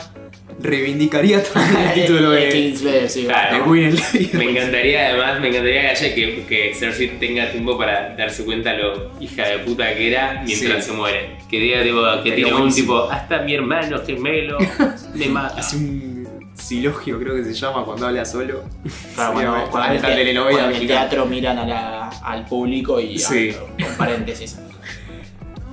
reivindicaría también el (laughs) título de, Kingsley, sí, Claro. de. Me encantaría además, me encantaría que, haya que, que Cersei tenga tiempo para darse cuenta lo hija de puta que era mientras Sí. se muere. Que diga tipo, que tire un tipo, hasta mi hermano gemelo (laughs) me mata. Hace un silogio, creo que se llama, cuando habla solo. Claro, Sería cuando, cuando en el, en el teatro miran a la- al público y Sí. con paréntesis.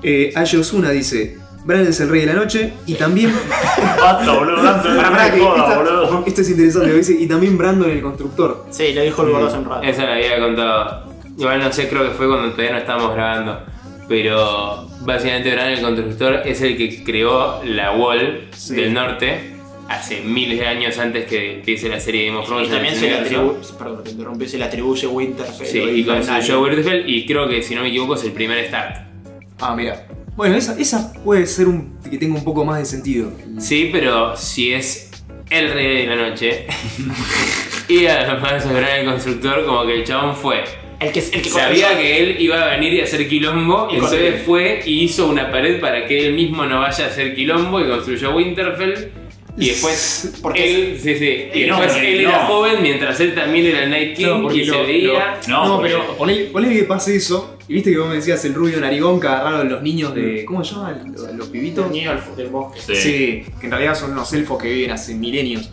Eh, Aye Osuna dice: Bran es el rey de la noche y también. (laughs) Basta, boludo. Pará, pará, que esta- boludo. esto es interesante, lo dice, y también Brandon el constructor. Sí, lo dijo el gordo hace un rato. Eso lo había contado. Igual no sé, creo que fue cuando todavía no estábamos grabando. Pero básicamente Bran el constructor es el que creó la Wall Sí. del norte hace miles de años antes que empiece la serie de Game of Y en también el se le universo. atribuye, perdón, te interrumpí, se le atribuye Winterfell. Sí, y construyó Winterfell y creo que si no me equivoco es el primer Stark. Ah, mira. Bueno, esa, esa puede ser un que tenga un poco más de sentido. Sí, pero si es el rey de la noche (laughs) y además el constructor, como que el chabón fue. El que, el que Sabía que él iba a venir y a hacer quilombo, Y entonces fue y hizo una pared para que él mismo no vaya a hacer quilombo y construyó Winterfell. Y después, (laughs) Porque él, sí, sí, y no, después él era joven mientras él también era el Night King No, y se lo- veía. No, pero ponele que pase eso. Y viste que vos me decías el rubio narigón que agarraron los niños de. ¿Cómo se llaman? Los, los pibitos. el niño del, bosque. Sí. que en realidad son unos elfos que viven hace milenios.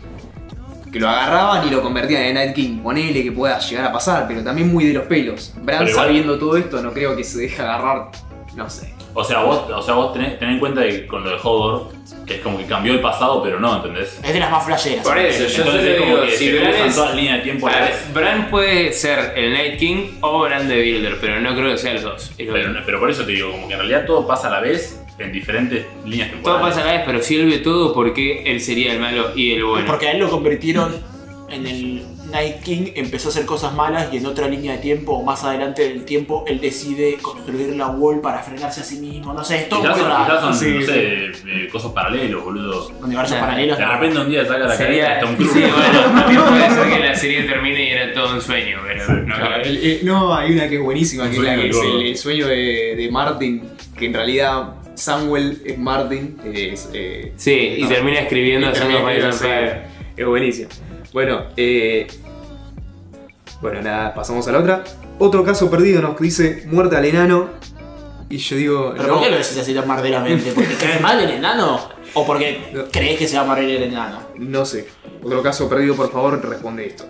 Que lo agarraban y lo convertían en Night King. Ponele que pueda llegar a pasar, pero también muy de los pelos. Bran igual- sabiendo todo esto, no creo que se deje agarrar. No sé. O sea, vos, o sea, vos tenés, tenés en cuenta que con lo de Hodor, que es como que cambió el pasado, pero no, ¿entendés? Es de las más flasheras. Por eso, yo Entonces es como digo, que si se Bran cruzan es- todas las líneas de tiempo a la vez. Bran puede ser el Night King o Bran de Builder, pero no creo que sea los dos. Es lo Pero, mismo. pero por eso te digo, como que en realidad todo pasa a la vez en diferentes líneas Todo temporales. pasa a la vez, pero si él ve todo, ¿por qué él sería el malo y el bueno? Porque a él lo convirtieron en el Night King, empezó a hacer cosas malas y en otra línea de tiempo, o más adelante del tiempo, él decide construir la wall para frenarse a sí mismo. No sé, es todo muy son, raro. son, Sí, no sí. sé, eh, cosas paralelos, boludo. Universos Nah, paralelos. De no. repente un día saca la Sería. de Tom (laughs) Cruise. Sí, bueno, (laughs) también puede ser que la serie termine y era todo un sueño, pero no Claro, creo. el- el- no, hay una que es buenísima, que es, la sueño que del es el, sueño de, de Martin, que en realidad Samuel es Martin. Es, eh, Sí, y termina escribiendo y termina Fire. sí, Es buenísimo. Bueno, eh, bueno, nada, pasamos a la otra. Otro caso perdido nos dice muerte al enano. Y yo digo, ¿Pero no, por qué lo decís así tan marderamente? ¿Porque crees mal el enano? ¿O porque No. crees que se va a morir el enano? no sé. Otro caso perdido, por favor, responde esto.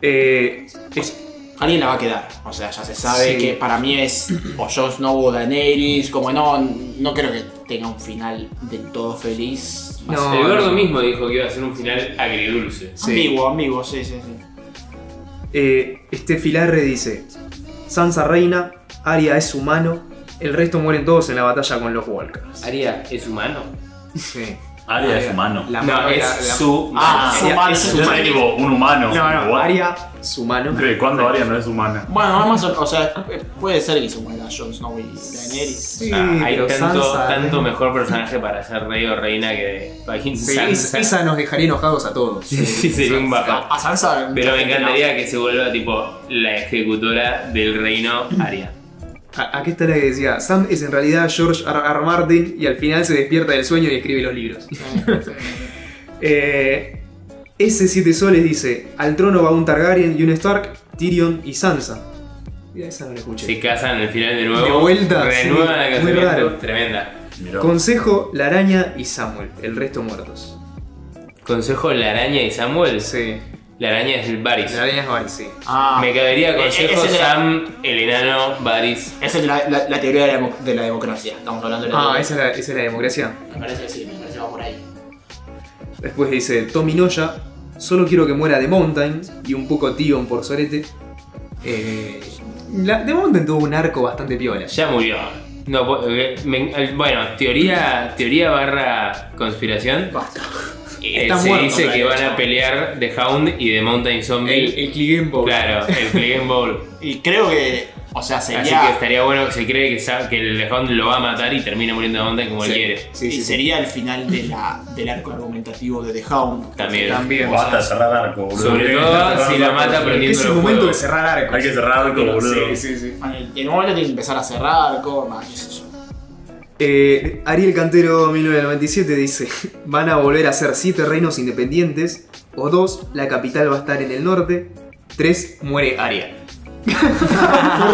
Eh, es- Alguien la va a quedar. O sea, ya se sabe Sí. que para mí es o Jon Snow o Daenerys. Como no, no creo que tenga un final del todo feliz. No, el gordo mismo dijo que iba a ser un final agridulce. sí. Ambiguo, ambiguo, sí, sí, sí. Eh, este filarre dice: Sansa reina, Arya es humano, el resto mueren todos en la batalla con los Walkers. ¿Aria es humano? Sí. Arya es humano. La- no, la- es la- su. Ah, Arya su humano, es su Yo humano. digo un humano. No, no, What? Es humano. ¿De ¿Cuándo Arya no es humana? Bueno, vamos a, o sea, puede ser que se muera Jon Snow y Daenerys. Sí, Ah, hay pero tanto, Sansa, tanto ¿eh? mejor personaje para ser rey o reina que fucking Sí, Sansa. esa nos dejaría enojados a todos. Sí, sería un bajón. A Sansa. Pero me encantaría que se vuelva tipo la ejecutora del reino Aria. A- Aquí está la que decía, Sam es en realidad George R. R. Martin y al final se despierta del sueño y escribe los libros. (laughs) Eh, S7 Soles dice, al trono va un Targaryen y un Stark, Tyrion y Sansa. Mira, esa no la escuché. Se casan al final de nuevo. De vuelta, Renuevan sí, el casamiento. Tremenda. Consejo, la araña y Samuel, el resto muertos. Consejo la araña y Samuel. Sí, La araña es el Varys. la araña es Varys, sí. Ah, Me cabería Eh, consejo ese Sam, el enano, Varys. Esa es la, la- la teoría de la, demo- de la democracia. Estamos hablando de la Ah, esa es la, esa es la democracia. Me parece que sí, me parece que va por ahí. Después dice Tommy Noya, solo quiero que muera The Mountain y un poco Tion por sorete. Eh, la, The Mountain tuvo un arco bastante piola. Ya murió. No, po- eh, me- el- bueno, teoría, teoría barra conspiración. Basta. Eh, Está se muerto, dice que van a pelear The Hound y The Mountain Zombie. El, el Clegane Bowl. Claro, el Clegane Bowl. Y creo que, o sea, sería. Así que estaría bueno que se cree que, que el The Hound lo va a matar y termina muriendo The Mountain como él quiere. Sí, y sí, sí. sería el final de la, del arco argumentativo de The Hound. También. También. Basta cerrar arco, boludo. Sobre todo si la arco, mata prendiendo Es el momento de cerrar arcos. Hay que cerrar arco, boludo. Sí, sí, sí. En el, en el momento tiene que empezar a cerrar, qué sé yo. Eh, Ariel Cantero 1997 dice, van a volver a ser siete reinos independientes, o dos, la capital va a estar en el norte, tres, muere Aria. (laughs) ¿Por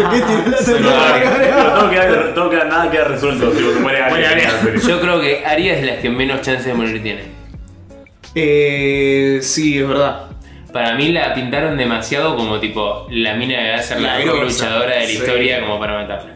qué Arya. Pero todo queda, todo queda- nada queda resuelto. Tipo, que muere. Arya. Yo creo que Arya es la que menos chance de morir tiene. Eh, sí, es verdad. Para mí la pintaron demasiado como tipo la mina que va a ser la, La mejor grosa. luchadora de la Sí. historia como para matarla.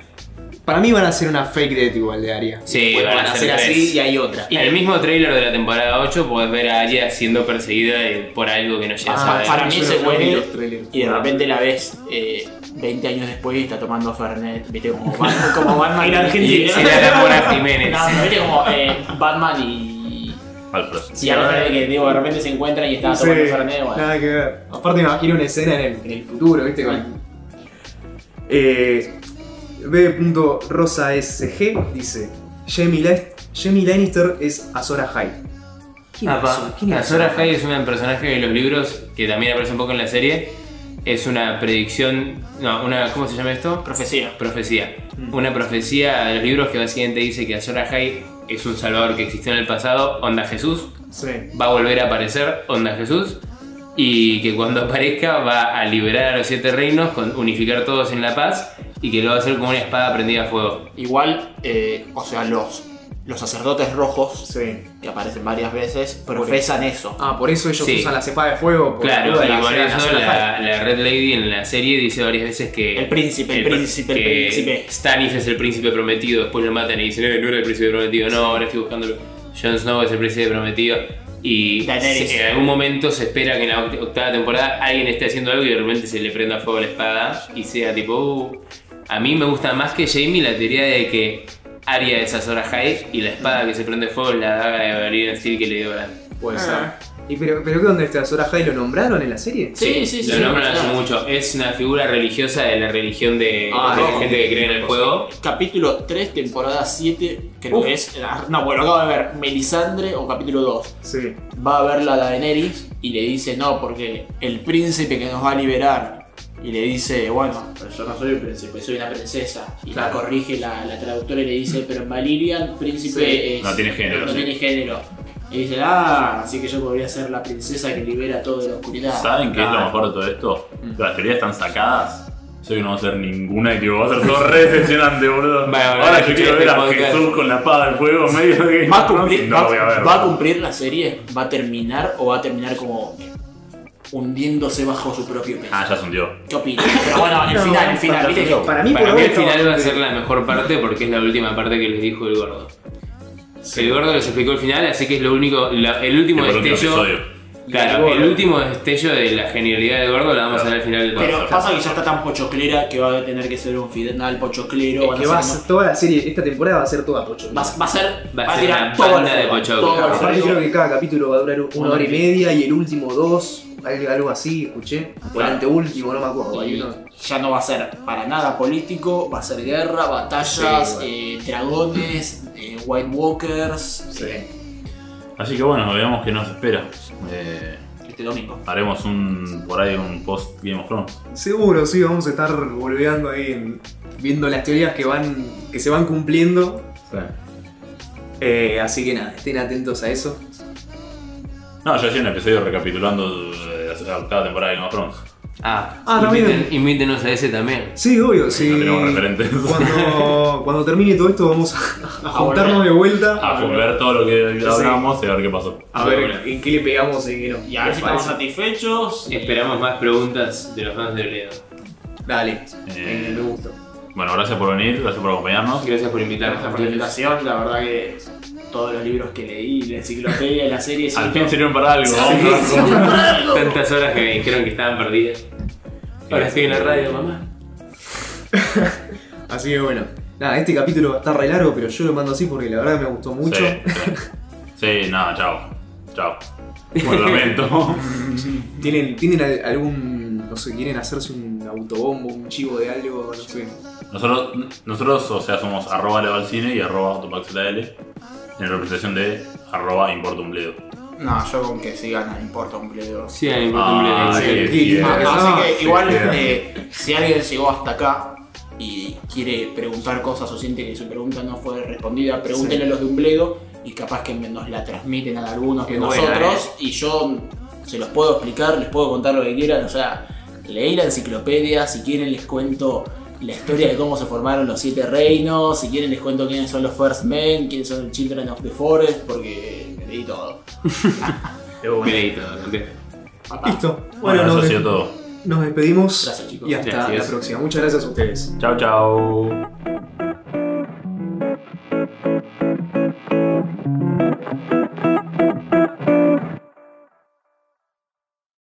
Para mí van a ser una fake death igual de Aria. Sí, van a ser tres. así y hay otra. En el mismo trailer de la temporada 8 podés ver a Arya siendo perseguida por algo que no llega Ah, a saber. para mí se trailers. y de repente la ves eh, 20 años después y está tomando Fernet, viste como, Batman- (laughs) como Batman En y- Argentina. y- Será la (laughs) Mona Jiménez. No, pero viste como eh, Batman y. Alfred. Y a Fernet que digo, de repente se encuentran y están Sí, tomando Fernet, bueno. Nada que ver. Aparte me imagino una escena en el, en el futuro, ¿viste? Con- Eh, B.RosaSG dice: Jamie, Lan- Jamie Lannister es Azor Ahai. ¿Quién es Azor? Apa, ¿Quién es Azor Azor Ahai es un personaje de los libros que también aparece un poco en la serie. Es una predicción. No, una. ¿Cómo se llama esto? Profecía. Profecía. Mm. Una profecía de los libros que básicamente dice que Azor Ahai es un salvador que existió en el pasado, onda Jesús. Sí. Va a volver a aparecer, onda Jesús. Y que cuando aparezca va a liberar a los siete reinos, con, unificar todos en la paz. Y que lo va a hacer como una espada prendida a fuego. Igual, eh, o sea, los, los sacerdotes rojos, Sí. que aparecen varias veces, profesan eso. Ah, por eso ellos Sí. usan la cepa de fuego. Claro, de y la por ciudad eso la, Red Lady en la serie dice varias veces que. El príncipe, el pr- príncipe, el que príncipe. Stannis es el príncipe prometido, después lo matan y dicen, "Eh, no era el príncipe prometido, no, ahora estoy buscándolo. Jon Snow es el príncipe prometido. Y Daenerys. se- en algún momento se espera que en la oct- octava temporada alguien esté haciendo algo y de repente se le prenda fuego la espada y sea tipo. "Uh". A mí me gusta más que Jamie la teoría de que Arya es Azor Ahai y la espada que se prende fuego es la daga de Valyrian Steel que le dio Bran. Puede Ah. ser. ¿Y pero, pero qué onda este Azor Ahai lo nombraron en la serie? Sí, sí, sí. Lo sí, nombran sí. hace mucho. Es una figura religiosa de la religión de, Ah, de la no. gente que cree en el fuego. Capítulo 3, temporada 7, creo Uf. que es. No, bueno, acabo de ver Melisandre o capítulo 2. Sí. Va a ver la Daenerys y le dice no, porque el príncipe que nos va a liberar. Y le dice, bueno, pero yo no soy el príncipe, soy una princesa. Y Claro. la corrige la, la traductora y le dice, pero en Valyrian, príncipe Sí. es- No tiene género, No sí. tiene género. Y dice, ah, así que yo podría ser la princesa que libera todo de la oscuridad. ¿Saben qué es lo mejor de todo esto? Que las teorías están sacadas. Yo que no va a ser ninguna y tipo, va a ser todo re decepcionante, boludo. Bueno, bueno, Ahora yo quiero este ver a podcast. Jesús con la espada del fuego medio de ¿Va a, cumplir, No va, voy a ver. va a boludo. cumplir la serie? ¿Va a terminar o va a terminar como hundiéndose bajo su propio peso? Ah, ya se hundió. ¿Qué opinas? Pero bueno, el final, el final, viste que- Para mí, Para mí el final va a ser la mejor parte porque es la última parte que les dijo el gordo. El gordo les explicó el final, así que es lo único, la- el último el destello. Claro, el último destello de la genialidad del gordo la vamos a ver al final del Pero podcast. pasa que ya está tan pochoclera que va a tener que ser un final pochoclero. Es que va a ser toda la serie, esta temporada va a ser toda pocho. Va, va a ser. Va a Va a ser tirar al banda de Aparte fuego. creo que cada capítulo va a durar una hora y media y el último dos, algo algo así, escuché. O el anteúltimo, no me acuerdo. hay Y uno. ya no va a ser para nada político, va a ser guerra, batallas, Sí, eh, dragones, eh, White Walkers. Sí. Así que bueno, veamos qué nos espera. Eh, Este domingo. haremos un por ahí un post Game of Thrones. Seguro, sí, vamos a estar volviendo ahí, en- viendo las teorías que van que se van cumpliendo. Eh, así que nada, estén atentos a eso. No, yo hice un episodio recapitulando eh, la octava temporada de Game of Thrones. Ah, Ah, también. invítenos a ese también. Sí, obvio, sí. No tenemos referentes. Cuando, (laughs) cuando termine todo esto vamos a, a juntarnos volver. de vuelta A ver todo lo que hablamos y a ver qué pasó. a ver en qué le pegamos y qué no. Y a ver si ¿Les estamos satisfechos. Esperamos más preguntas de los fans de Bledo. Dale, Eh, me gusta. Bueno, gracias por venir, gracias por acompañarnos. Gracias por invitarnos. Gracias por la invitación, la verdad que todos los libros que leí, la enciclopedia, la serie. Al fin sirvieron para (laughs) algo. Tantas horas que me dijeron que estaban perdidas. Ahora estoy en la radio, mamá. (laughs) Así que bueno. Nada, este capítulo está re largo, pero yo lo mando así porque la verdad me gustó mucho. Sí, sí. Sí, no, chao. Chao. Lo lamento. (laughs) ¿Tienen, ¿Tienen al- algún, no sé, quieren hacerse un autobombo, un chivo de algo? No sé. Nosotros, nosotros, o sea, somos arroba levalcine y arroba autopaxzl en representación de arroba importa un bledo. No, yo con que sigan, no importa un bledo. Sí, a mi Ah, sí, Ah, sí. así que igual, eh, si alguien llegó hasta acá y quiere preguntar cosas o siente que su pregunta no fue respondida, pregúntenle a los de un bledo y capaz que nos la transmiten a algunos de buena, nosotros y yo se los puedo explicar, les puedo contar lo que quieran, o sea, leí la enciclopedia, si quieren les cuento la historia de cómo se formaron los siete reinos. Si quieren les cuento quiénes son los First Men, quiénes son los Children of the Forest, porque me leí todo. me leí todo, Papá. Listo. Bueno, eso ha sido todo. Nos despedimos. Gracias, chicos. Y hasta la próxima. Muchas gracias a ustedes. Chao, chao.